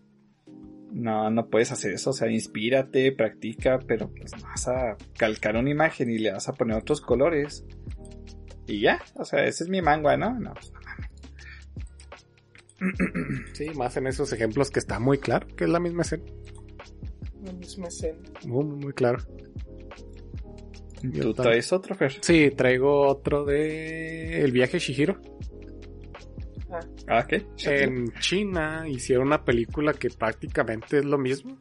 No, no puedes hacer eso. O sea, inspírate, practica, pero pues vas a calcar una imagen y le vas a poner otros colores. Y ya, o sea, ese es mi manga, ¿no? No, pues, no mames. Sí, más en esos ejemplos que está muy claro, que es la misma escena. La misma escena. Muy, claro. ¿Tú traes otro, Fer? Sí, traigo otro de El viaje de Shihiro. Ah, Ah, ¿qué? En China hicieron una película que prácticamente es lo mismo.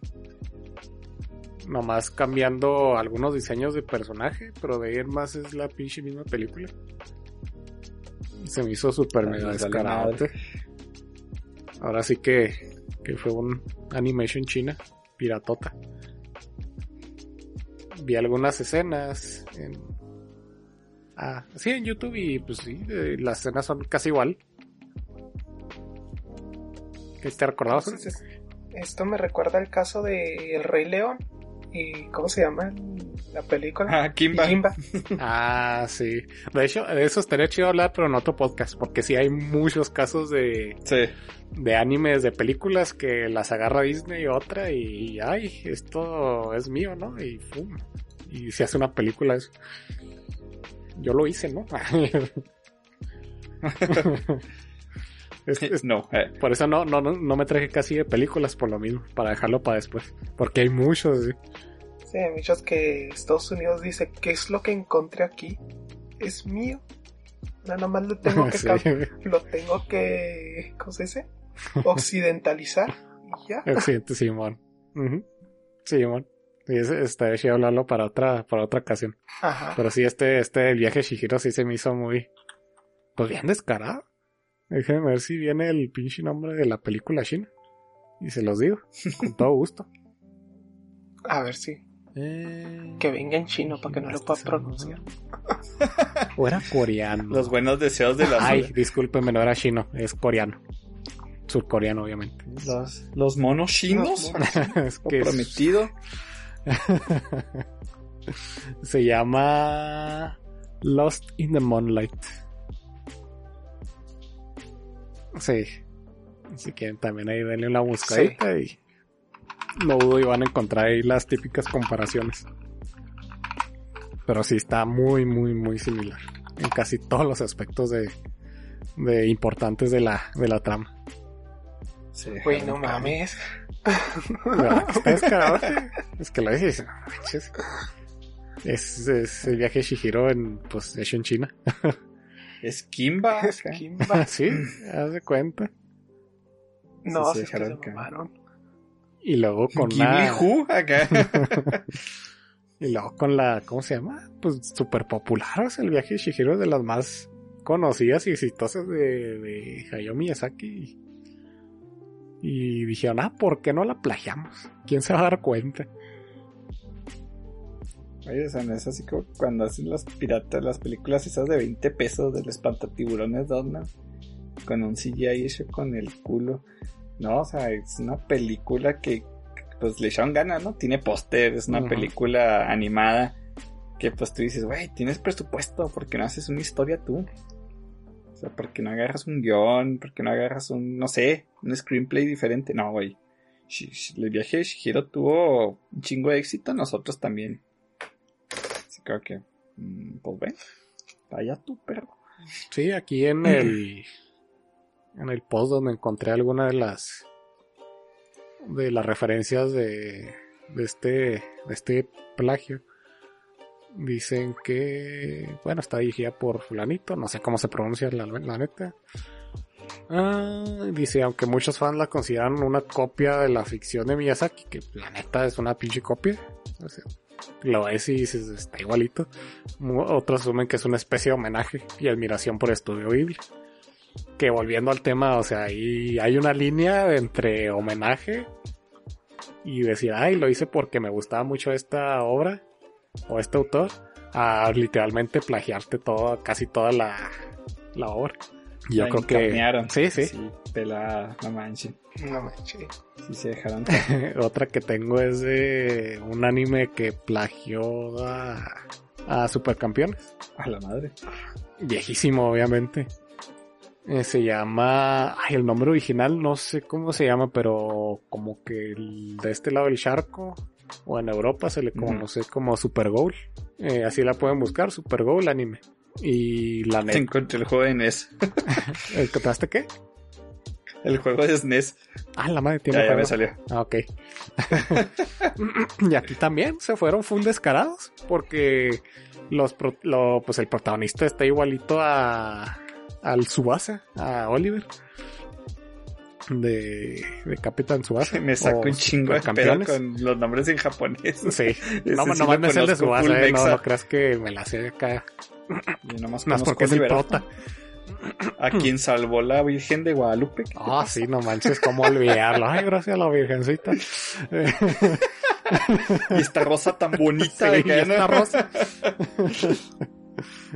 Nomás cambiando algunos diseños de personaje, pero de ahí en más es la pinche misma película. Se me hizo súper Ay, mega descaradote. Ahora sí que, que fue un animation china, piratota. Vi algunas escenas en... Ah, sí, en YouTube y pues sí, eh, las escenas son casi igual. ¿Qué te entonces, esto me recuerda el caso de El Rey León. ¿Y cómo se llama la película? Ah, Kimba. Kimba. Ah, sí. De hecho, de eso estaría chido hablar, pero en otro podcast, porque sí hay muchos casos de, Sí. de animes, de películas que las agarra Disney y otra y, ay, esto es mío, ¿no? Y pum. Y se hace una película eso. Yo lo hice, ¿no? Es- es- No, eh, por eso no, no, no, me traje casi de películas por lo mismo, para dejarlo para después. Porque hay muchos, ¿sí? Sí, hay muchos que Estados Unidos dice, ¿qué es lo que encontré aquí? Es mío. Nada más lo tengo que Sí. lo tengo que, ¿cómo se dice? Occidentalizar y ya. Accidente Simón. Simón. Sí, ese- estaría chido hablarlo para otra, para otra ocasión. Ajá. Pero sí, este, este el viaje Shihiro sí se me hizo muy, pues bien descarado. Déjenme ver si viene el pinche nombre de la película china. Y se los digo, con todo gusto. A ver si. Que venga en chino para que no lo pueda pronunciar. O era coreano. los buenos deseos de la Ay, discúlpeme, no era chino, es coreano. Surcoreano, obviamente. los, los monos chinos. Es que prometido. Se llama Lost in the Moonlight. Sí. Si quieren también ahí denle una buscadita y no dudo y van a encontrar ahí las típicas comparaciones. Pero sí está muy, muy, muy similar. En casi todos los aspectos de, de importantes de la, de la trama. Sí, Güey, no mames. Está descarado. Es que lo dices, no. Es, es, el viaje de Shihiro en, pues, hecho en China. Es Kimba. Es Kimba. sí, haz de cuenta. No, Sí, se se. Y luego con la... Who, acá. Y luego con la, ¿cómo se llama? Pues súper popular, o sea, el viaje de Shihiro es de las más conocidas y exitosas de, de Hayao Miyazaki. Y dijeron, ah, ¿por qué no la plagiamos? ¿Quién se va a dar cuenta? Oye, o sea, no es así como cuando hacen los piratas, las películas esas de 20 pesos del espantatiburones 2, ¿no? Con un CGI hecho con el culo. No, o sea, es una película que pues le echaron ganas, ¿no? Tiene póster, es una película animada que pues tú dices, güey, tienes presupuesto, ¿por qué no haces una historia tú? O sea, ¿por qué no agarras un guion? ¿Por qué no agarras un, no sé, un screenplay diferente? No, güey. El viaje de Shihiro tuvo un chingo de éxito, nosotros también. Creo que, mm, pues ven, vaya tú, perro. Sí, aquí en el en el post donde encontré alguna de las de las referencias de, de este de este plagio dicen que bueno está dirigida por fulanito no sé cómo se pronuncia la, la neta. Ah, dice aunque muchos fans la consideran una copia de la ficción de Miyazaki que la neta es una pinche copia. O sea, lo ves y dices está igualito Otros asumen que es una especie de homenaje y admiración por Estudio Ghibli. Que volviendo al tema, o sea, ahí hay una línea entre homenaje y decir, ay, lo hice porque me gustaba mucho esta obra o este autor, a literalmente plagiarte todo, casi toda la, la obra. Yo La creo que... Sí, sí. Sí, pelada, no manches. No manches. Sí se dejaron. Otra que tengo es de un anime que plagió a, a Supercampeones. A la madre. viejísimo, obviamente. Eh, se llama. Ay, el nombre original no sé cómo se llama, pero como que el- de este lado del charco, o en Europa se le conoce como Super Goal. Eh, así la pueden buscar, Super Goal anime. Y la Te neta. encontré el juego de NES. ¿Encontraste qué? El juego de SNES. Ah, la madre tiene Ya, ya me salió. Ah, ok. y aquí también se fueron full descarados porque los pro- lo- pues el protagonista está igualito a al Subasa, a Oliver de, de Capitán Subasa. Me saco un chingo de pedo con los nombres en japonés. Sí, no, sí nomás me sé el de Subasa, eh, no, no creas que me la sé acá. Yo nomás No es conozco porque es el prota. A quien salvó la Virgen de Guadalupe. ¿qué te Ah, sí, no manches, cómo olvidarlo. Ay, gracias a la Virgencita. Y esta rosa tan bonita. Sí, de que- y esta rosa.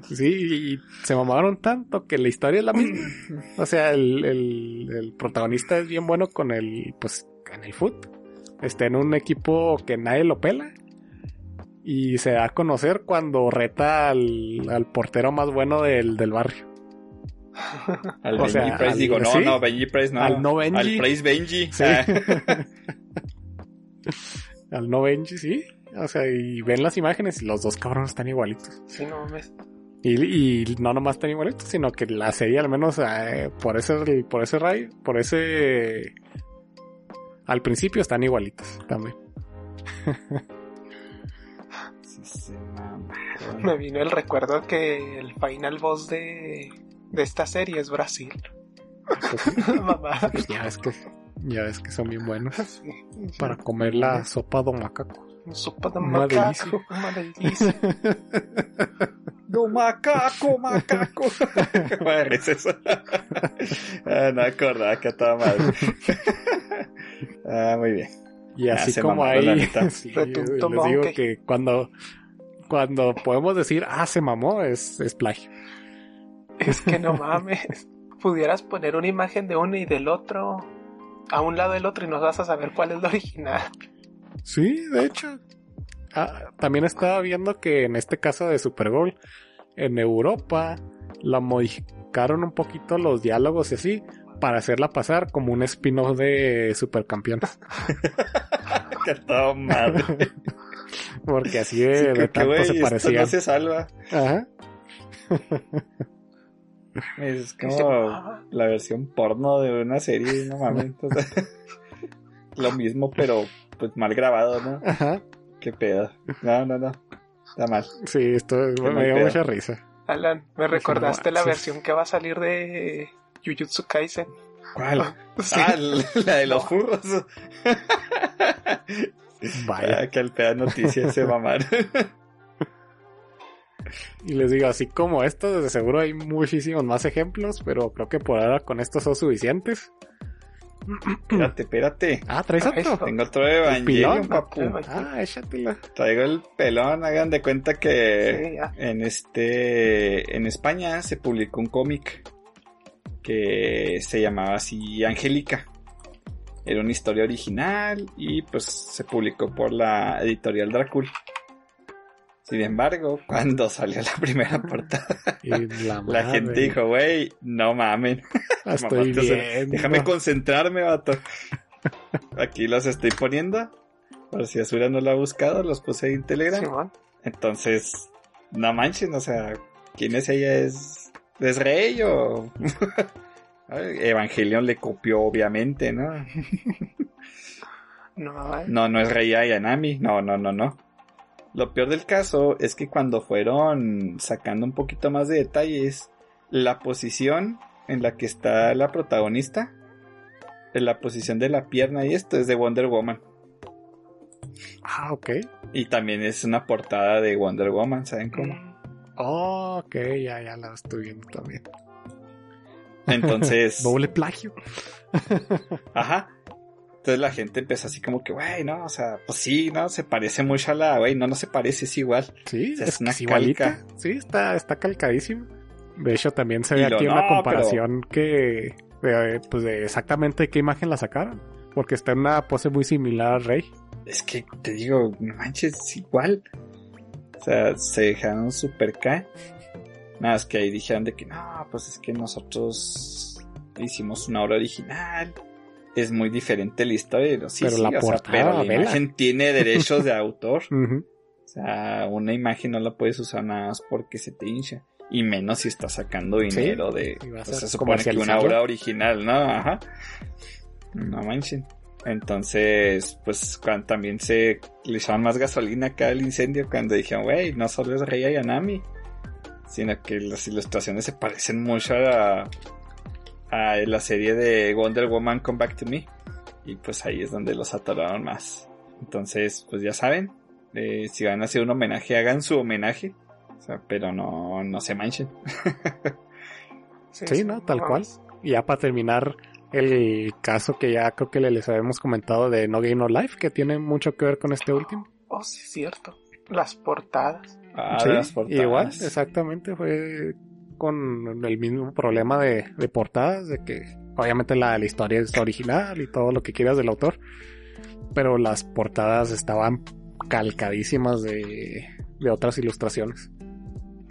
Sí, y se mamaron tanto que la historia es la misma. O sea, el, el, el protagonista es bien bueno con el, pues, en el foot. Está en un equipo que nadie lo pela. Y se da a conocer cuando reta al, al portero más bueno del, del barrio. Al O Benji sea, Price al- digo, no, sí. no, Benji Price no. Al no Benji. Al Price Benji. Sí. Al no Benji, sí. O sea, y ven las imágenes y los dos cabrones están igualitos. Sí, no mames. Y, y no nomás están igualitos, sino que la serie al menos eh, por ese por ese rayo, por ese al principio están igualitos también. sí, sí, mamá. Me vino el recuerdo que el final boss de, de esta serie es Brasil. Mamá. Pues ya ves que ya ves que son bien buenos Sí. para comer la sopa do macaco. Sopa de macaco. Una delicia. No, macaco, macaco. ¿Qué madre es eso? ah, no acordaba que a toda madre. ah, muy bien. Y Ah, así se como ahí sí, les digo monkey. que cuando cuando podemos decir ah se mamó es, es plagio. Es que no mames. Pudieras poner una imagen de uno y del otro a un lado del otro y no vas a saber cuál es la original. Sí, de hecho. Ah, también estaba viendo que en este caso de Super Bowl, en Europa, la modificaron un poquito los diálogos y así, para hacerla pasar como un spin-off de Supercampeones. que todo madre. Porque así de, Sí, de creo que, tanto güey, se esto parecían. no se salva. Ajá. Es ¿Qué se como llamaba? la versión porno de una serie, no mames. Lo mismo, pero pues mal grabado, ¿no? Ajá. Qué pedo. No, no, no. Está mal. Sí, esto me dio pedo. mucha risa. Alan, me recordaste la sí. versión que va a salir de Jujutsu Kaisen. ¿Cuál? Sí. Ah, la de los furros. Vaya. Ah, que el pedo de noticias se mamar. Y les digo, así como estos, desde seguro hay muchísimos más ejemplos, pero creo que por ahora con estos son suficientes. espérate, espérate. Ah, ¿traes Ah, otro? eso. Tengo otro Evangelion, pilón? papu. El- Ah, échatela. Traigo el pelón, hagan de cuenta que Sí, en este en España se publicó un cómic que se llamaba así Angélica. Era una historia original y pues se publicó por la editorial Dracul. Sin embargo, cuando salió la primera portada, la, gente dijo, güey, no mamen. la estoy. Déjame concentrarme, vato. Aquí los estoy poniendo. Por si Azura no lo ha buscado, los puse ahí en Telegram. Entonces, no manchen, o sea, ¿quién es ella? ¿Es, es rey o...? Evangelion le copió, obviamente, ¿no? No, eh. No, no es rey Ayanami, no, no, no, no. Lo peor del caso es que cuando fueron sacando un poquito más de detalles, la posición en la que está la protagonista, en la posición de la pierna y esto es de Wonder Woman. Ah, ok. Y también es una portada de Wonder Woman, ¿saben cómo? Mm, Oh, ok, ya, ya la estoy viendo también. Entonces, Doble plagio. ajá. Entonces la gente empezó así como que, güey, no, o sea, pues sí, no, se parece mucho a la, güey, no, no se parece, es igual. Sí, O sea, es, es una es igualita. calca. Sí, está, está calcadísimo. De hecho, también se ve lo- aquí no, una pero- comparación que. De, pues de exactamente qué imagen la sacaron. Porque está en una pose muy similar al Rey. Es que te digo, no manches, es igual. O sea, se dejaron super K. Nada, es que ahí dijeron de que no, pues es que nosotros hicimos una obra original. Es muy diferente la historia. lo- Sí, Pero sí, la o sea, portada, pero la vela. imagen tiene derechos de autor. O sea, una imagen no la puedes usar nada más porque se te hincha. Y menos si estás sacando dinero de... y vas pues, a se supone que una obra original, ¿no? Ajá. No manchen. Entonces, pues cuando también se le echaban más gasolina acá al incendio cuando dijeron, wey, no solo es Rey Ayanami, sino que las ilustraciones se parecen mucho a la, a la serie de Wonder Woman Come Back to Me. Y pues ahí es donde los atoraron más. Entonces, pues ya saben, eh, si van a hacer un homenaje, hagan su homenaje. O sea, pero no, no se manchen. Sí, ¿no? Tal cual. Y ya para terminar, el caso que ya creo que les habíamos comentado de No Game No Life, que tiene mucho que ver con este último. Oh, sí, es cierto. Las portadas. Ah, Sí, las portadas. igual, exactamente, fue con el mismo problema de, de portadas, de que obviamente la, la historia es original y todo lo que quieras del autor, pero las portadas estaban calcadísimas de, de otras ilustraciones.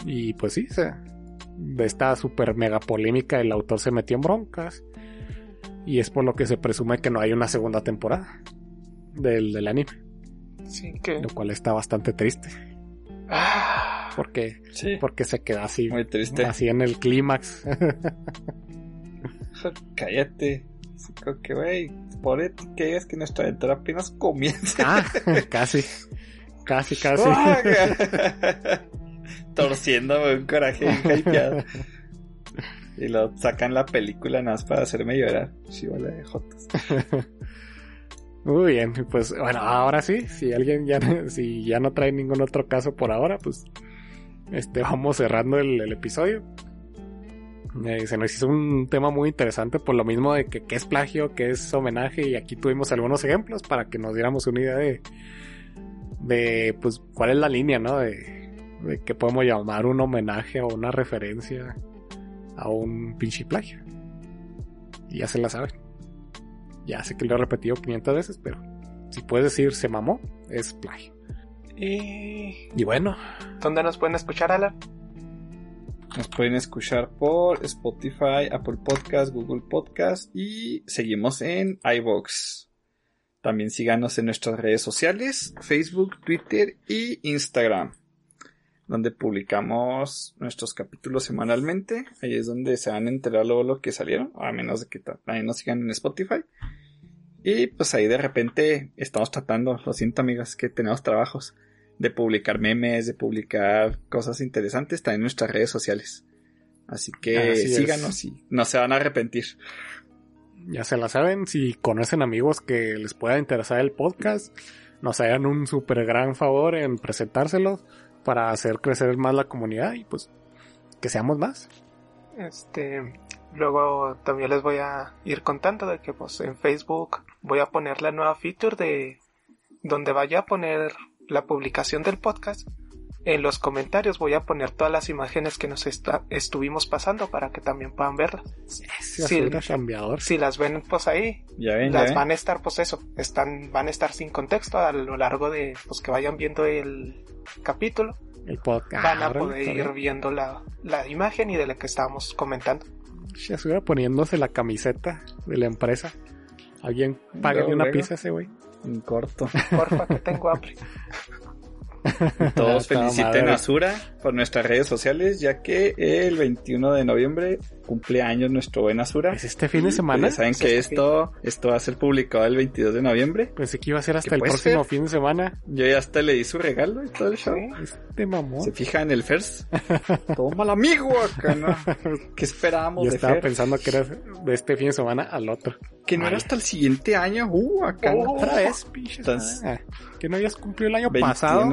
Y pues sí, se, de esta super mega polémica el autor se metió en broncas y es por lo que se presume que no hay una segunda temporada del, del anime, Sí, que. lo cual está bastante triste, Ah, porque, Sí, porque se queda así muy triste. Así en el clímax. Cállate. Como que, güey, por que digas que nuestra aventura apenas comienza. ah, casi. Casi, casi. Torciéndome un coraje bien. Y lo sacan la película nada más para hacerme llorar. Chivola de jotas. Muy bien, pues bueno, ahora sí, si alguien ya, si ya no trae ningún otro caso por ahora, pues este vamos cerrando el, episodio. Eh, se nos hizo un tema muy interesante por lo mismo de que qué es plagio, qué es homenaje y aquí tuvimos algunos ejemplos para que nos diéramos una idea de, de pues cuál es la línea, ¿no? De, de que podemos llamar un homenaje o una referencia a un pinche plagio. Y ya se la saben. Ya sé que lo he repetido 500 veces, pero si puedes decir se mamó, es plagio. Y... Y bueno, ¿Dónde nos pueden escuchar, Alan? Nos pueden escuchar por Spotify, Apple Podcast, Google Podcast y seguimos en iVoox. También síganos en nuestras redes sociales, Facebook, Twitter y Instagram, donde publicamos nuestros capítulos semanalmente. Ahí es donde se van a enterar luego lo que salieron, a menos de que también nos sigan en Spotify. Y pues ahí de repente estamos tratando, lo siento amigos, que tenemos trabajos de publicar memes, de publicar cosas interesantes también en nuestras redes sociales. Así que Así síganos y no se van a arrepentir. ya se la saben, si conocen amigos que les pueda interesar el podcast, nos hagan un súper gran favor en presentárselos para hacer crecer más la comunidad y pues que seamos más. Este, luego también les voy a ir contando de que pues en Facebook voy a poner la nueva feature de donde vaya a poner la publicación del podcast. En los comentarios voy a poner todas las imágenes que nos estuvimos pasando para que también puedan verlas. Sí. cambiador. Si las ven pues ahí, Ya ven, ya las ven. van a estar pues eso, están, van a estar sin contexto a lo largo de pues que vayan viendo el capítulo, El podcast. van a poder ir bien. viendo la, la imagen y de la que estábamos comentando. Ya estuviera poniéndose la camiseta de la empresa. Alguien Luego, una pizza a ese güey. En corto. Porfa que tengo hambre. Todos feliciten a Sura por nuestras redes sociales, ya que el 21 de noviembre cumple años nuestro buen Asura. ¿Es este fin de Pues semana? ya saben Sí, que este esto, esto va a ser publicado el 22 de noviembre. Pensé que iba a ser hasta ¿Qué el próximo ser? fin de semana. Yo ya hasta le di su regalo y todo el show. Este mamón. Se fija en el First. Toma el amigo acá, ¿no? ¿Qué esperábamos Yo de estaba Fer? pensando que era de este fin de semana al otro. Que no era hasta el siguiente año. Uh, acá. Oh, Otra vez, pinches. Entonces- que no habías cumplido el año 21. pasado.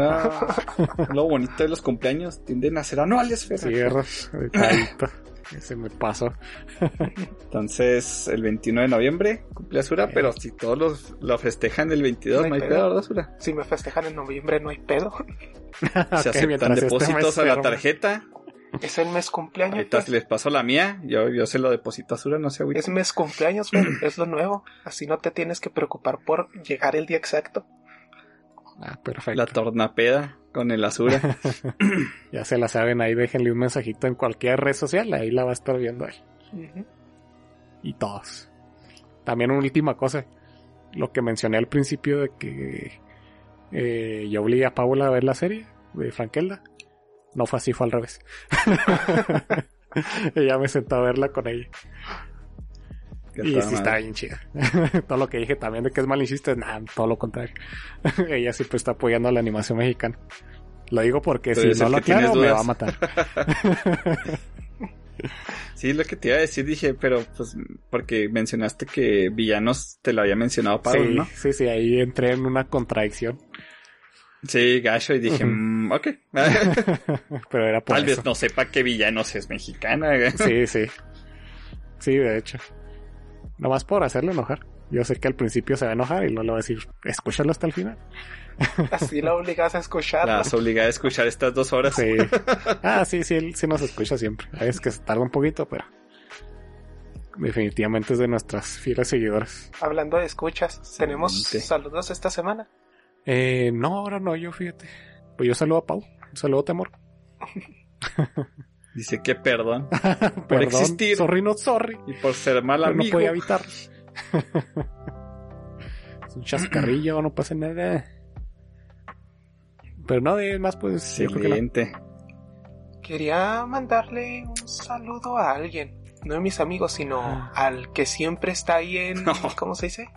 Lo bonito de los cumpleaños tienden a ser anuales. Cierros, detallito. Ese me pasó. Entonces, el 21 de noviembre cumple Asura, pero si todos los, lo festejan el 22, No no hay pedo. pedo, ¿verdad, Asura? Si me festejan en noviembre no hay pedo. Se Ok, aceptan depósitos a la se tarjeta. Es el mes cumpleaños. Ahorita si les paso la mía, yo, yo se lo deposito a Asura, no sé, güey. Es mes cumpleaños, Fer. es lo nuevo. Así no te tienes que preocupar por llegar el día exacto. Ah, perfecto. La tornapeda con el Asura. Ya se la saben ahí, déjenle un mensajito en cualquier red social, ahí la va a estar viendo ahí. Ujú. Y todos. También una última cosa. Lo que mencioné al principio de que eh, yo obligué a Paula a ver la serie de Frankelda. No fue así, fue al revés. ella me sentó a verla con ella. Que Y sí está bien chida. todo lo que dije también de que es malinchista, nada, todo lo contrario. ella siempre está apoyando a la animación mexicana. Lo digo porque si no lo que aclaro me va a matar. Sí, lo que te iba a decir, dije, pero pues porque mencionaste que villanos te lo había mencionado Pablo, sí, ¿no? sí, sí, ahí entré en una contradicción. Sí, gacho, y dije, Ujú. mm, ok. Pero era por Tal eso. vez no sepa qué villanos es mexicana. Sí, sí. Sí, de hecho. Nomás por hacerlo enojar. Yo sé que al principio se va a enojar y luego le va a decir, escúchalo hasta el final. Así la obligas a escuchar. Las obligada a escuchar estas dos horas. Sí. Ah, sí, sí, él sí nos escucha siempre. Veces que se tarda un poquito, pero definitivamente es de nuestras fieles seguidoras. Hablando de escuchas, tenemos saludos esta semana. Eh, no, ahora no, yo fíjate. Pues yo saludo a Pau. Un saludo, temor. Dice que perdón. Perdón, existir. sorry, not sorry. Y por ser mal Pero no amigo. podía evitar. es un chascarrillo, no pasa nada. Pero no, de más, pues que no. Excelente. Quería mandarle un saludo a alguien. No de mis amigos, sino Ah. al que siempre está ahí en. No. ¿Cómo se dice?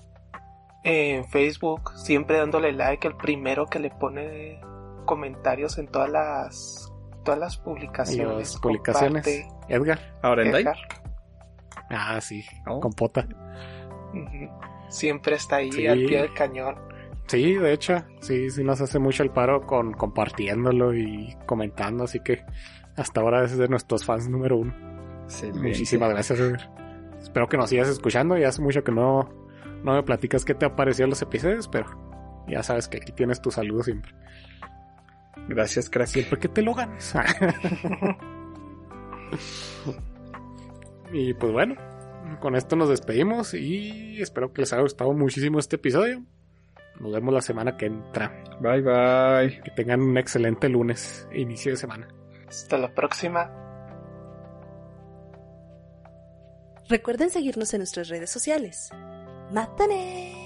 En Facebook, siempre dándole like, el primero que le pone comentarios en todas las todas las publicaciones. Las publicaciones. comparte Edgar. Ahora en. Edgar. Ah, sí. Oh. Con pota. Ujú. Siempre está ahí Sí. al pie del cañón. Sí, de hecho, sí, sí nos hace mucho el paro con compartiéndolo y comentando, así que hasta ahora es de nuestros fans número uno. Excelente. Muchísimas gracias, Edgar. Espero que nos sigas escuchando, ya hace mucho que no, no me platicas qué te ha parecido los episodios, pero ya sabes que aquí tienes tu saludo siempre. Gracias, crack. Siempre que te lo ganes. y pues bueno, con esto nos despedimos y espero que les haya gustado muchísimo este episodio. Nos vemos la semana que entra. Bye bye. Que tengan un excelente lunes, e inicio de semana. Hasta la próxima. Recuerden seguirnos en nuestras redes sociales. ¡Mátane!